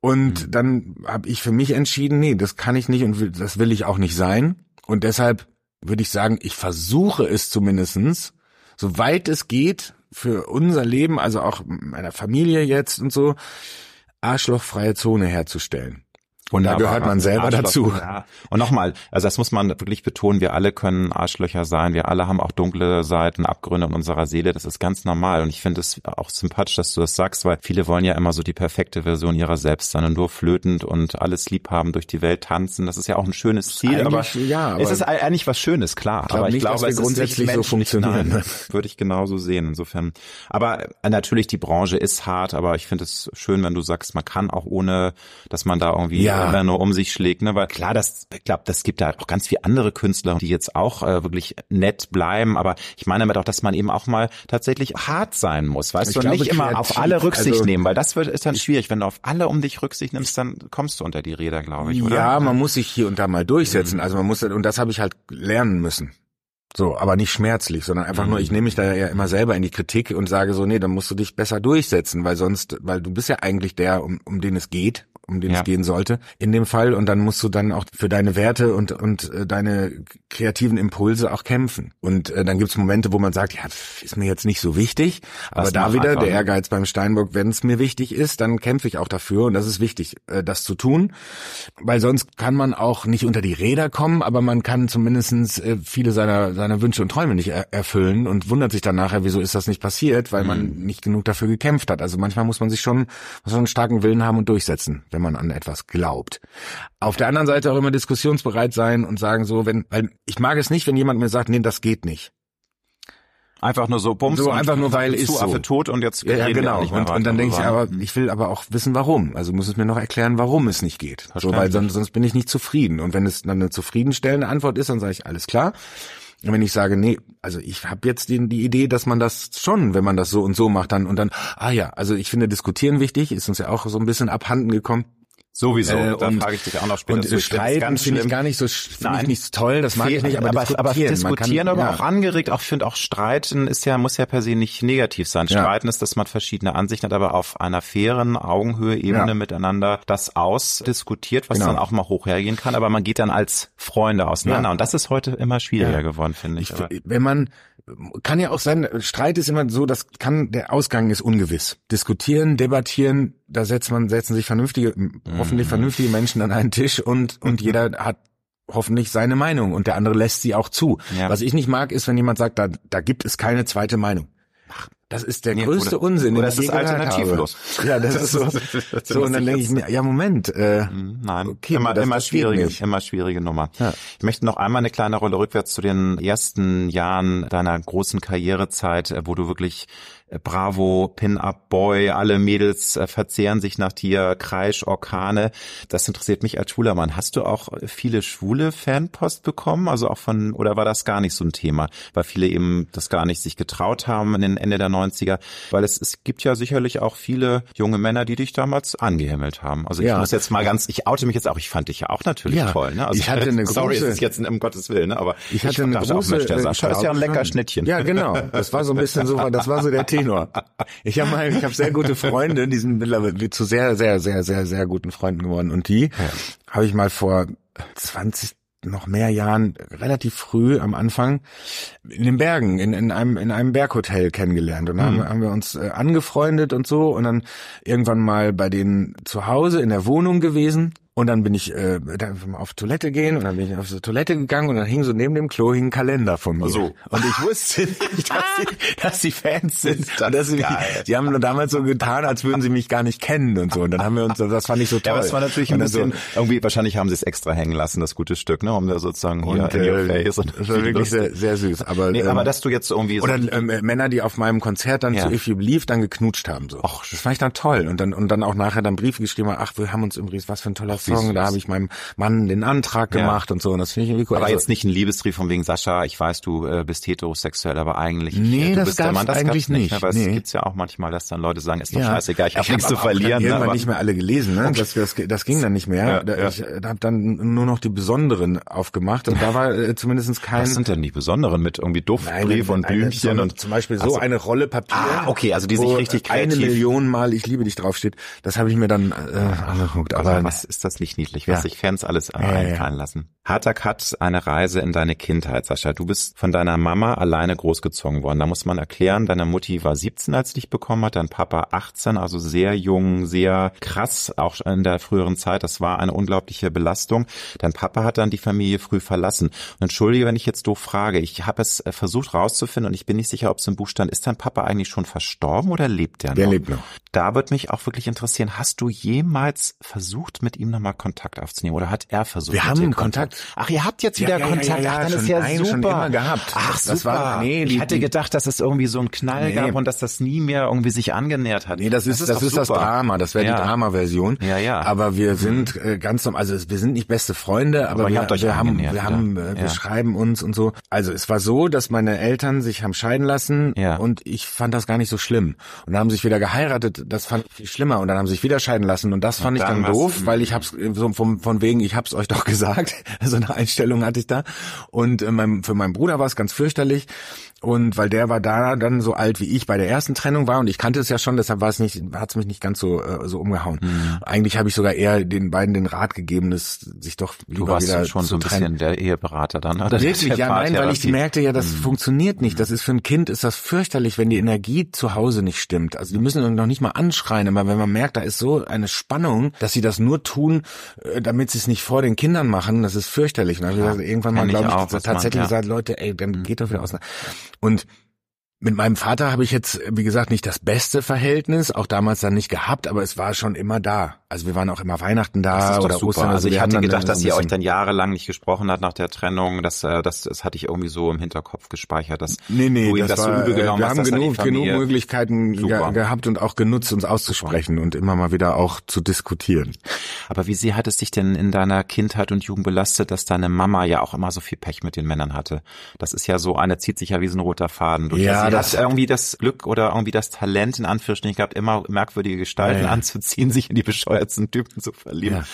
Und mhm. dann habe ich für mich entschieden, nee, das kann ich nicht und will, das will ich auch nicht sein. Und deshalb würde ich sagen, ich versuche es zumindestens, soweit es geht, für unser Leben, also auch meiner Familie jetzt und so, arschlochfreie Zone herzustellen. Und da gehört man selber dazu. Ja. Und nochmal, also das muss man wirklich betonen, wir alle können Arschlöcher sein, wir alle haben auch dunkle Seiten, Abgründe in unserer Seele, das ist ganz normal. Und ich finde es auch sympathisch, dass du das sagst, weil viele wollen ja immer so die perfekte Version ihrer selbst sein und nur flötend und alles lieb haben, durch die Welt tanzen. Das ist ja auch ein schönes Ziel, aber, ja, aber es ist eigentlich was Schönes, klar. Ich aber ich nicht, glaube, es grundsätzlich so funktionieren. Nein, würde ich genauso sehen, insofern. Aber äh, natürlich, die Branche ist hart, aber ich finde es schön, wenn du sagst, man kann auch ohne, dass man da irgendwie ja ja. nur um sich schlägt, ne? Weil klar, das, glaube, das gibt da auch ganz viele andere Künstler, die jetzt auch äh, wirklich nett bleiben. Aber ich meine damit auch, dass man eben auch mal tatsächlich hart sein muss, weißt ich du, glaube, nicht immer auf alle Rücksicht also, nehmen, weil das wird ist dann schwierig. Wenn du auf alle um dich Rücksicht nimmst, dann kommst du unter die Räder, glaube ich, oder? Ja, man muss sich hier und da mal durchsetzen. Mhm. Also man muss und das habe ich halt lernen müssen. So, aber nicht schmerzlich, sondern einfach mhm. nur, ich nehme mich da ja immer selber in die Kritik und sage so, nee, dann musst du dich besser durchsetzen, weil sonst, weil du bist ja eigentlich der, um, um den es geht um den ja. es gehen sollte in dem Fall. Und dann musst du dann auch für deine Werte und und äh, deine kreativen Impulse auch kämpfen. Und äh, dann gibt's Momente, wo man sagt, ja, ist mir jetzt nicht so wichtig, aber da wieder der Ehrgeiz beim Steinbock, wenn es mir wichtig ist, dann kämpfe ich auch dafür. Und das ist wichtig, äh, das zu tun, weil sonst kann man auch nicht unter die Räder kommen, aber man kann zumindestens äh, viele seiner seiner Wünsche und Träume nicht er erfüllen und wundert sich dann nachher, wieso ist das nicht passiert, weil mhm. man nicht genug dafür gekämpft hat. Also manchmal muss man sich schon so einen starken Willen haben und durchsetzen wenn man an etwas glaubt. Auf der anderen Seite auch immer diskussionsbereit sein und sagen so, wenn, weil ich mag es nicht, wenn jemand mir sagt, nee, das geht nicht. Einfach nur so bums so einfach nur weil ist so. tot und jetzt ja, ja genau. und, und dann denke ich aber ich will aber auch wissen warum. Also muss es mir noch erklären warum es nicht geht. So weil sonst, sonst bin ich nicht zufrieden. Und wenn es dann eine zufriedenstellende Antwort ist dann sage ich alles klar wenn ich sage, nee, also ich habe jetzt die, die Idee, dass man das schon, wenn man das so und so macht, dann und dann, ah ja, also ich finde diskutieren wichtig, ist uns ja auch so ein bisschen abhanden gekommen. Sowieso, äh, da frage ich dich auch noch später. Und streiten finde ich gar nicht so, finde ich nicht toll, das mag ich nicht, aber, aber diskutieren, aber, diskutieren kann, aber ja. auch angeregt, auch finde auch streiten ist ja, muss ja per se nicht negativ sein. Ja. Streiten ist, dass man verschiedene Ansichten hat, aber auf einer fairen Augenhöhe-Ebene ja. miteinander das ausdiskutiert, was genau. dann auch mal hoch hergehen kann, aber man geht dann als Freunde auseinander und das ist heute immer schwieriger geworden, finde ich. ich wenn man, kann ja auch sein, Streit ist immer so, das kann, der Ausgang ist ungewiss. Diskutieren, debattieren, da setzt man, setzen sich vernünftige, mhm. hoffentlich vernünftige Menschen an einen Tisch und, und jeder hat hoffentlich seine Meinung und der andere lässt sie auch zu. Ja. Was ich nicht mag, ist, wenn jemand sagt, da, da gibt es keine zweite Meinung. Ach, Das ist der größte oder, Unsinn, oder den ich je alternativlos. Habe. Ja, das, das ist so. Ist, so und dann denke ich mir, ja Moment, äh, hm, nein, okay, immer, immer schwierige, immer schwierige Nummer. Ja. Ich möchte noch einmal eine kleine Rolle rückwärts zu den ersten Jahren deiner großen Karrierezeit, äh, wo du wirklich Bravo, Pin-Up Boy, alle Mädels äh, verzehren sich nach dir, Kreisch, Orkane. Das interessiert mich als schwuler Mann. Hast du auch viele schwule Fanpost bekommen? Also auch von, oder war das gar nicht so ein Thema? Weil viele eben das gar nicht sich getraut haben in den Ende der 90er. Weil es, es gibt ja sicherlich auch viele junge Männer, die dich damals angehimmelt haben. Also ich ja. muss jetzt mal ganz, ich oute mich jetzt auch, ich fand dich ja auch natürlich ja. toll. Ne? Also ich hatte eine sorry, große, ist jetzt um Gottes Willen, ne? aber ich hatte ich eine große, auch, Mensch, der Sascha ist ja ein lecker Schnittchen. Ja, genau. Das war so ein bisschen so, das war so der Tenor. Ich habe mal, ich habe sehr gute Freunde, die sind mittlerweile zu sehr, sehr, sehr, sehr, sehr guten Freunden geworden. Und die ja. habe ich mal vor 20, noch mehr Jahren relativ früh am Anfang in den Bergen in, in einem in einem Berghotel kennengelernt und dann mhm. haben wir uns äh, angefreundet und so und dann irgendwann mal bei denen zu Hause in der Wohnung gewesen und dann bin ich äh, auf Toilette gehen und dann bin ich auf die Toilette gegangen und dann hing so neben dem Klo hing ein Kalender von mir. So. Und ich wusste nicht, dass sie, dass sie Fans sind. Das dass sie, die haben nur damals so getan, als würden sie mich gar nicht kennen und so. Und dann haben wir uns, das fand ich so toll. Ja, es war natürlich ein bisschen, so, irgendwie, wahrscheinlich haben sie es extra hängen lassen, das gute Stück, ne, um da sozusagen und, hier in äh, face. Und das war wirklich sehr, sehr süß. Aber, nee, ähm, aber dass du jetzt irgendwie so Oder ähm, Männer, die auf meinem Konzert dann ja. zu If You Believe dann geknutscht haben, so. Och, das fand ich dann toll. Und dann, und dann auch nachher dann Briefe geschrieben, ach, wir haben uns übrigens, was für ein toller Song, da habe ich meinem Mann den Antrag gemacht ja. und so. Und das finde ich irgendwie cool. Aber also, jetzt nicht ein Liebesbrief von wegen Sascha, ich weiß, du äh, bist heterosexuell, aber eigentlich nee, du das bist der Mann. Das eigentlich nicht. nicht weil nee. es gibt's ja auch manchmal, dass dann Leute sagen, ist doch ja. scheißegal, ich habe nichts zu verlieren. Ich habe irgendwann nicht mehr alle gelesen, ne? Das, das, das ging dann nicht mehr. Ja, ich ja. habe dann nur noch die besonderen aufgemacht und da war äh, zumindest kein. Was sind denn die besonderen mit irgendwie Duftbrief und Blümchen eine, und zum Beispiel so, so, eine Rolle Papier. Ah, okay, also die sich richtig kreativ. Eine Million Mal ich liebe dich draufsteht. Das habe ich mir dann äh, angeguckt. Aber was ist das nicht niedlich, was sich Fans alles einfallen lassen. Harter Cut, eine Reise in deine Kindheit, Sascha. Du bist von deiner Mama alleine großgezogen worden. Da muss man erklären, deine Mutti war 17, als sie dich bekommen hat, dein Papa 18, also sehr jung, sehr krass, auch in der früheren Zeit. Das war eine unglaubliche Belastung. Dein Papa hat dann die Familie früh verlassen. Und entschuldige, wenn ich jetzt doof frage. Ich habe es äh, versucht rauszufinden und ich bin nicht sicher, ob es im Buch stand. Ist dein Papa eigentlich schon verstorben oder lebt der noch? Der lebt noch. Da wird mich auch wirklich interessieren, hast du jemals versucht, mit ihm nochmal Kontakt aufzunehmen oder hat er versucht? Wir haben Kontakt. Ach, ihr habt jetzt wieder ja, Kontakt. Ja, ja, Ach, dann ist ja nein, super. Schon immer gehabt. Ach, super. Das war, nee, ich hatte gedacht, dass es irgendwie so einen Knall nee. gab und dass das nie mehr irgendwie sich angenähert hat. Nee, das ist das, ist, das, ist das Drama. Das wäre die Drama-Version. Ja, ja. Aber wir sind äh, ganz normal, also wir sind nicht beste Freunde, aber, aber wir, wir haben, wir haben, äh, wir schreiben uns und so. Also es war so, dass meine Eltern sich haben scheiden lassen ja. und ich fand das gar nicht so schlimm. Und dann haben sich wieder geheiratet. Das fand ich viel schlimmer und dann haben sich wieder scheiden lassen und das fand ich dann, dann doof, weil ich hab's so vom, von wegen, ich hab's euch doch gesagt. So eine Einstellung hatte ich da. Und äh, mein, für meinen Bruder war es ganz fürchterlich. Und weil der war da dann so alt wie ich bei der ersten Trennung war und ich kannte es ja schon, deshalb war es nicht, hat es mich nicht ganz so äh, so umgehauen. Mhm. Eigentlich habe ich sogar eher den beiden den Rat gegeben, dass sich doch lieber du warst wieder schon so ein bisschen der Eheberater dann, oder? Wirklich, ja, nein, weil ich merkte ja, das mhm. funktioniert nicht. Das ist für ein Kind ist das fürchterlich, wenn die Energie zu Hause nicht stimmt. Also die müssen noch nicht mal anschreien, aber wenn man merkt, da ist so eine Spannung, dass sie das nur tun, äh, damit sie es nicht vor den Kindern machen, das ist fürchterlich. Und dann ja, irgendwann mal, glaube ich, auch, tatsächlich man, ja. gesagt, Leute, ey, dann mhm. geht doch wieder aus. Und mit meinem Vater habe ich jetzt, wie gesagt, nicht das beste Verhältnis, auch damals dann nicht gehabt, aber es war schon immer da. Also wir waren auch immer Weihnachten da oder super. Ostern. Also, also ich hatte gedacht, dass ihr euch dann jahrelang nicht gesprochen hat nach der Trennung. Das, äh, das, das hatte ich irgendwie so im Hinterkopf gespeichert, dass nee, nee, du ihm das, das war, so übel genommen wir hast. Wir haben genug, genug Möglichkeiten ge gehabt und auch genutzt, uns auszusprechen und immer mal wieder auch zu diskutieren. Aber wie sehr hat es dich denn in deiner Kindheit und Jugend belastet, dass deine Mama ja auch immer so viel Pech mit den Männern hatte? Das ist ja so, eine zieht sich ja wie so ein roter Faden durch. Ja, das irgendwie das Glück oder irgendwie das Talent in Anführungsstrichen gehabt, immer merkwürdige Gestalten ja, anzuziehen, sich in die bescheuertsten Typen zu verlieben. Ja.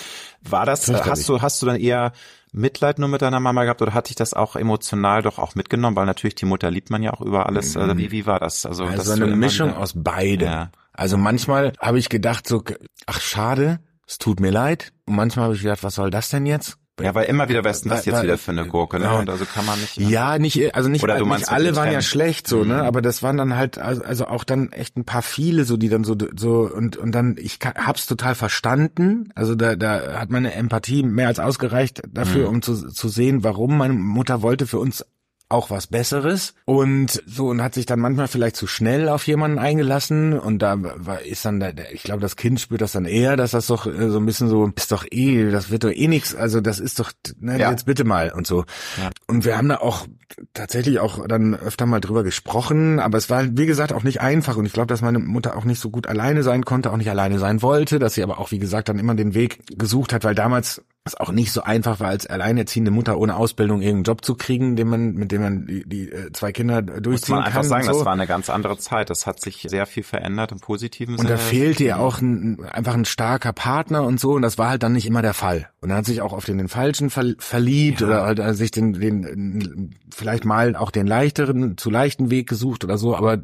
War das, hast du, hast du dann eher Mitleid nur mit deiner Mama gehabt oder hat dich das auch emotional doch auch mitgenommen? Weil natürlich die Mutter liebt man ja auch über alles. Mhm. Also wie, wie war das? Also, also eine Mischung aus beide. Ja. Also manchmal habe ich gedacht so, ach schade, es tut mir leid. Und manchmal habe ich gedacht, was soll das denn jetzt? Ja, weil immer wieder Westen, das jetzt wieder für eine Gurke, ne? Und also kann man nicht. Ne? Ja, nicht, also nicht, Oder meinst nicht alle waren ja schlecht, so, ne? Mhm. Aber das waren dann halt, also, also auch dann echt ein paar viele, so, die dann so, so, und, und dann, ich hab's total verstanden. Also da, da hat meine Empathie mehr als ausgereicht dafür, mhm. um zu, zu sehen, warum meine Mutter wollte für uns auch was Besseres und so und hat sich dann manchmal vielleicht zu schnell auf jemanden eingelassen und da war, ist dann der, ich glaube das Kind spürt das dann eher, dass das doch äh, so ein bisschen so ist doch eh, das wird doch eh nichts, also das ist doch ne, ja. jetzt bitte mal und so. Ja. Und wir haben da auch tatsächlich auch dann öfter mal drüber gesprochen, aber es war wie gesagt auch nicht einfach und ich glaube, dass meine Mutter auch nicht so gut alleine sein konnte, auch nicht alleine sein wollte, dass sie aber auch wie gesagt dann immer den Weg gesucht hat, weil damals es auch nicht so einfach war, als alleinerziehende Mutter ohne Ausbildung irgendeinen Job zu kriegen, den man, mit dem man die, die äh, zwei Kinder durchziehen Muss man einfach kann. sagen, so. das war eine ganz andere Zeit. Das hat sich sehr viel verändert im positiven Sinne. Und da fehlte ja auch ein, einfach ein starker Partner und so. Und das war halt dann nicht immer der Fall. Und er hat sich auch auf den, den Falschen ver verliebt ja. oder halt äh, sich den, den, vielleicht mal auch den leichteren, zu leichten Weg gesucht oder so. Aber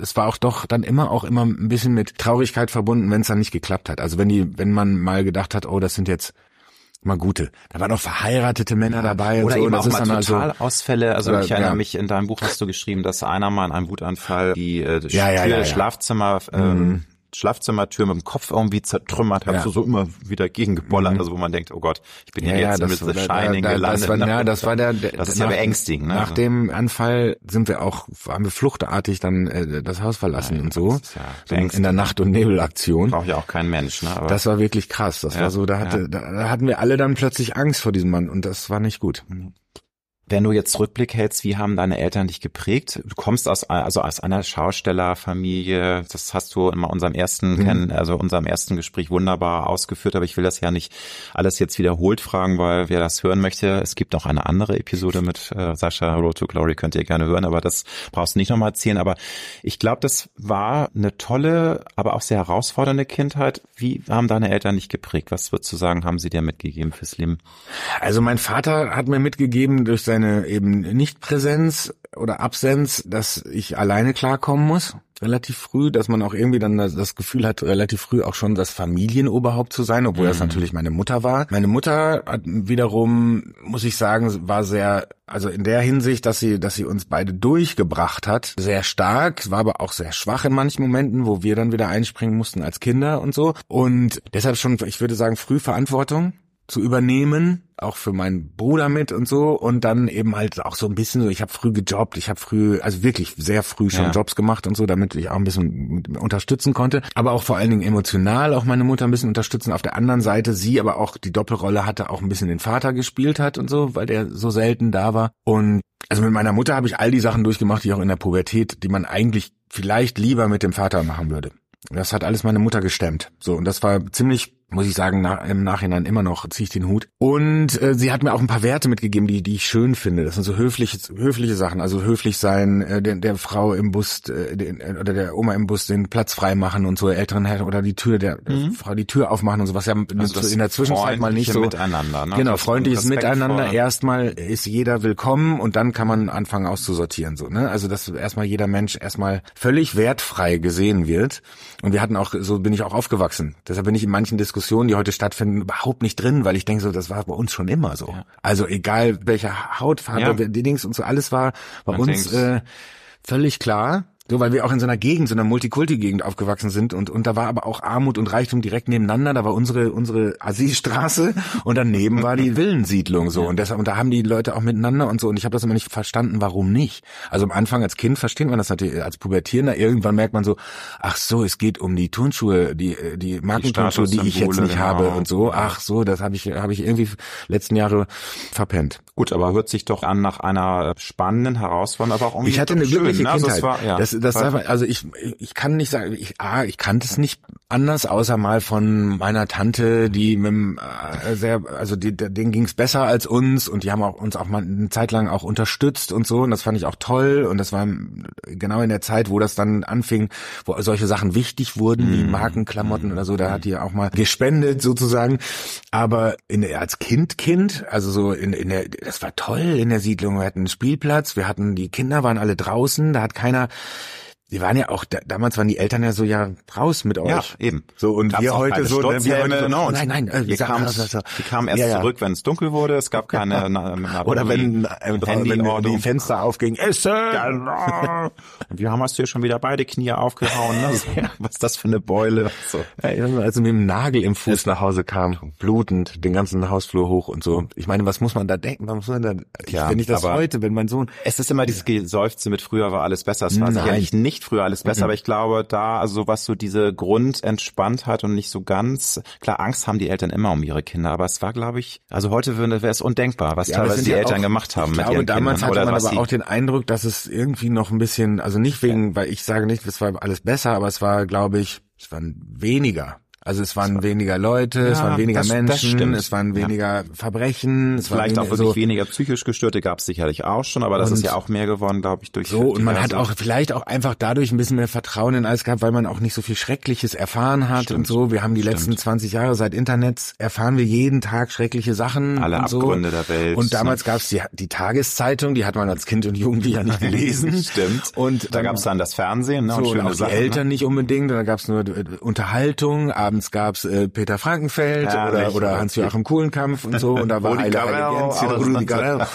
es war auch doch dann immer auch immer ein bisschen mit Traurigkeit verbunden, wenn es dann nicht geklappt hat. Also wenn die, wenn man mal gedacht hat, oh, das sind jetzt mal gute. Da waren auch verheiratete Männer dabei oder und so. Eben auch mal. Also, also ich erinnere ja. mich, in deinem Buch hast du geschrieben, dass einer mal in einem Wutanfall die äh, ja, ja, Tür Schlafzimmer ähm, mhm. Schlafzimmertür mit dem Kopf irgendwie zertrümmert, ja. hast du so immer wieder gegengebollert, mhm. also wo man denkt, oh Gott, ich bin ja, hier jetzt ja, mit The Shining da, gelandet. Das war, ja, das war der, der das ist nach, ja beängstigend. Ne? Nach dem Anfall sind wir auch, haben wir fluchtartig dann äh, das Haus verlassen ja, und so, ja in der Nacht- und Nebelaktion. Braucht ja auch kein Mensch. Ne? Aber das war wirklich krass. Das war so, da hatte, da, da hatten wir alle dann plötzlich Angst vor diesem Mann und das war nicht gut. Mhm. Wenn du jetzt Rückblick hältst, wie haben deine Eltern dich geprägt? Du kommst aus also aus einer Schaustellerfamilie. Das hast du in unserem ersten mhm. also unserem ersten Gespräch wunderbar ausgeführt. Aber ich will das ja nicht alles jetzt wiederholt fragen, weil wer das hören möchte, es gibt auch eine andere Episode mit äh, Sascha Road to Glory, könnt ihr gerne hören. Aber das brauchst du nicht nochmal erzählen. Aber ich glaube, das war eine tolle, aber auch sehr herausfordernde Kindheit. Wie haben deine Eltern dich geprägt? Was würdest du sagen, haben sie dir mitgegeben fürs Leben? Also mein Vater hat mir mitgegeben durch seine meine eben Nichtpräsenz oder Absenz, dass ich alleine klarkommen muss, relativ früh, dass man auch irgendwie dann das, Gefühl hat, relativ früh auch schon das Familienoberhaupt zu sein, obwohl mhm. das natürlich meine Mutter war. Meine Mutter hat wiederum, muss ich sagen, war sehr, also in der Hinsicht, dass sie, dass sie uns beide durchgebracht hat, sehr stark, war aber auch sehr schwach in manchen Momenten, wo wir dann wieder einspringen mussten als Kinder und so. Und deshalb schon, ich würde sagen, früh Verantwortung zu übernehmen, auch für meinen Bruder mit und so und dann eben halt auch so ein bisschen so, ich habe früh gejobbt, ich habe früh, also wirklich sehr früh schon ja. Jobs gemacht und so, damit ich auch ein bisschen unterstützen konnte, aber auch vor allen Dingen emotional auch meine Mutter ein bisschen unterstützen. Auf der anderen Seite sie aber auch die Doppelrolle hatte, auch ein bisschen den Vater gespielt hat und so, weil der so selten da war und also mit meiner Mutter habe ich all die Sachen durchgemacht, die auch in der Pubertät, die man eigentlich vielleicht lieber mit dem Vater machen würde. Das hat alles meine Mutter gestemmt. So, und das war ziemlich muss ich sagen, nach, im Nachhinein immer noch ziehe ich den Hut. Und äh, sie hat mir auch ein paar Werte mitgegeben, die, die ich schön finde. Das sind so höfliche, höfliche Sachen. Also höflich sein, äh, der, der Frau im Bus äh, den, äh, oder der Oma im Bus den Platz frei machen und so älteren Herren oder die Tür der, mhm. Frau die Tür aufmachen und so was ja also in der Zwischenzeit mal nicht so miteinander. Ne? Genau, freundliches Miteinander. Erstmal ist jeder willkommen und dann kann man anfangen auszusortieren so. Ne? Also dass erstmal jeder Mensch erstmal völlig wertfrei gesehen wird. Und wir hatten auch so bin ich auch aufgewachsen. Deshalb bin ich in manchen Diskussionen Diskussionen, die heute stattfinden, überhaupt nicht drin, weil ich denke so, das war bei uns schon immer so. Ja. Also egal welche Hautfarbe, ja. die Dings und so, alles war bei Man uns äh, völlig klar. So, weil wir auch in so einer Gegend, so einer Multikulti-Gegend aufgewachsen sind und, und da war aber auch Armut und Reichtum direkt nebeneinander. Da war unsere, unsere Assi-Straße und daneben war die Villensiedlung so. Und deshalb, und da haben die Leute auch miteinander und so. Und ich habe das immer nicht verstanden, warum nicht. Also am Anfang als Kind versteht man das natürlich, als Pubertierender. Irgendwann merkt man so, ach so, es geht um die Turnschuhe, die, die Markenturnschuhe, die, die ich jetzt nicht genau. habe und so. Ach so, das habe ich, habe ich irgendwie letzten Jahre verpennt. Gut, aber hört sich doch an nach einer spannenden, herausfordernden, aber auch irgendwie Ich hatte eine glückliche schön, ne? Kindheit. Also, war, ja. das, das war, also ich, ich kann nicht sagen, ich, ah, ich kannte es nicht anders, außer mal von meiner Tante, die mit dem, äh, sehr, also die, denen ging es besser als uns und die haben auch uns auch mal eine Zeit lang auch unterstützt und so und das fand ich auch toll und das war genau in der Zeit, wo das dann anfing, wo solche Sachen wichtig wurden, wie mhm. Markenklamotten oder so, da hat die auch mal gespendet sozusagen, aber in als Kind, Kind, also so in, in der, das war toll in der Siedlung, wir hatten einen Spielplatz, wir hatten, die Kinder waren alle draußen, da hat keiner die waren ja auch, da, damals waren die Eltern ja so ja raus mit euch. Ja, eben. So und Gab's wir heute so, ne, wir heute so, no, nein, nein, äh, wir kamen, wir kamen erst ja, ja. zurück, wenn es dunkel wurde. Es gab keine na, na, Oder wenn, äh, wenn die Fenster aufgingen, Essen! wir haben hast du ja schon wieder beide Knie aufgehauen. Ne? Was ist das für eine Beule? So. Also mit dem Nagel im Fuß nach Hause kam, blutend, den ganzen Hausflur hoch und so. Ich meine, was muss man da denken? Was muss man da, ja, wenn ich das heute, wenn mein Sohn... Es ist immer dieses Geseufze mit früher war alles besser. Es war Nein. sicherlich nicht früher alles besser, mhm. aber ich glaube, da, also was so diese Grundentspanntheit und nicht so ganz, klar, Angst haben die Eltern immer um ihre Kinder, aber es war, glaube ich, also heute wäre es undenkbar, was ja, teilweise die ja Eltern auch, gemacht haben. Ich mit glaube, ihren damals Kindern, hatte man aber auch den Eindruck, dass es irgendwie noch ein bisschen, also nicht wegen, weil ich sage nicht, es war alles besser, aber es war, glaube ich, es waren weniger also es waren weniger Leute, ja, es waren weniger das, Menschen, das es waren weniger ja. Verbrechen. Es Vielleicht auch wirklich so weniger psychisch Gestörte gab es sicherlich auch schon, aber das ist ja auch mehr geworden, glaube ich, durch So und man hat auch vielleicht auch einfach dadurch ein bisschen mehr Vertrauen in alles gehabt, weil man auch nicht so viel Schreckliches erfahren hat Stimmt. und so. Wir haben die Stimmt. letzten 20 Jahre seit Internet erfahren wir jeden Tag schreckliche Sachen. Alle und Abgründe so. der Welt. Und damals ne? gab es die, die Tageszeitung, die hat man als Kind und Jugendlicher nicht gelesen. Stimmt. Und da gab es dann das Fernsehen ne, so, und, und auch Sachen, die Eltern ne? nicht unbedingt. Da gab es nur äh, Unterhaltung. Abends gab es äh, Peter Frankenfeld ja, oder, oder Hans-Joachim Kuhlenkampf und so und da war Heile, Heile Gänse,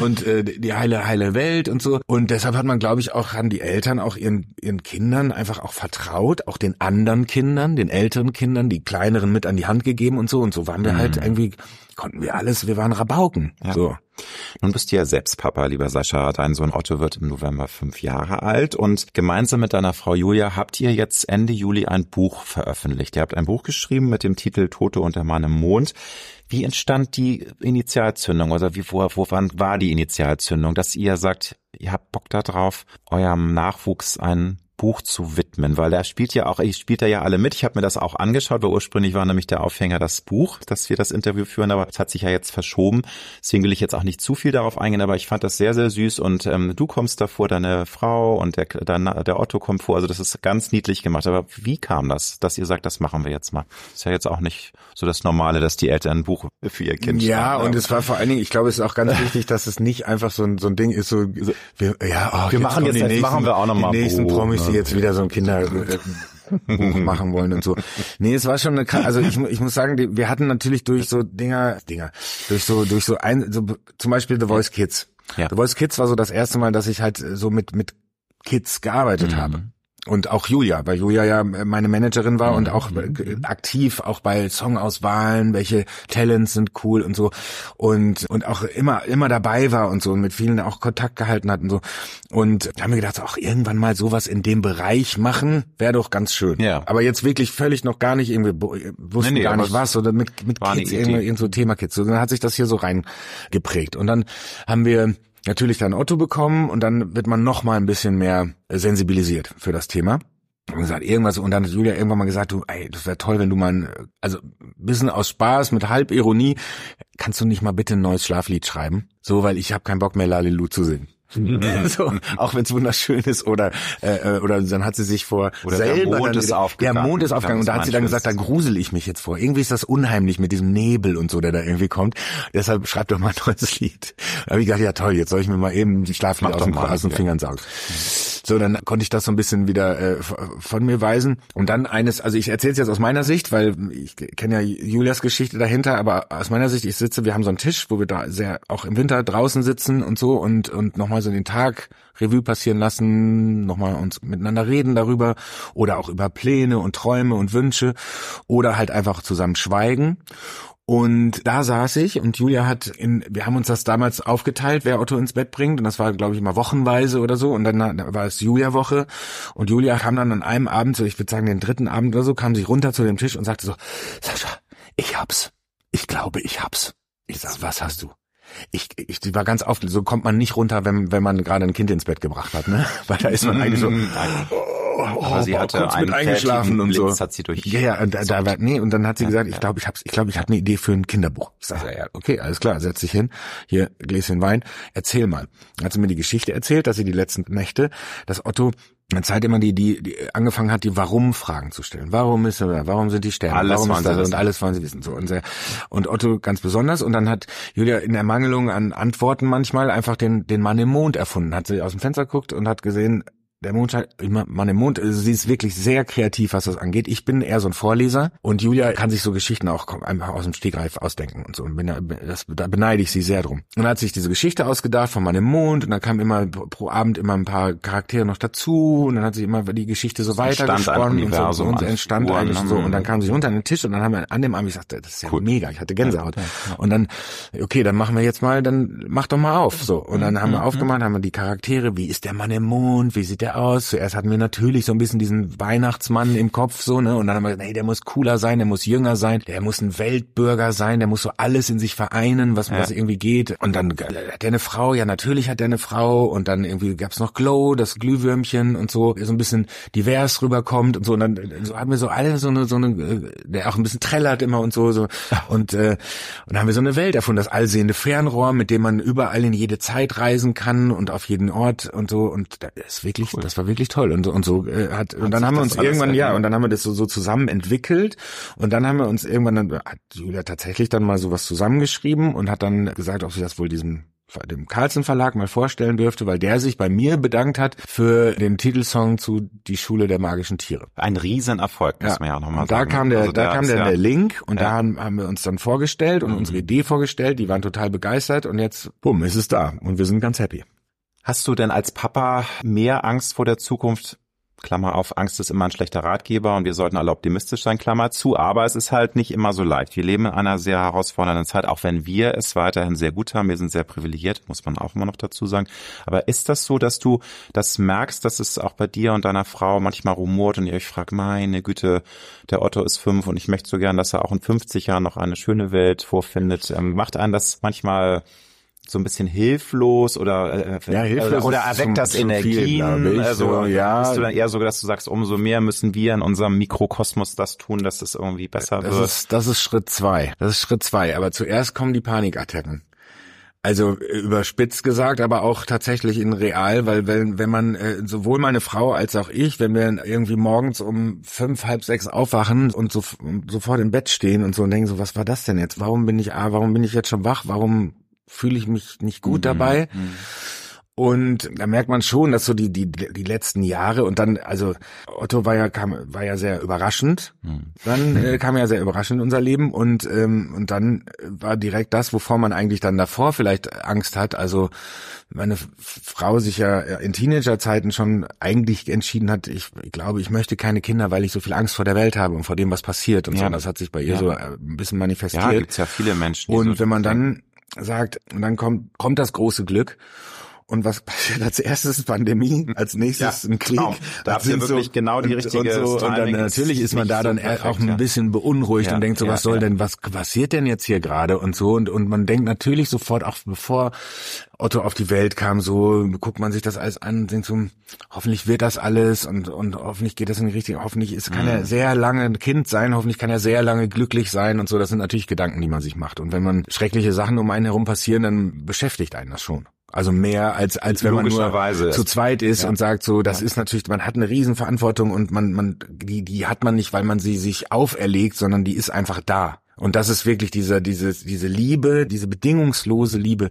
und äh, die heile, heile Welt und so. Und deshalb hat man, glaube ich, auch, haben die Eltern auch ihren, ihren Kindern einfach auch vertraut, auch den anderen Kindern, den älteren Kindern, die kleineren mit an die Hand gegeben und so. Und so waren wir halt mhm. halt irgendwie, konnten wir alles, wir waren Rabauken. Ja. So. Nun bist du ja selbst Papa, lieber Sascha. Dein Sohn Otto wird im November fünf Jahre alt und gemeinsam mit deiner Frau Julia habt ihr jetzt Ende Juli ein Buch veröffentlicht. Ihr habt ein Buch geschrieben mit dem Titel Tote Mann im Mond. Wie entstand die Initialzündung? Also wie, wo, wo wann war die Initialzündung, dass ihr sagt, ihr habt Bock darauf, eurem Nachwuchs ein Buch zu widmen, weil da spielt ja auch, ich spielt ja alle mit. Ich habe mir das auch angeschaut, weil ursprünglich war nämlich der Aufhänger das Buch, dass wir das Interview führen, aber es hat sich ja jetzt verschoben. Deswegen will ich jetzt auch nicht zu viel darauf eingehen, aber ich fand das sehr, sehr süß und ähm, du kommst davor, deine Frau und der, der, der Otto kommt vor. Also das ist ganz niedlich gemacht. Aber wie kam das, dass ihr sagt, das machen wir jetzt mal? Ist ja jetzt auch nicht so das Normale, dass die Eltern ein Buch für ihr Kind Ja, schreiben. und es war vor allen Dingen, ich glaube, es ist auch ganz wichtig, dass es nicht einfach so ein, so ein Ding ist, so, wir, ja, oh, wir machen jetzt, jetzt nächsten, machen wir auch nochmal die nächsten Promis, die jetzt wieder so ein Kinder Buch machen wollen und so. Nee, es war schon eine, also ich, ich muss sagen, die, wir hatten natürlich durch so Dinger, Dinger, durch so, durch so ein, so zum Beispiel The Voice Kids. Ja. The Voice Kids war so das erste Mal, dass ich halt so mit, mit Kids gearbeitet mhm. habe und auch Julia, weil Julia ja meine Managerin war und auch mhm. aktiv auch bei Songauswahlen, welche Talents sind cool und so und und auch immer immer dabei war und so und mit vielen auch Kontakt gehalten hat und so und da haben wir gedacht, auch irgendwann mal sowas in dem Bereich machen, wäre doch ganz schön. Ja. Aber jetzt wirklich völlig noch gar nicht irgendwie wussten nee, nee, gar nicht was oder mit mit Kids irgendwie irgend so Thema Kids. So, dann hat sich das hier so reingeprägt und dann haben wir natürlich dann Otto bekommen und dann wird man noch mal ein bisschen mehr sensibilisiert für das Thema. Und gesagt, irgendwas, und dann hat Julia irgendwann mal gesagt, du, ey, das wäre toll, wenn du mal, also bisschen aus Spaß, mit Halbironie, kannst du nicht mal bitte ein neues Schlaflied schreiben? So, weil ich habe keinen Bock mehr Lalilu zu singen. so, auch wenn es wunderschön ist oder äh, äh, oder dann hat sie sich vor oder selber der Mond dann, ist aufgegangen. Der Mond ist aufgegangen und da hat sie dann gesagt, da grusel ich mich jetzt vor. Irgendwie ist das unheimlich mit diesem Nebel und so, der da irgendwie kommt. Deshalb schreibt doch mal ein neues Lied. Da habe ich gedacht, ja toll, jetzt soll ich mir mal eben die Schlaflied aus, dem, aus den Fingern saugen. So, dann konnte ich das so ein bisschen wieder äh, von mir weisen. Und dann eines, also ich erzähle es jetzt aus meiner Sicht, weil ich kenne ja Julias Geschichte dahinter, aber aus meiner Sicht, ich sitze, wir haben so einen Tisch, wo wir da sehr auch im Winter draußen sitzen und so und und nochmal so den Tag Revue passieren lassen, nochmal uns miteinander reden darüber oder auch über Pläne und Träume und Wünsche oder halt einfach zusammen schweigen. Und da saß ich und Julia hat in, wir haben uns das damals aufgeteilt, wer Otto ins Bett bringt. Und das war, glaube ich, immer wochenweise oder so. Und dann war es Julia-Woche. Und Julia kam dann an einem Abend, so ich würde sagen den dritten Abend oder so, kam sich runter zu dem Tisch und sagte so, Sascha, ich hab's. Ich glaube, ich hab's. Ich sag, was hast du? Ich, ich die war ganz oft, so kommt man nicht runter, wenn, wenn man gerade ein Kind ins Bett gebracht hat, ne? Weil da ist man eigentlich so, oh, aber sie hatte kurz einen eingeschlafen und so. hat sie durch. Ja, ja, und da, da war, nee, und dann hat sie ja, gesagt, ich glaube, ich hab's, ich glaube, ich habe eine Idee für ein Kinderbuch. Ich sage, ja, okay, alles klar, setz dich hin, hier Gläschen Wein, erzähl mal. Dann hat sie mir die Geschichte erzählt, dass sie die letzten Nächte, dass Otto Zeit immer die, die, die angefangen hat, die Warum-Fragen zu stellen. Warum ist er, warum sind die Sterne? Alles warum ist das? Und alles wollen sie wissen. So und, sehr, und Otto ganz besonders. Und dann hat Julia in Ermangelung an Antworten manchmal einfach den, den Mann im Mond erfunden. Hat sie aus dem Fenster geguckt und hat gesehen, der Mond scheint immer man im Mond. Also sie ist wirklich sehr kreativ, was das angeht. Ich bin eher so ein Vorleser und Julia kann sich so Geschichten auch einfach aus dem Stegreif ausdenken und so. Und bin, das, da beneide ich sie sehr drum. Und dann hat sich diese Geschichte ausgedacht von meinem Mond und dann kam immer pro Abend immer ein paar Charaktere noch dazu und dann hat sich immer die Geschichte so weitergesponnen und, so, und entstand Figuren, eigentlich so. Und dann kam sie runter an den Tisch und dann haben wir an dem Abend gesagt, das ist ja cool. mega. Ich hatte Gänsehaut. Ja, ja. Und dann, okay, dann machen wir jetzt mal, dann mach doch mal auf. So. Und dann haben wir mhm, aufgemacht, haben wir die Charaktere, wie ist der Mann im Mond, wie sieht der aus? Zuerst hatten wir natürlich so ein bisschen diesen Weihnachtsmann im Kopf, so, ne? Und dann haben wir gesagt, hey, der muss cooler sein, der muss jünger sein, der muss ein Weltbürger sein, der muss so alles in sich vereinen, was, ja. was irgendwie geht. Und dann hat der eine Frau, ja, natürlich hat der eine Frau. Und dann irgendwie gab's noch Glow, das Glühwürmchen und so, so ein bisschen divers rüberkommt und so. Und dann so haben wir so alle so eine, so eine, äh, der auch ein bisschen trällert immer und so, so. Und, äh, und dann haben wir so eine Welt erfunden, das allsehende Fernrohr, mit dem man überall in jede Zeit reisen kann und auf jeden Ort und so. Und das ist wirklich, cool. das war wirklich toll. Und, und so äh, hat, und dann haben wir uns irgendwann, ja, und dann haben wir das so, so zusammen entwickelt. Und dann haben wir uns irgendwann, dann hat Julia tatsächlich dann mal sowas zusammengeschrieben und hat dann gesagt, ob sie das wohl diesem dem Carlsen Verlag mal vorstellen dürfte, weil der sich bei mir bedankt hat für den Titelsong zu Die Schule der magischen Tiere. Ein Riesenerfolg, muss ja. man ja nochmal sagen. Da kam der, also da kam der, ja, der Link und ja. da haben, haben, wir uns dann vorgestellt und mhm. unsere Idee vorgestellt. Die waren total begeistert und jetzt, bumm, ist es da und wir sind ganz happy. Hast du denn als Papa mehr Angst vor der Zukunft Klammer auf, Angst ist immer ein schlechter Ratgeber und wir sollten alle optimistisch sein, Klammer zu, aber es ist halt nicht immer so leicht. Wir leben in einer sehr herausfordernden Zeit, auch wenn wir es weiterhin sehr gut haben. Wir sind sehr privilegiert, muss man auch immer noch dazu sagen. Aber ist das so, dass du das merkst, dass es auch bei dir und deiner Frau manchmal rumort und ihr euch fragt, meine Güte, der Otto ist fünf und ich möchte so gern, dass er auch in 50 Jahren noch eine schöne Welt vorfindet. Ähm, macht einen das manchmal so ein bisschen hilflos oder äh, ja, hilflos oder erweckt das Energien? Viel, also so, ja. bist du dann eher so, dass du sagst, umso mehr müssen wir in unserem Mikrokosmos das tun, dass es irgendwie besser das wird. Ist, das ist Schritt zwei. Das ist Schritt zwei. Aber zuerst kommen die Panikattacken. Also äh, überspitzt gesagt, aber auch tatsächlich in real, weil wenn, wenn man, äh, sowohl meine Frau als auch ich, wenn wir irgendwie morgens um fünf, halb sechs aufwachen und so, sofort im Bett stehen und so und denken so, was war das denn jetzt? Warum bin ich, ah, warum bin ich jetzt schon wach? Warum fühle ich mich nicht gut mhm. dabei. Mhm. Und da merkt man schon, dass so die, die, die letzten Jahre und dann, also Otto war ja, kam, war ja sehr überraschend. Mhm. Dann äh, kam ja sehr überraschend in unser Leben und, ähm, und dann war direkt das, wovor man eigentlich dann davor vielleicht Angst hat. Also meine Frau sich ja in Teenagerzeiten schon eigentlich entschieden hat, ich, ich glaube, ich möchte keine Kinder, weil ich so viel Angst vor der Welt habe und vor dem, was passiert und ja. so. Das hat sich bei ihr ja. so äh, ein bisschen manifestiert. Ja, gibt's ja viele Menschen. Und so wenn man dann sagt, und dann kommt, kommt das große Glück. Und was passiert als erstes Pandemie, als nächstes ja, ein Krieg. Genau. Da habt ihr wirklich so, genau die richtige und, so, und dann natürlich ist man da dann perfekt, auch ein bisschen beunruhigt ja, und denkt so, was soll denn, was passiert denn jetzt hier gerade und so und und man denkt natürlich sofort auch bevor Otto auf die Welt kam, so guckt man sich das alles an und denkt so, hoffentlich wird das alles und und hoffentlich geht das in die richtige, hoffentlich ist kann mhm. er sehr lange ein Kind sein, hoffentlich kann er sehr lange glücklich sein und so. Das sind natürlich Gedanken, die man sich macht und wenn man schreckliche Sachen um einen herum passieren, dann beschäftigt einen das schon. Also mehr als als wenn man nur zu zweit ist ja. und sagt so, das ja. ist natürlich, man hat eine Riesenverantwortung und man man die die hat man nicht, weil man sie sich auferlegt, sondern die ist einfach da. Und das ist wirklich diese diese diese Liebe, diese bedingungslose Liebe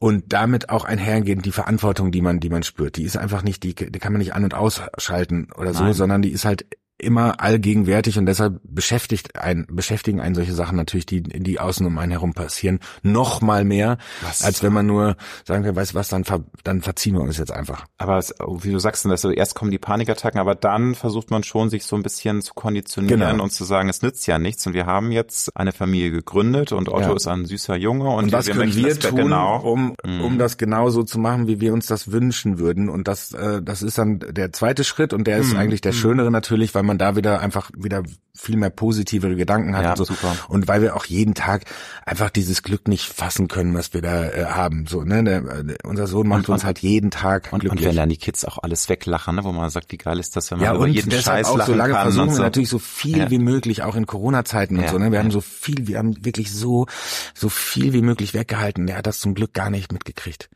und damit auch einhergehend die Verantwortung, die man die man spürt. Die ist einfach nicht die, die kann man nicht an und ausschalten oder so, Nein. sondern die ist halt immer allgegenwärtig und deshalb beschäftigt ein, beschäftigen einen solche Sachen natürlich, die, die außen um einen herum passieren, noch mal mehr, was? als wenn man nur sagen kann, weißt du was, dann, ver, dann verziehen wir uns jetzt einfach. Aber es, wie du sagst, dass erst kommen die Panikattacken, aber dann versucht man schon, sich so ein bisschen zu konditionieren genau. und zu sagen, es nützt ja nichts und wir haben jetzt eine Familie gegründet und Otto ja. ist ein süßer Junge und, und was wir können wir tun, genau, um, mhm. um das genau so zu machen, wie wir uns das wünschen würden und das, äh, das ist dann der zweite Schritt und der ist mhm. eigentlich der mhm. schönere natürlich, weil man da wieder einfach wieder viel mehr positivere Gedanken hat ja, und so. Super. Und weil wir auch jeden Tag einfach dieses Glück nicht fassen können, was wir da äh, haben. So, ne? Der, der, unser Sohn macht und, uns halt jeden Tag und, glücklich. Und wenn dann die Kids auch alles weglachen, ne? wo man sagt, wie geil ist das, wenn man ja, über jeden Scheiß auch so lange versuchen und so. wir natürlich so viel ja. wie möglich, auch in Corona-Zeiten und ja. so. Ne? Wir haben so viel, wir haben wirklich so so viel wie möglich weggehalten. Der hat das zum Glück gar nicht mitgekriegt.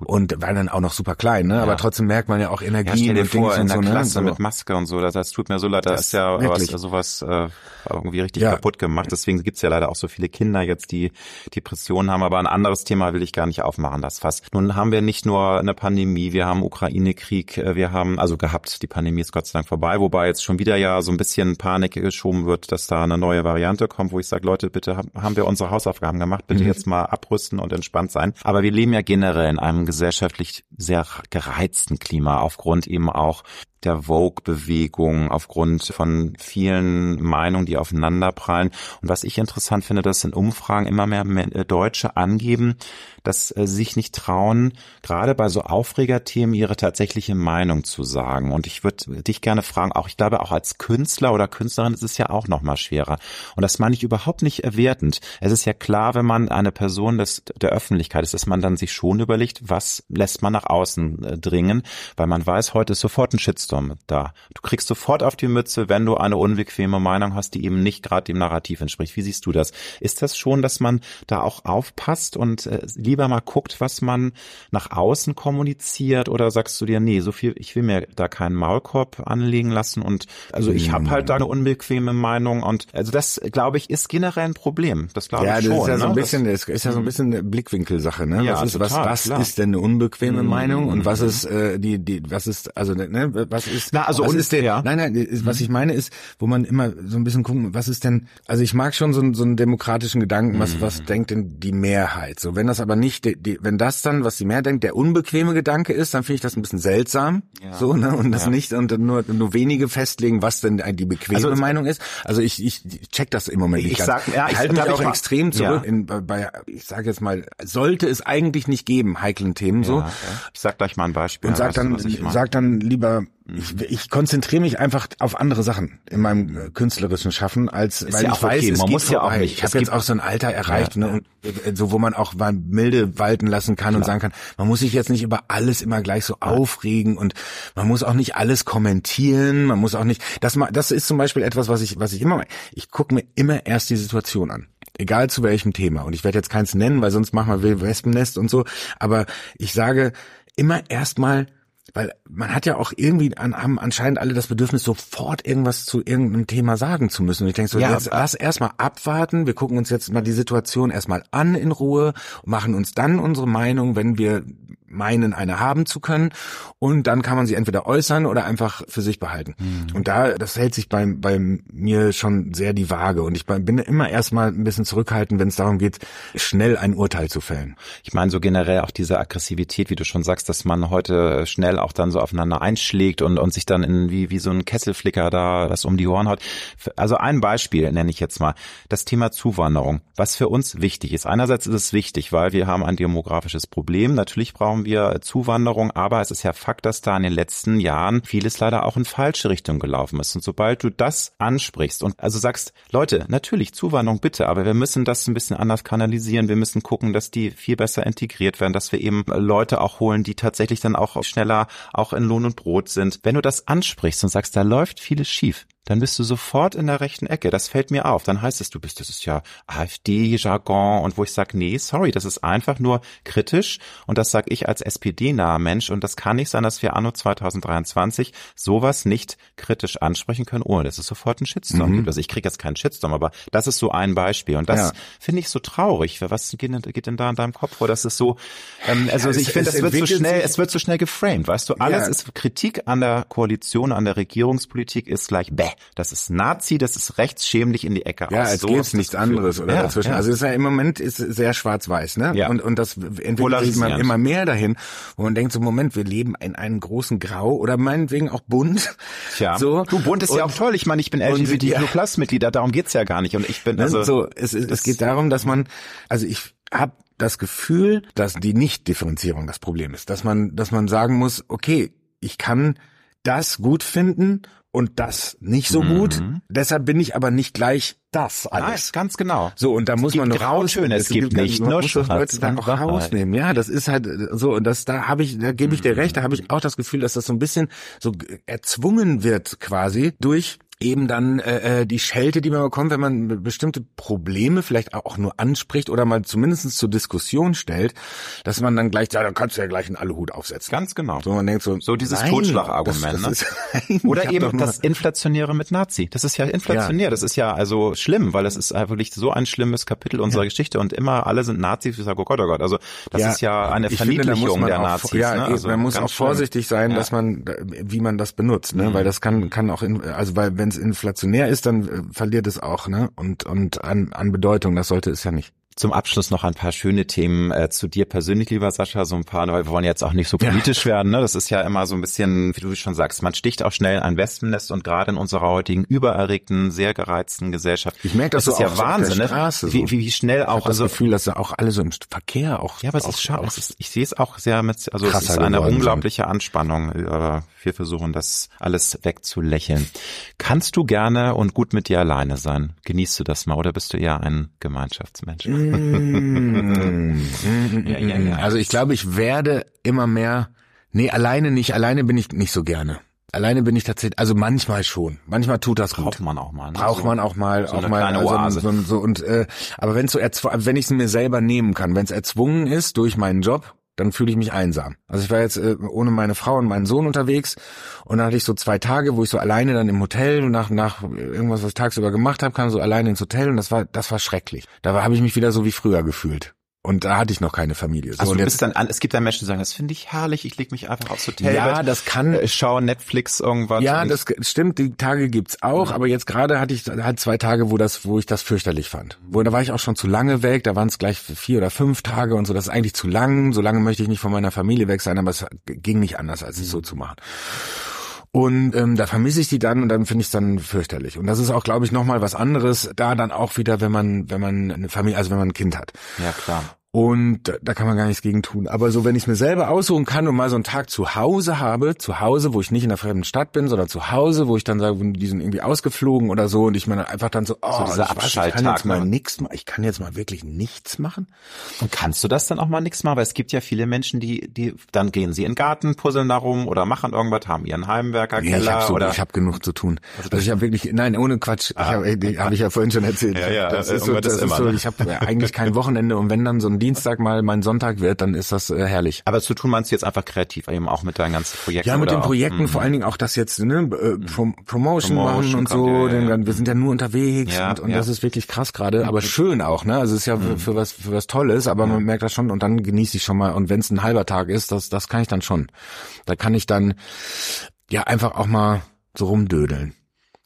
Und war dann auch noch super klein, ne? Aber trotzdem merkt man ja auch Energie ja, stell dir vor, in der so, ne? Klasse ne? mit Maske und so. Das, das tut mir so leider das ist ja was, sowas äh, irgendwie richtig ja. kaputt gemacht. Deswegen gibt's ja leider auch so viele Kinder jetzt, die Depressionen haben. Aber ein anderes Thema will ich gar nicht aufmachen, das Fass. Nun haben wir nicht nur eine Pandemie, wir haben Ukraine-Krieg, äh, wir haben also gehabt, die Pandemie ist Gott sei Dank vorbei, wobei jetzt schon wieder ja so ein bisschen Panik geschoben wird, dass da eine neue Variante kommt, wo ich sage, Leute, bitte haben wir unsere Hausaufgaben gemacht, bitte mhm. jetzt mal abrüsten und entspannt sein. Aber wir leben ja generell in einem gesellschaftlich sehr gereizten Klima aufgrund eben auch der Vogue-Bewegung, aufgrund von vielen Meinungen, die aufeinanderprallen. Und was ich interessant finde, dass in Umfragen immer mehr Deutsche angeben, dass äh, sie sich nicht trauen, gerade bei so Aufregerthemen ihre tatsächliche Meinung zu sagen. Und ich würde dich gerne fragen, auch ich glaube, auch als Künstler oder Künstlerin ist es ja auch noch mal schwerer. Und das meine ich überhaupt nicht erwertend. Es ist ja klar, wenn man eine Person des, der Öffentlichkeit ist, dass man dann sich schon überlegt, was lässt man nach außen äh, dringen, weil man weiß, heute ist sofort ein Shitstorm da. Du kriegst sofort auf die Mütze, wenn du eine unbequeme Meinung hast, die eben nicht gerade dem Narrativ entspricht. Wie siehst du das? Ist das schon, dass man da auch aufpasst und äh, lieber mal guckt, was man nach außen kommuniziert oder sagst du dir, nee, so viel, ich will mir da keinen Maulkorb anlegen lassen und also ich habe halt da eine unbequeme Meinung und also das glaube ich ist generell ein Problem. Das glaube ja, ich schon. Ja, das ist ja ne? so ein bisschen, das ist ja so ein mhm. bisschen eine Blickwinkelsache, ne? Ja, was ist, total, was, was ist denn eine unbequeme mhm. Meinung und was ist äh, die die was ist also ne was ist Na, also was ist der ja. nein nein was mhm. ich meine ist, wo man immer so ein bisschen gucken, was ist denn also ich mag schon so, so einen demokratischen Gedanken, was was denkt denn die Mehrheit? So, wenn das aber nicht die, die, wenn das dann, was die mehr denkt, der unbequeme Gedanke ist, dann finde ich das ein bisschen seltsam. Ja. So, ne? Und das ja. nicht und nur, nur wenige festlegen, was denn die bequeme also, Meinung ist. Also ich, ich check das im Moment nicht. Ich sag, ja, ich halte mich auch extrem zurück ja. in, bei, ich sage jetzt mal, sollte es eigentlich nicht geben, heiklen Themen so. Ich sag gleich mal ein Beispiel. Und sag dann, sag dann lieber ich, ich konzentriere mich einfach auf andere Sachen in meinem äh, künstlerischen Schaffen, als ist weil ja ich weiß, okay. man muss ja auch nicht. Ich habe jetzt auch so ein Alter erreicht, ja, ne, und äh, so wo man auch mal milde walten lassen kann Klar. und sagen kann, man muss sich jetzt nicht über alles immer gleich so aufregen und man muss auch nicht alles kommentieren, man muss auch nicht. Das das ist zum Beispiel etwas, was ich was ich immer ich gucke mir immer erst die Situation an egal zu welchem Thema. Und ich werde jetzt keins nennen, weil sonst machen wir Wespennest und so. Aber ich sage immer erstmal weil man hat ja auch irgendwie an, haben anscheinend alle das Bedürfnis, sofort irgendwas zu irgendeinem Thema sagen zu müssen. Und ich denke so, ja, jetzt lass erstmal abwarten, wir gucken uns jetzt mal die Situation erstmal an in Ruhe und machen uns dann unsere Meinung, wenn wir meinen, eine haben zu können. Und dann kann man sie entweder äußern oder einfach für sich behalten. Mhm. Und da, das hält sich bei, bei mir schon sehr die Waage. Und ich bin immer erstmal ein bisschen zurückhaltend, wenn es darum geht, schnell ein Urteil zu fällen. Ich meine so generell auch diese Aggressivität, wie du schon sagst, dass man heute schnell auch dann so aufeinander einschlägt und, und sich dann in wie, wie so ein Kesselflicker da was um die Ohren haut. Also ein Beispiel nenne ich jetzt mal. Das Thema Zuwanderung, was für uns wichtig ist. Einerseits ist es wichtig, weil wir haben ein demografisches Problem. Natürlich brauchen haben wir Zuwanderung, aber es ist ja Fakt, dass da in den letzten Jahren vieles leider auch in falsche Richtung gelaufen ist. Und sobald du das ansprichst und also sagst, Leute, natürlich Zuwanderung bitte, aber wir müssen das ein bisschen anders kanalisieren. Wir müssen gucken, dass die viel besser integriert werden, dass wir eben Leute auch holen, die tatsächlich dann auch schneller auch in Lohn und Brot sind. Wenn du das ansprichst und sagst, da läuft vieles schief, dann bist du sofort in der rechten Ecke. Das fällt mir auf. Dann heißt es, du bist, das ist ja AfD-Jargon und wo ich sage, nee, sorry, das ist einfach nur kritisch und das sage ich als SPD-naher Mensch und das kann nicht sein, dass wir anno 2023 sowas nicht kritisch ansprechen können, ohne dass es sofort einen Shitstorm mhm. gibt. Also ich kriege jetzt keinen Shitstorm, aber das ist so ein Beispiel und das ja. finde ich so traurig. Was geht denn, geht denn da in deinem Kopf vor? Das ist so, ähm, also ja, ich finde, das wird so schnell, es wird so schnell geframed, weißt du, alles ja. ist Kritik an der Koalition, an der Regierungspolitik ist gleich bäh das ist Nazi, das ist rechtsschämlich in die Ecke. Ja, als so gäbe es nichts anderes oder ja, dazwischen. Ja. Also es ist ja im Moment ist sehr schwarz-weiß, ne? Ja. Und, und das entwickelt sich immer, immer mehr dahin, wo man denkt so, Moment, wir leben in einem großen Grau oder meinetwegen auch bunt. Tja. So. Du, bunt ist und, ja auch toll. Ich meine, ich bin LGBTQ-Plus-Mitglieder, darum geht's ja gar nicht. Und ich bin ne, also... So, es, es geht darum, dass man, also ich habe das Gefühl, dass die Nicht-Differenzierung das Problem ist. Dass man, dass man sagen muss, okay, ich kann das gut finden und das nicht so mhm. gut. Deshalb bin ich aber nicht gleich das alles. Nein, ganz genau. So und da es muss man noch raus. Schön, es, es gibt, gibt nicht nur muss Leute da auch rausnehmen. Ja, das ist halt so und das da habe ich, da gebe ich dir recht. Da habe ich auch das Gefühl, dass das so ein bisschen so erzwungen wird quasi durch eben dann äh, äh, die Schelte, die man bekommt, wenn man bestimmte Probleme vielleicht auch nur anspricht oder mal zumindest zur Diskussion stellt, dass man dann gleich, ja, da kannst du ja gleich einen Aluhut aufsetzen. Ganz genau. So man denkt so, so dieses Totschlagargument. Das, das ne? oder eben das Inflationäre mit Nazi. Das ist ja inflationär. Ja. Das ist ja also schlimm, weil das ist wirklich so ein schlimmes Kapitel unserer ja. Geschichte und immer alle sind Nazis. Ich sage, oh Gott, oh Gott. Also das ja, ist ja eine Verniedlichung finde, der auch, Nazis. Ja, ne? also man muss auch vorsichtig schlimm. sein, dass man, wie man das benutzt, ne? Mhm. Weil das kann kann auch, in, also weil wenn es inflationär ist, dann äh, verliert es auch, ne? Und und an, an Bedeutung, das sollte es ja nicht. Zum Abschluss noch ein paar schöne Themen äh, zu dir persönlich, lieber Sascha. So ein paar, weil wir wollen jetzt auch nicht so politisch ja. werden. Ne? Das ist ja immer so ein bisschen, wie du schon sagst, man sticht auch schnell ein Wespennest und gerade in unserer heutigen übererregten, sehr gereizten Gesellschaft. Ich merke das, das ist ja Wahnsinn, ne? Straße, wie, wie, wie schnell auch. Ich also, das Gefühl, dass auch alle so im Verkehr auch. Ja, aber es ist schade. Ich sehe es auch sehr mit, also es ist eine unglaubliche sind. Anspannung. Aber wir versuchen das alles wegzulächeln. Kannst du gerne und gut mit dir alleine sein? Genießt du das mal oder bist du eher ein Gemeinschaftsmensch? Mm. ja, ja, ja. Also ich glaube, ich werde immer mehr. Nee, alleine nicht. Alleine bin ich nicht so gerne. Alleine bin ich tatsächlich, also manchmal schon. Manchmal tut das gut. Braucht man auch mal. Ne? Braucht man auch mal, so auch mal. Also, so, so, und äh, aber wenn so wenn ich es mir selber nehmen kann, wenn es erzwungen ist durch meinen Job, dann fühle ich mich einsam. Also ich war jetzt äh, ohne meine Frau und meinen Sohn unterwegs und dann hatte ich so zwei Tage, wo ich so alleine dann im Hotel und nach nach irgendwas, was ich tagsüber gemacht habe, kam so alleine ins Hotel und das war das war schrecklich. Da habe ich mich wieder so wie früher gefühlt. Und da hatte ich noch keine Familie. So, also du bist dann an, es gibt dann Menschen, die sagen, das finde ich herrlich, ich leg mich einfach aufs Hotel. Ja, das kann. Ich schaue Netflix irgendwas. Ja, das stimmt, die Tage gibt's auch, mhm. aber jetzt gerade hatte ich halt zwei Tage, wo das, wo ich das fürchterlich fand. Wo, da war ich auch schon zu lange weg, da waren es gleich vier oder fünf Tage und so, das ist eigentlich zu lang, so lange möchte ich nicht von meiner Familie weg sein, aber es ging nicht anders, als es so zu machen. Und ähm, da vermisse ich die dann und dann finde ich es dann fürchterlich. Und das ist auch, glaube ich, nochmal was anderes, da dann auch wieder, wenn man, wenn man eine Familie, also wenn man ein Kind hat. Ja, klar. Und da kann man gar nichts gegen tun. Aber so, wenn ich es mir selber aussuchen kann und mal so einen Tag zu Hause habe, zu Hause, wo ich nicht in der fremden Stadt bin, sondern zu Hause, wo ich dann sage, die sind irgendwie ausgeflogen oder so und ich meine einfach dann so, oh, so dieser Abschalttag, ich kann jetzt mal ne? nichts machen. Ich kann jetzt mal wirklich nichts machen. Und kannst du das dann auch mal nichts machen? Weil es gibt ja viele Menschen, die, die, dann gehen sie in den Garten, puzzeln darum oder machen irgendwas, haben ihren Heimwerker, nee, ich hab so, oder. Ich habe genug zu tun. Also, also ich habe wirklich, nein, ohne Quatsch. Ah. Habe hab ich ja vorhin schon erzählt. Ja, ja, das, ist so, das ist so, ne? ich habe eigentlich kein Wochenende und wenn dann so ein Dienstag mal mein Sonntag wird, dann ist das äh, herrlich. Aber zu tun meinst du jetzt einfach kreativ, eben auch mit deinen ganzen Projekten? Ja, mit den Projekten, auch, vor allen Dingen auch das jetzt, ne, äh, mhm. Prom Promotion, Promotion machen und so, ja, ja. wir sind ja nur unterwegs ja, und, und das ist wirklich krass gerade, aber schön auch, ne? Also es ist ja für, mhm. für was für was Tolles, aber man merkt das schon und dann genieße ich schon mal und wenn es ein halber Tag ist, das das kann ich dann schon. Da kann ich dann ja einfach auch mal so rumdödeln.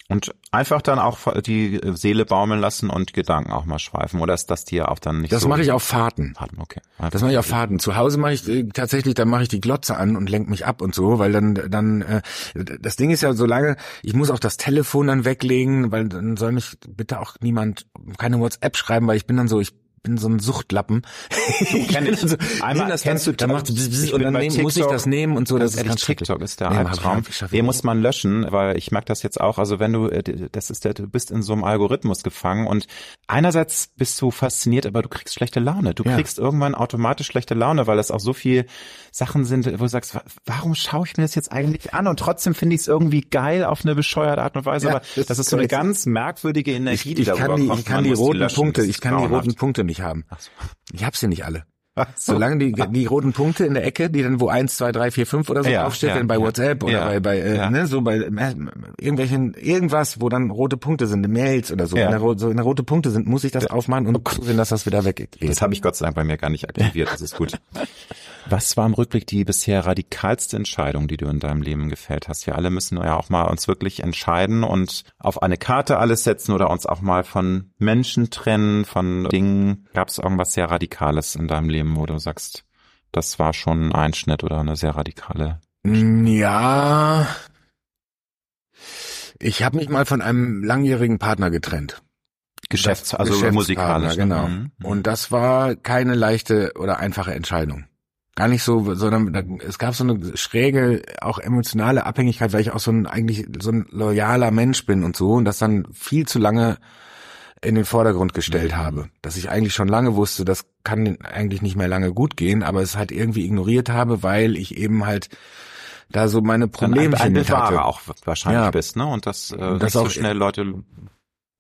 Und einfach dann auch die Seele baumeln lassen und Gedanken auch mal schweifen. Oder ist das dir auch dann nicht Das so mache ich auf Fahrten. Fahrten, okay. Einfach das mache ich auf Fahrten. Zu Hause mache ich äh, tatsächlich, dann mache ich die Glotze an und lenk mich ab und so, weil dann, dann, äh, das Ding ist ja so lange, ich muss auch das Telefon dann weglegen, weil dann soll mich bitte auch niemand keine WhatsApp schreiben, weil ich bin dann so, ich bin so ein Suchtlappen. Du kenn ich. also, einmal das kennst du, dann macht und dann nehm, muss ich das nehmen und so. Das, das ist ganz TikTok ist der nee, Albtraum. Den muss man löschen, weil ich merke das jetzt auch. Also wenn du, äh, das ist der, du bist in so einem Algorithmus gefangen und einerseits bist du fasziniert, aber du kriegst schlechte Laune. Du ja. kriegst irgendwann automatisch schlechte Laune, weil es auch so viel Sachen sind, wo du sagst, warum schaue ich mir das jetzt eigentlich an? Und trotzdem finde ich es irgendwie geil auf eine bescheuerte Art und Weise. Ja, aber das, das ist so eine ganz merkwürdige Energie, ich, die ich kann die, Ich kann die roten Punkte, ich kann die roten Punkte nicht haben. So. Ich habe sie nicht alle. So. Solange die, die roten Punkte in der Ecke, die dann wo eins, zwei, drei, vier, fünf oder so ja, draufsteht, ja, bei WhatsApp oder bei, bei äh, ne, so bei äh, irgendwelchen, irgendwas, wo dann rote Punkte sind, Mails oder so, wenn da, so wenn da rote Punkte sind, muss ich das aufmachen und zusehen, dass das wieder weggeht. Das habe ich Gott sei Dank bei mir gar nicht aktiviert, das ist gut. Was war im Rückblick die bisher radikalste Entscheidung, die du in deinem Leben gefällt hast? Wir alle müssen ja auch mal uns wirklich entscheiden und auf eine Karte alles setzen oder uns auch mal von Menschen trennen, von Dingen. Gab es irgendwas sehr Radikales in deinem Leben, wo du sagst, das war schon ein Einschnitt oder eine sehr radikale? Ja. Ich habe mich mal von einem langjährigen Partner getrennt. Geschäfts, also musikalisch. Ne? Genau. Mhm. Und das war keine leichte oder einfache Entscheidung gar nicht so, sondern es gab so eine schräge, auch emotionale Abhängigkeit, weil ich auch so ein eigentlich so ein loyaler Mensch bin und so und das dann viel zu lange in den Vordergrund gestellt mhm. habe, dass ich eigentlich schon lange wusste, das kann eigentlich nicht mehr lange gut gehen, aber es halt irgendwie ignoriert habe, weil ich eben halt da so meine Probleme ein Bewahrer auch wahrscheinlich ja. bist, ne? Und das, äh, das nicht so schnell Leute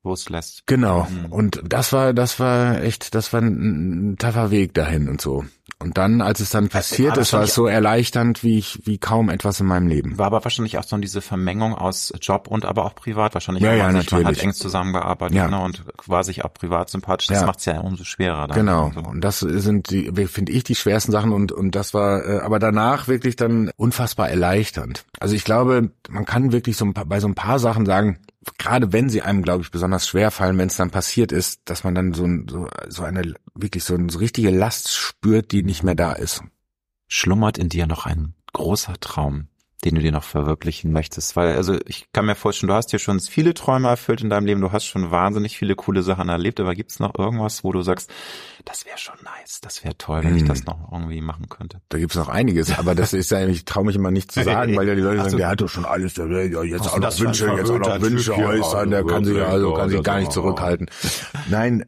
loslässt. Genau. Mhm. Und das war, das war echt, das war ein, ein taffer Weg dahin und so. Und dann, als es dann passiert ist, war es so erleichternd, wie ich, wie kaum etwas in meinem Leben. War aber wahrscheinlich auch so diese Vermengung aus Job und aber auch privat. Wahrscheinlich ja, ja, natürlich. man hat eng zusammengearbeitet ja. ne, und war sich auch privat sympathisch. Das ja. macht es ja umso schwerer. Dann. Genau. Und das sind die, finde ich, die schwersten Sachen und, und das war, äh, aber danach wirklich dann unfassbar erleichternd. Also ich glaube, man kann wirklich so ein paar, bei so ein paar Sachen sagen, gerade wenn sie einem, glaube ich, besonders schwer fallen, wenn es dann passiert ist, dass man dann so, so, so eine wirklich so eine so richtige Last spürt, die nicht mehr da ist. Schlummert in dir noch ein großer Traum, den du dir noch verwirklichen möchtest? Weil, also ich kann mir vorstellen, du hast dir schon viele Träume erfüllt in deinem Leben, du hast schon wahnsinnig viele coole Sachen erlebt, aber gibt's noch irgendwas, wo du sagst, das wäre schon nice, das wäre toll, wenn hm. ich das noch irgendwie machen könnte? Da gibt's noch einiges, aber das ist ja, ich traue mich immer nicht zu sagen, weil ja die Leute sagen, der hat doch schon alles, der will ja jetzt auch noch Wünsche, jetzt auch noch Wünsche äußern, der kann sich also, kann sich gar nicht zurückhalten. Nein,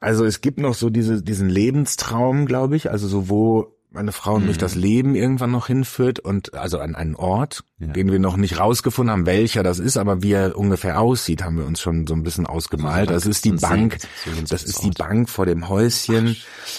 also es gibt noch so diese, diesen Lebenstraum, glaube ich, also so wo meine Frau und mhm. mich das Leben irgendwann noch hinführt und also an einen Ort, ja. den wir noch nicht rausgefunden haben, welcher das ist, aber wie er ungefähr aussieht, haben wir uns schon so ein bisschen ausgemalt. Das ist die Bank, das ist die Bank vor dem Häuschen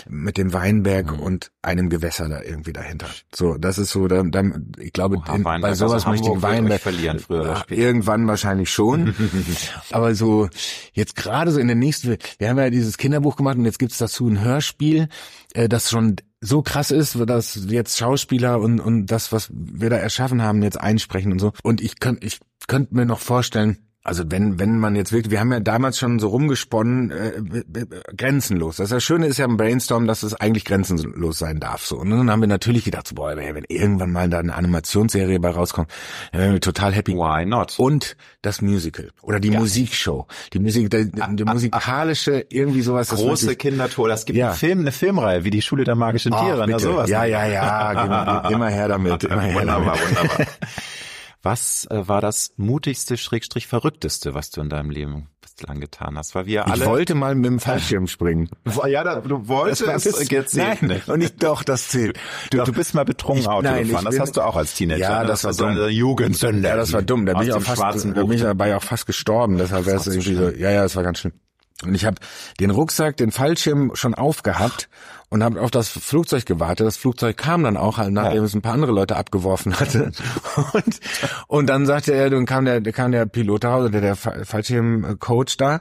mit dem Weinberg mhm. und einem Gewässer da irgendwie dahinter. So, das ist so, da, da, ich glaube, Oha, in, bei sowas möchte ich den Weinberg verlieren früher Irgendwann wahrscheinlich schon. aber so jetzt gerade so in der nächsten, wir haben ja dieses Kinderbuch gemacht und jetzt gibt's dazu ein Hörspiel, äh, das schon so krass ist, dass jetzt Schauspieler und, und das, was wir da erschaffen haben, jetzt einsprechen und so. Und ich könnte ich könnte mir noch vorstellen, also wenn, wenn man jetzt wirklich, wir haben ja damals schon so rumgesponnen, äh, grenzenlos. Das, das Schöne ist ja im Brainstorm, dass es eigentlich grenzenlos sein darf. So. Und dann haben wir natürlich gedacht, so, boah, wenn irgendwann mal da eine Animationsserie bei rauskommt, dann wären wir total happy. Why not? Und das Musical oder die ja. Musikshow. Die Musik, die, die musikalische, irgendwie sowas. Große wirklich, Kindertour. Das gibt ja. einen Film, eine Filmreihe, wie die Schule der magischen Tiere. Oh, sowas. Ja, ja, ja, immer her damit. Immer her wunderbar, damit. wunderbar. Was äh, war das mutigste, schrägstrich verrückteste, was du in deinem Leben bislang getan hast? Weil wir alle. Ich wollte mal mit dem Fallschirm springen. Ja, da, du wolltest das jetzt nein, nicht. Und ich doch, das zählt. Du, doch, du bist mal betrunken ich, Auto nein, gefahren. Das bin, hast du auch als Teenager. Ja, das, das war dumm. So Jugendsünde. Ja, das war dumm. Da bin ich auch fast, da bin ich dabei auch fast gestorben. Deshalb wäre es irgendwie so. Ja, ja, das war ganz schlimm. Und ich habe den Rucksack, den Fallschirm schon aufgehabt und habe auf das Flugzeug gewartet. Das Flugzeug kam dann auch, halt, nachdem ja. es ein paar andere Leute abgeworfen hatte. und, und dann sagte er, dann kam der, kam der Pilot da, oder der Fallschirmcoach da,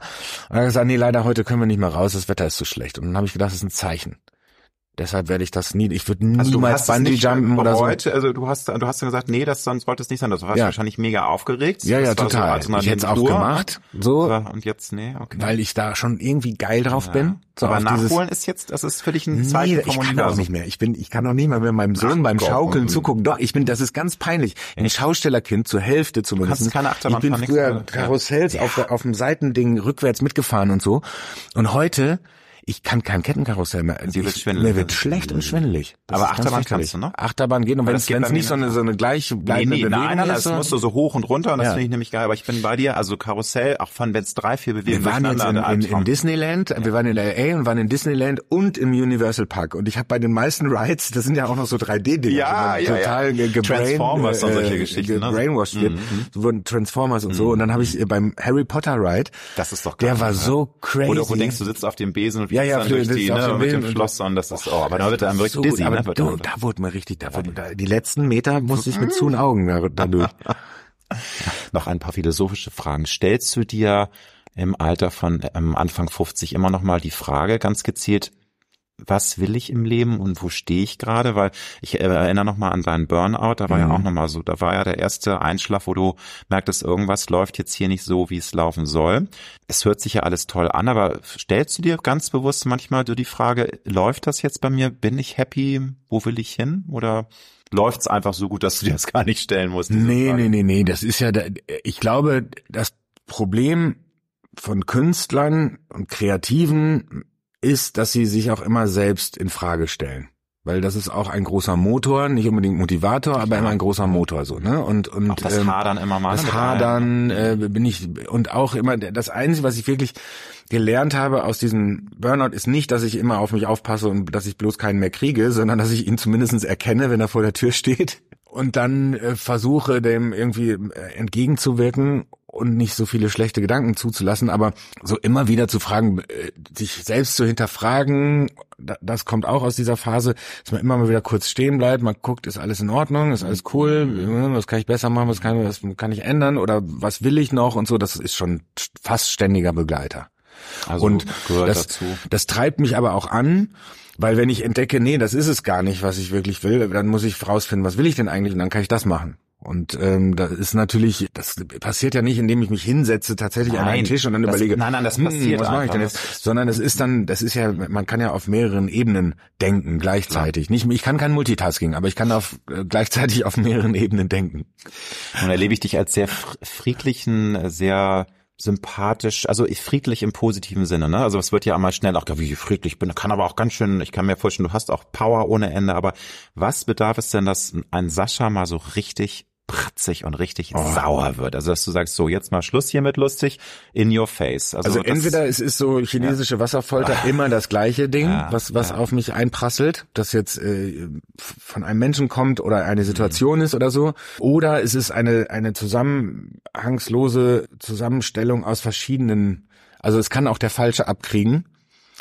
und er hat gesagt, nee, leider heute können wir nicht mehr raus, das Wetter ist zu schlecht. Und dann habe ich gedacht, das ist ein Zeichen. Deshalb werde ich das nie, ich würde also niemals Bungee jumpen oder so. Also du hast, du hast ja gesagt, nee, das sonst wollte es nicht sein. Das warst ja. wahrscheinlich mega aufgeregt. Ja, ja, total. So, ich hätte es auch gemacht. So. Und jetzt, nee, okay. Weil ich da schon irgendwie geil drauf ja. bin. So Aber nachholen ist jetzt, das ist für dich ein Zeichen nee, ich kann auch nicht mehr. Ich bin, ich kann auch nicht mehr mit meinem Sohn Ach beim Gott, Schaukeln Gott. zugucken. Doch, ich bin, das ist ganz peinlich. Ein Schaustellerkind zur Hälfte zumindest. Du kannst keine Achterbahn Ich bin früher Karussells ja. auf, auf dem Seitending rückwärts mitgefahren und so. Und heute ich kann kein Kettenkarussell mehr. Die wird schwindelig. Mir wird schlecht und schwindelig. Das Aber Achterbahn kannst du noch? Achterbahn geht und wenn es nicht so eine, so eine gleich bleibende nee, nee, Bewegung nein, nein, ist. Nein, musst du so hoch und runter und das ja. finde ich nämlich geil. Aber ich bin bei dir, also Karussell, auch von wenn es drei, vier Bewegungen Wir waren jetzt in, in, in Disneyland, ja. wir waren in LA und waren in Disneyland und im Universal Park. Und ich habe bei den meisten Rides, das sind ja auch noch so 3D-Dinge. Ja, ja, total ja. Transformers äh, und solche Geschichten. Ne? Gebrainwashed ne? wird. Mhm. So wurden Transformers und so. Und dann habe ich beim Harry Potter Ride, das ist doch geil, der war so crazy. Oder du denkst, du sitzt auf dem Besen und ja, ja, durch die ne, mit dem Schloss und das ist, oh, aber da wird einem wirklich so dizzy, ne? Du, da wurde mir richtig, da wurde, da, die letzten Meter musste ich mit zu den Augen da, dadurch. noch ein paar philosophische Fragen. Stellst du dir im Alter von ähm, Anfang 50 immer noch mal die Frage ganz gezielt, was will ich im Leben und wo stehe ich gerade, weil ich erinnere noch mal an deinen Burnout, da war mhm. ja auch noch mal so, da war ja der erste Einschlaf, wo du merktest, irgendwas läuft jetzt hier nicht so, wie es laufen soll. Es hört sich ja alles toll an, aber stellst du dir ganz bewusst manchmal so die Frage, läuft das jetzt bei mir, bin ich happy, wo will ich hin oder läuft's einfach so gut, dass du dir das gar nicht stellen musst? Nee, Frage? nee, nee, nee, das ist ja, ich glaube, das Problem von Künstlern und Kreativen ist, dass sie sich auch immer selbst in Frage stellen. Weil das ist auch ein großer Motor, nicht unbedingt Motivator, aber immer ein großer Motor so, ne? Und und auch das ähm, Hadern immer mal. Das Hadern äh, bin ich und auch immer das einzige, was ich wirklich gelernt habe aus diesem Burnout ist nicht, dass ich immer auf mich aufpasse und dass ich bloß keinen mehr kriege, sondern dass ich ihn zumindestens erkenne, wenn er vor der Tür steht und dann äh, versuche dem irgendwie äh, entgegenzuwirken und nicht so viele schlechte Gedanken zuzulassen, aber so immer wieder zu fragen, äh, sich selbst zu hinterfragen, das kommt auch aus dieser Phase, dass man immer mal wieder kurz stehen bleibt, man guckt, ist alles in Ordnung, ist alles cool, was kann ich besser machen, was kann, was kann ich ändern oder was will ich noch und so, das ist schon fast ständiger Begleiter. Also und das, dazu. das treibt mich aber auch an, weil wenn ich entdecke, nee, das ist es gar nicht, was ich wirklich will, dann muss ich rausfinden, was will ich denn eigentlich und dann kann ich das machen. Und ähm, das ist natürlich, das passiert ja nicht, indem ich mich hinsetze tatsächlich nein, an einen Tisch und dann das, überlege, nein, nein, das hm, passiert was mache ich denn jetzt? Sondern es ist dann, das ist ja, man kann ja auf mehreren Ebenen denken gleichzeitig. Nicht, ich kann kein Multitasking, aber ich kann auf äh, gleichzeitig auf mehreren Ebenen denken. Und erlebe ich dich als sehr friedlichen, sehr sympathisch, also friedlich im positiven Sinne, ne? Also es wird ja einmal schnell auch, wie friedlich bin, kann aber auch ganz schön, ich kann mir vorstellen, du hast auch Power ohne Ende, aber was bedarf es denn, dass ein Sascha mal so richtig pratzig und richtig oh. sauer wird. Also dass du sagst, so jetzt mal Schluss hier mit lustig, in your face. Also, also entweder es ist so chinesische ja. Wasserfolter immer das gleiche Ding, ja, was was ja. auf mich einprasselt, das jetzt äh, von einem Menschen kommt oder eine Situation mhm. ist oder so, oder es ist eine eine zusammenhangslose Zusammenstellung aus verschiedenen also es kann auch der Falsche abkriegen.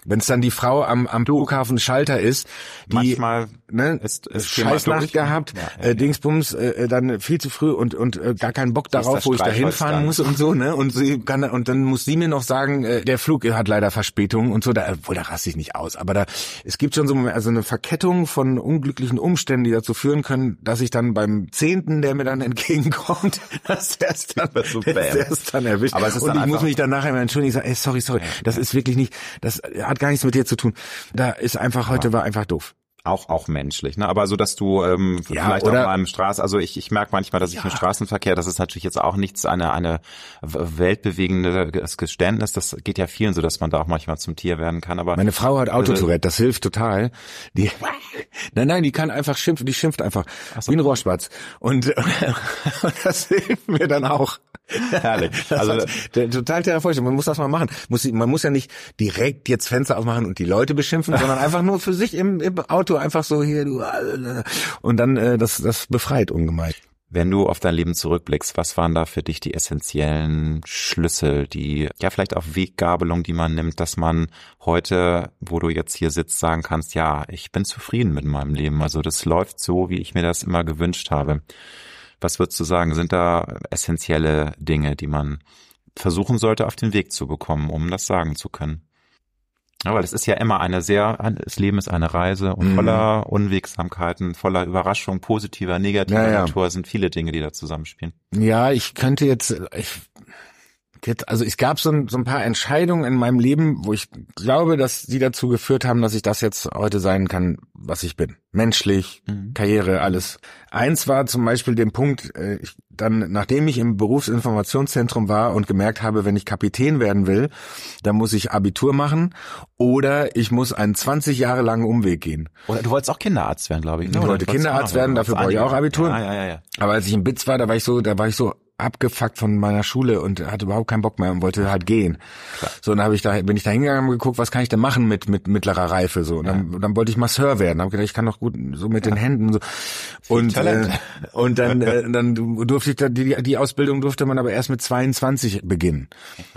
Wenn es dann die Frau am, am Flughafen Schalter ist, die manchmal ne, ist, ist Scheißnacht gehabt, ja, ja, äh, Dingsbums, äh, äh, dann viel zu früh und und äh, gar keinen Bock darauf, wo ich da hinfahren muss und so, ne? Und sie kann und dann muss sie mir noch sagen, äh, der Flug hat leider Verspätung und so, da wohl da raste ich nicht aus, aber da es gibt schon so also eine Verkettung von unglücklichen Umständen, die dazu führen können, dass ich dann beim Zehnten, der mir dann entgegenkommt, dass der es dann, so es dann erwischt. Aber es ist und ich muss mich dann nachher entschuldigen, ich sage, ey, sorry, sorry, das ist wirklich nicht, das hat gar nichts mit dir zu tun. Da ist einfach heute war einfach doof auch auch menschlich, ne? Aber so, dass du ähm, ja, vielleicht oder, auch mal im Straßen, also ich, ich merke manchmal, dass ich im Straßenverkehr, das ist natürlich jetzt auch nichts, eine eine weltbewegende Geständnis, das geht ja vielen so, dass man da auch manchmal zum Tier werden kann. Aber meine Frau hat Autotourette, das hilft total. Die, nein, nein, die kann einfach schimpfen, die schimpft einfach so. wie ein Rohrspatz und, und das hilft mir dann auch. Herrlich. Also total therapeutisch. Man muss das mal machen. Muss, man muss ja nicht direkt jetzt Fenster aufmachen und die Leute beschimpfen, sondern einfach nur für sich im, im Auto einfach so hier du und dann äh, das das befreit ungemein. Wenn du auf dein Leben zurückblickst, was waren da für dich die essentiellen Schlüssel, die ja vielleicht auch Weggabelung, die man nimmt, dass man heute, wo du jetzt hier sitzt, sagen kannst, ja, ich bin zufrieden mit meinem Leben. Also das läuft so, wie ich mir das immer gewünscht habe. Was würdest du sagen? Sind da essentielle Dinge, die man versuchen sollte, auf den Weg zu bekommen, um das sagen zu können? Weil es ist ja immer eine sehr, das Leben ist eine Reise und mhm. voller Unwegsamkeiten, voller Überraschung, positiver, negativer ja, ja. Natur sind viele Dinge, die da zusammenspielen. Ja, ich könnte jetzt, ich, also es gab so ein, so ein paar Entscheidungen in meinem Leben, wo ich glaube, dass die dazu geführt haben, dass ich das jetzt heute sein kann, was ich bin. Menschlich, mhm. Karriere, alles. Eins war zum Beispiel den Punkt, äh, ich, dann, nachdem ich im Berufsinformationszentrum war und gemerkt habe, wenn ich Kapitän werden will, dann muss ich Abitur machen oder ich muss einen 20 Jahre langen Umweg gehen. Oder du wolltest auch Kinderarzt werden, glaube ich. Ne? Ich wollte Kinderarzt werden, dafür brauche ich auch Abitur. Ja, ja, ja, ja. Aber als ich im BITS war, da war ich so, da war ich so abgefuckt von meiner Schule und hatte überhaupt keinen Bock mehr und wollte halt gehen. Klar. So, dann habe ich da bin ich da hingegangen und geguckt, was kann ich denn machen mit mit mittlerer Reife so. Und dann, ja. dann wollte ich Masseur werden. Habe gedacht, ich kann doch gut so mit ja. den Händen so. Und äh, und dann äh, dann durfte ich da die die Ausbildung durfte man aber erst mit 22 beginnen.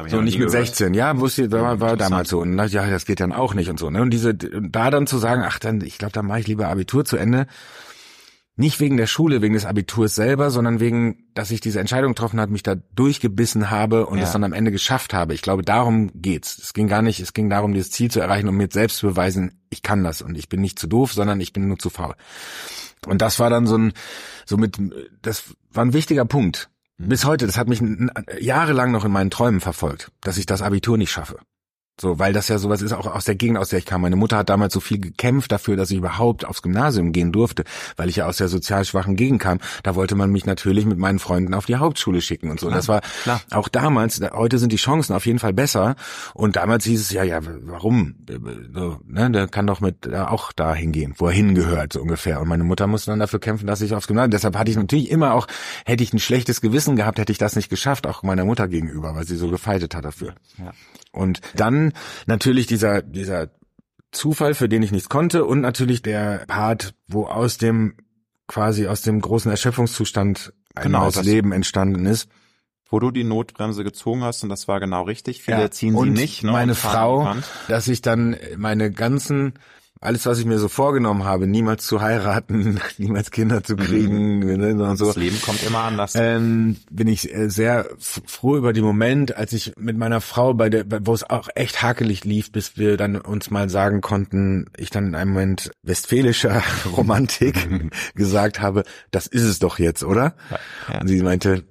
So nicht mit 16. Ja, wusste war, war damals so und dachte, ja, das geht dann auch nicht und so, ne? Und diese da dann zu sagen, ach dann ich glaube, dann mache ich lieber Abitur zu Ende nicht wegen der Schule, wegen des Abiturs selber, sondern wegen, dass ich diese Entscheidung getroffen habe, mich da durchgebissen habe und ja. es dann am Ende geschafft habe. Ich glaube, darum geht's. Es ging gar nicht, es ging darum, dieses Ziel zu erreichen, um mir selbst zu beweisen, ich kann das und ich bin nicht zu doof, sondern ich bin nur zu faul. Und das war dann so ein, so mit, das war ein wichtiger Punkt. Mhm. Bis heute, das hat mich jahrelang noch in meinen Träumen verfolgt, dass ich das Abitur nicht schaffe. So, weil das ja sowas ist auch aus der Gegend, aus der ich kam. Meine Mutter hat damals so viel gekämpft dafür, dass ich überhaupt aufs Gymnasium gehen durfte, weil ich ja aus der sozial schwachen Gegend kam. Da wollte man mich natürlich mit meinen Freunden auf die Hauptschule schicken und so. Klar, das war klar. auch damals, heute sind die Chancen auf jeden Fall besser. Und damals hieß es ja, ja, warum? So, ne, der kann doch mit äh, auch da hingehen, wo er hingehört, so ungefähr. Und meine Mutter musste dann dafür kämpfen, dass ich aufs Gymnasium. Deshalb hatte ich natürlich immer auch, hätte ich ein schlechtes Gewissen gehabt, hätte ich das nicht geschafft, auch meiner Mutter gegenüber, weil sie so gefeitet hat dafür. Ja. Und dann natürlich dieser, dieser Zufall, für den ich nichts konnte und natürlich der Part, wo aus dem quasi aus dem großen Erschöpfungszustand ein genau, neues Leben entstanden ist. Wo du die Notbremse gezogen hast und das war genau richtig. Viele ja, ziehen sie nicht. Ne, meine Frau, dass ich dann meine ganzen alles, was ich mir so vorgenommen habe, niemals zu heiraten, niemals Kinder zu kriegen mhm. ne, und so. Das Leben kommt immer anders. Ähm, bin ich äh, sehr froh über den Moment, als ich mit meiner Frau bei der, wo es auch echt hakelig lief, bis wir dann uns mal sagen konnten, ich dann in einem Moment westfälischer Romantik gesagt habe, das ist es doch jetzt, oder? Ja. Und sie meinte,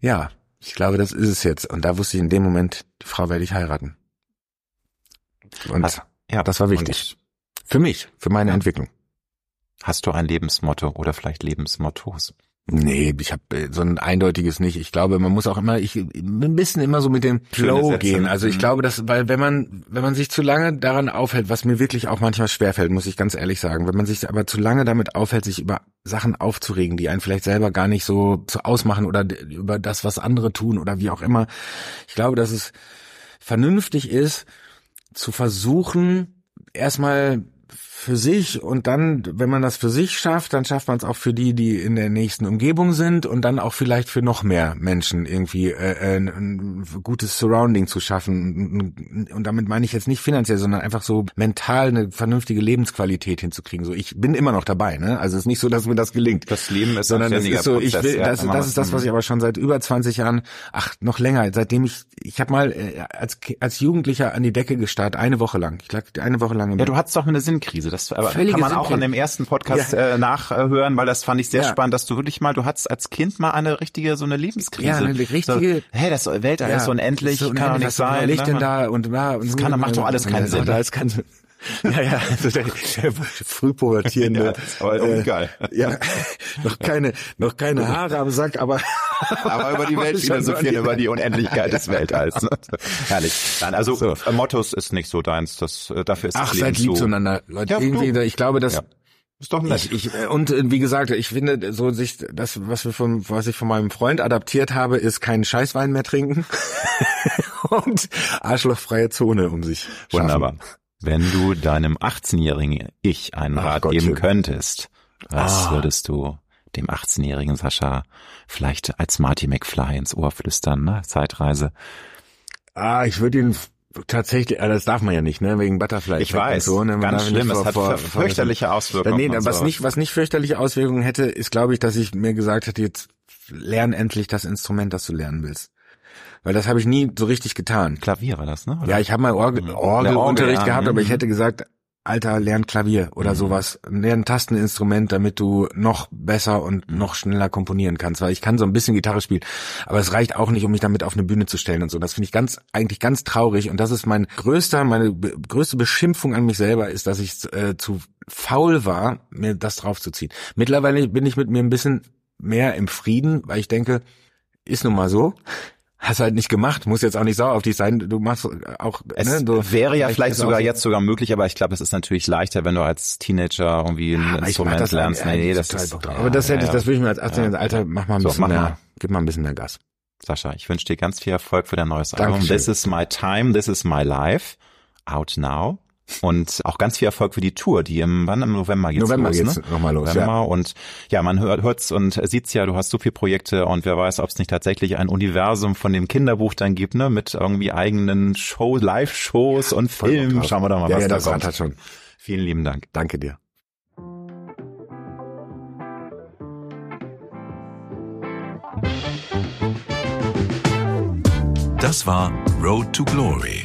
ja, ich glaube, das ist es jetzt. Und da wusste ich in dem Moment, die Frau werde ich heiraten. Und also, ja, das war wichtig. Für mich, für meine. Entwicklung. Hast du ein Lebensmotto oder vielleicht Lebensmottos? Nee, ich habe äh, so ein eindeutiges nicht. Ich glaube, man muss auch immer, ich ein bisschen immer so mit dem Flow gehen. Also ich mhm. glaube, dass, weil wenn man, wenn man sich zu lange daran aufhält, was mir wirklich auch manchmal schwerfällt, muss ich ganz ehrlich sagen, wenn man sich aber zu lange damit aufhält, sich über Sachen aufzuregen, die einen vielleicht selber gar nicht so, so ausmachen oder über das, was andere tun oder wie auch immer. Ich glaube, dass es vernünftig ist, zu versuchen, erstmal für sich und dann, wenn man das für sich schafft, dann schafft man es auch für die, die in der nächsten Umgebung sind und dann auch vielleicht für noch mehr Menschen irgendwie äh, ein, ein gutes Surrounding zu schaffen. Und damit meine ich jetzt nicht finanziell, sondern einfach so mental eine vernünftige Lebensqualität hinzukriegen. So, ich bin immer noch dabei, ne? Also es ist nicht so, dass mir das gelingt. Das Leben ist sondern es ist so, ich will, das, ja, das ist das, was ich aber schon seit über 20 Jahren, ach noch länger, seitdem ich, ich habe mal äh, als als Jugendlicher an die Decke gestarrt, eine Woche lang. Ich lag eine Woche lang. Im ja, du hattest doch eine Sinnkrise. Das aber kann man auch in dem ersten Podcast ja. äh, nachhören, weil das fand ich sehr ja. spannend, dass du wirklich mal, du hattest als Kind mal eine richtige, so eine Lebenskrise. Ja, eine richtige. So, hey, das Weltall ja, ist unendlich, so kann doch nicht sein. Ne? denn da und, ja, und das kann, macht doch alles keinen Sinn. Da ist kein, ja, ja, also der, der frühpubertierende. Ja, aber äh, geil. Ja, noch keine, noch keine Haare am Sack, aber aber über die Welt philosophieren, über die Unendlichkeit des Weltalls. Ne? Herrlich. Nein, also so. Mottos ist nicht so deins. Das äh, dafür ist Ach, das seid lieb so. zueinander, Leute. Ja, irgendwie, du. ich glaube, dass ja. Ist doch nett. Ich, ich, und äh, wie gesagt, ich finde, so sich das, was wir von, was ich von meinem Freund adaptiert habe, ist keinen Scheißwein mehr trinken und arschlochfreie Zone um sich. Wunderbar. Wenn du deinem 18-jährigen Ich einen Ach Rat Gott, geben könntest, was ah. würdest du dem 18-jährigen Sascha vielleicht als Marty McFly ins Ohr flüstern, ne? Zeitreise. Ah, ich würde ihn tatsächlich, ah, das darf man ja nicht, ne, wegen Butterfly. Ich weiß, so, ne? ganz schlimm, es hat vor, fürchterliche Auswirkungen. Nee, was so. nicht, was nicht fürchterliche Auswirkungen hätte, ist, glaube ich, dass ich mir gesagt hätte, jetzt lern endlich das Instrument, das du lernen willst. Weil das habe ich nie so richtig getan. Klavier war das, ne? Oder? Ja, ich habe mal Orgel. Orgelunterricht ja, gehabt, aber ich mhm. hätte gesagt, Alter, lern Klavier oder mhm. sowas. Lern Tasteninstrument, damit du noch besser und mhm. noch schneller komponieren kannst. Weil ich kann so ein bisschen Gitarre spielen, aber es reicht auch nicht, um mich damit auf eine Bühne zu stellen und so. Das finde ich ganz, eigentlich ganz traurig. Und das ist mein größter, meine größte Beschimpfung an mich selber ist, dass ich äh, zu faul war, mir das draufzuziehen. Mittlerweile bin ich mit mir ein bisschen mehr im Frieden, weil ich denke, ist nun mal so hast halt nicht gemacht, muss jetzt auch nicht sauer auf dich sein. Du machst auch. Es ne, du wäre ja vielleicht sogar jetzt sogar möglich, aber ich glaube, es ist natürlich leichter, wenn du als Teenager irgendwie ein ja, Instrument lernst. Nee, nee, das ist. Ja, aber das hätte ich, das würde ich mir als 18 ja, Alter, mach mal ein so, bisschen mehr, mal. gib mal ein bisschen mehr Gas. Sascha, ich wünsche dir ganz viel Erfolg für dein neues Dankeschön. Album. This is my time, this is my life. Out now. Und auch ganz viel Erfolg für die Tour, die im, wann im November geht's November los, geht's ne? nochmal los, November. ja. Und ja, man hört, hört's und sieht's ja, du hast so viele Projekte und wer weiß, ob es nicht tatsächlich ein Universum von dem Kinderbuch dann gibt, ne, mit irgendwie eigenen Shows, Live-Shows und Filmen. Schauen wir doch mal, ja, was ja, da das kommt. Hat schon. Vielen lieben Dank. Danke dir. Das war Road to Glory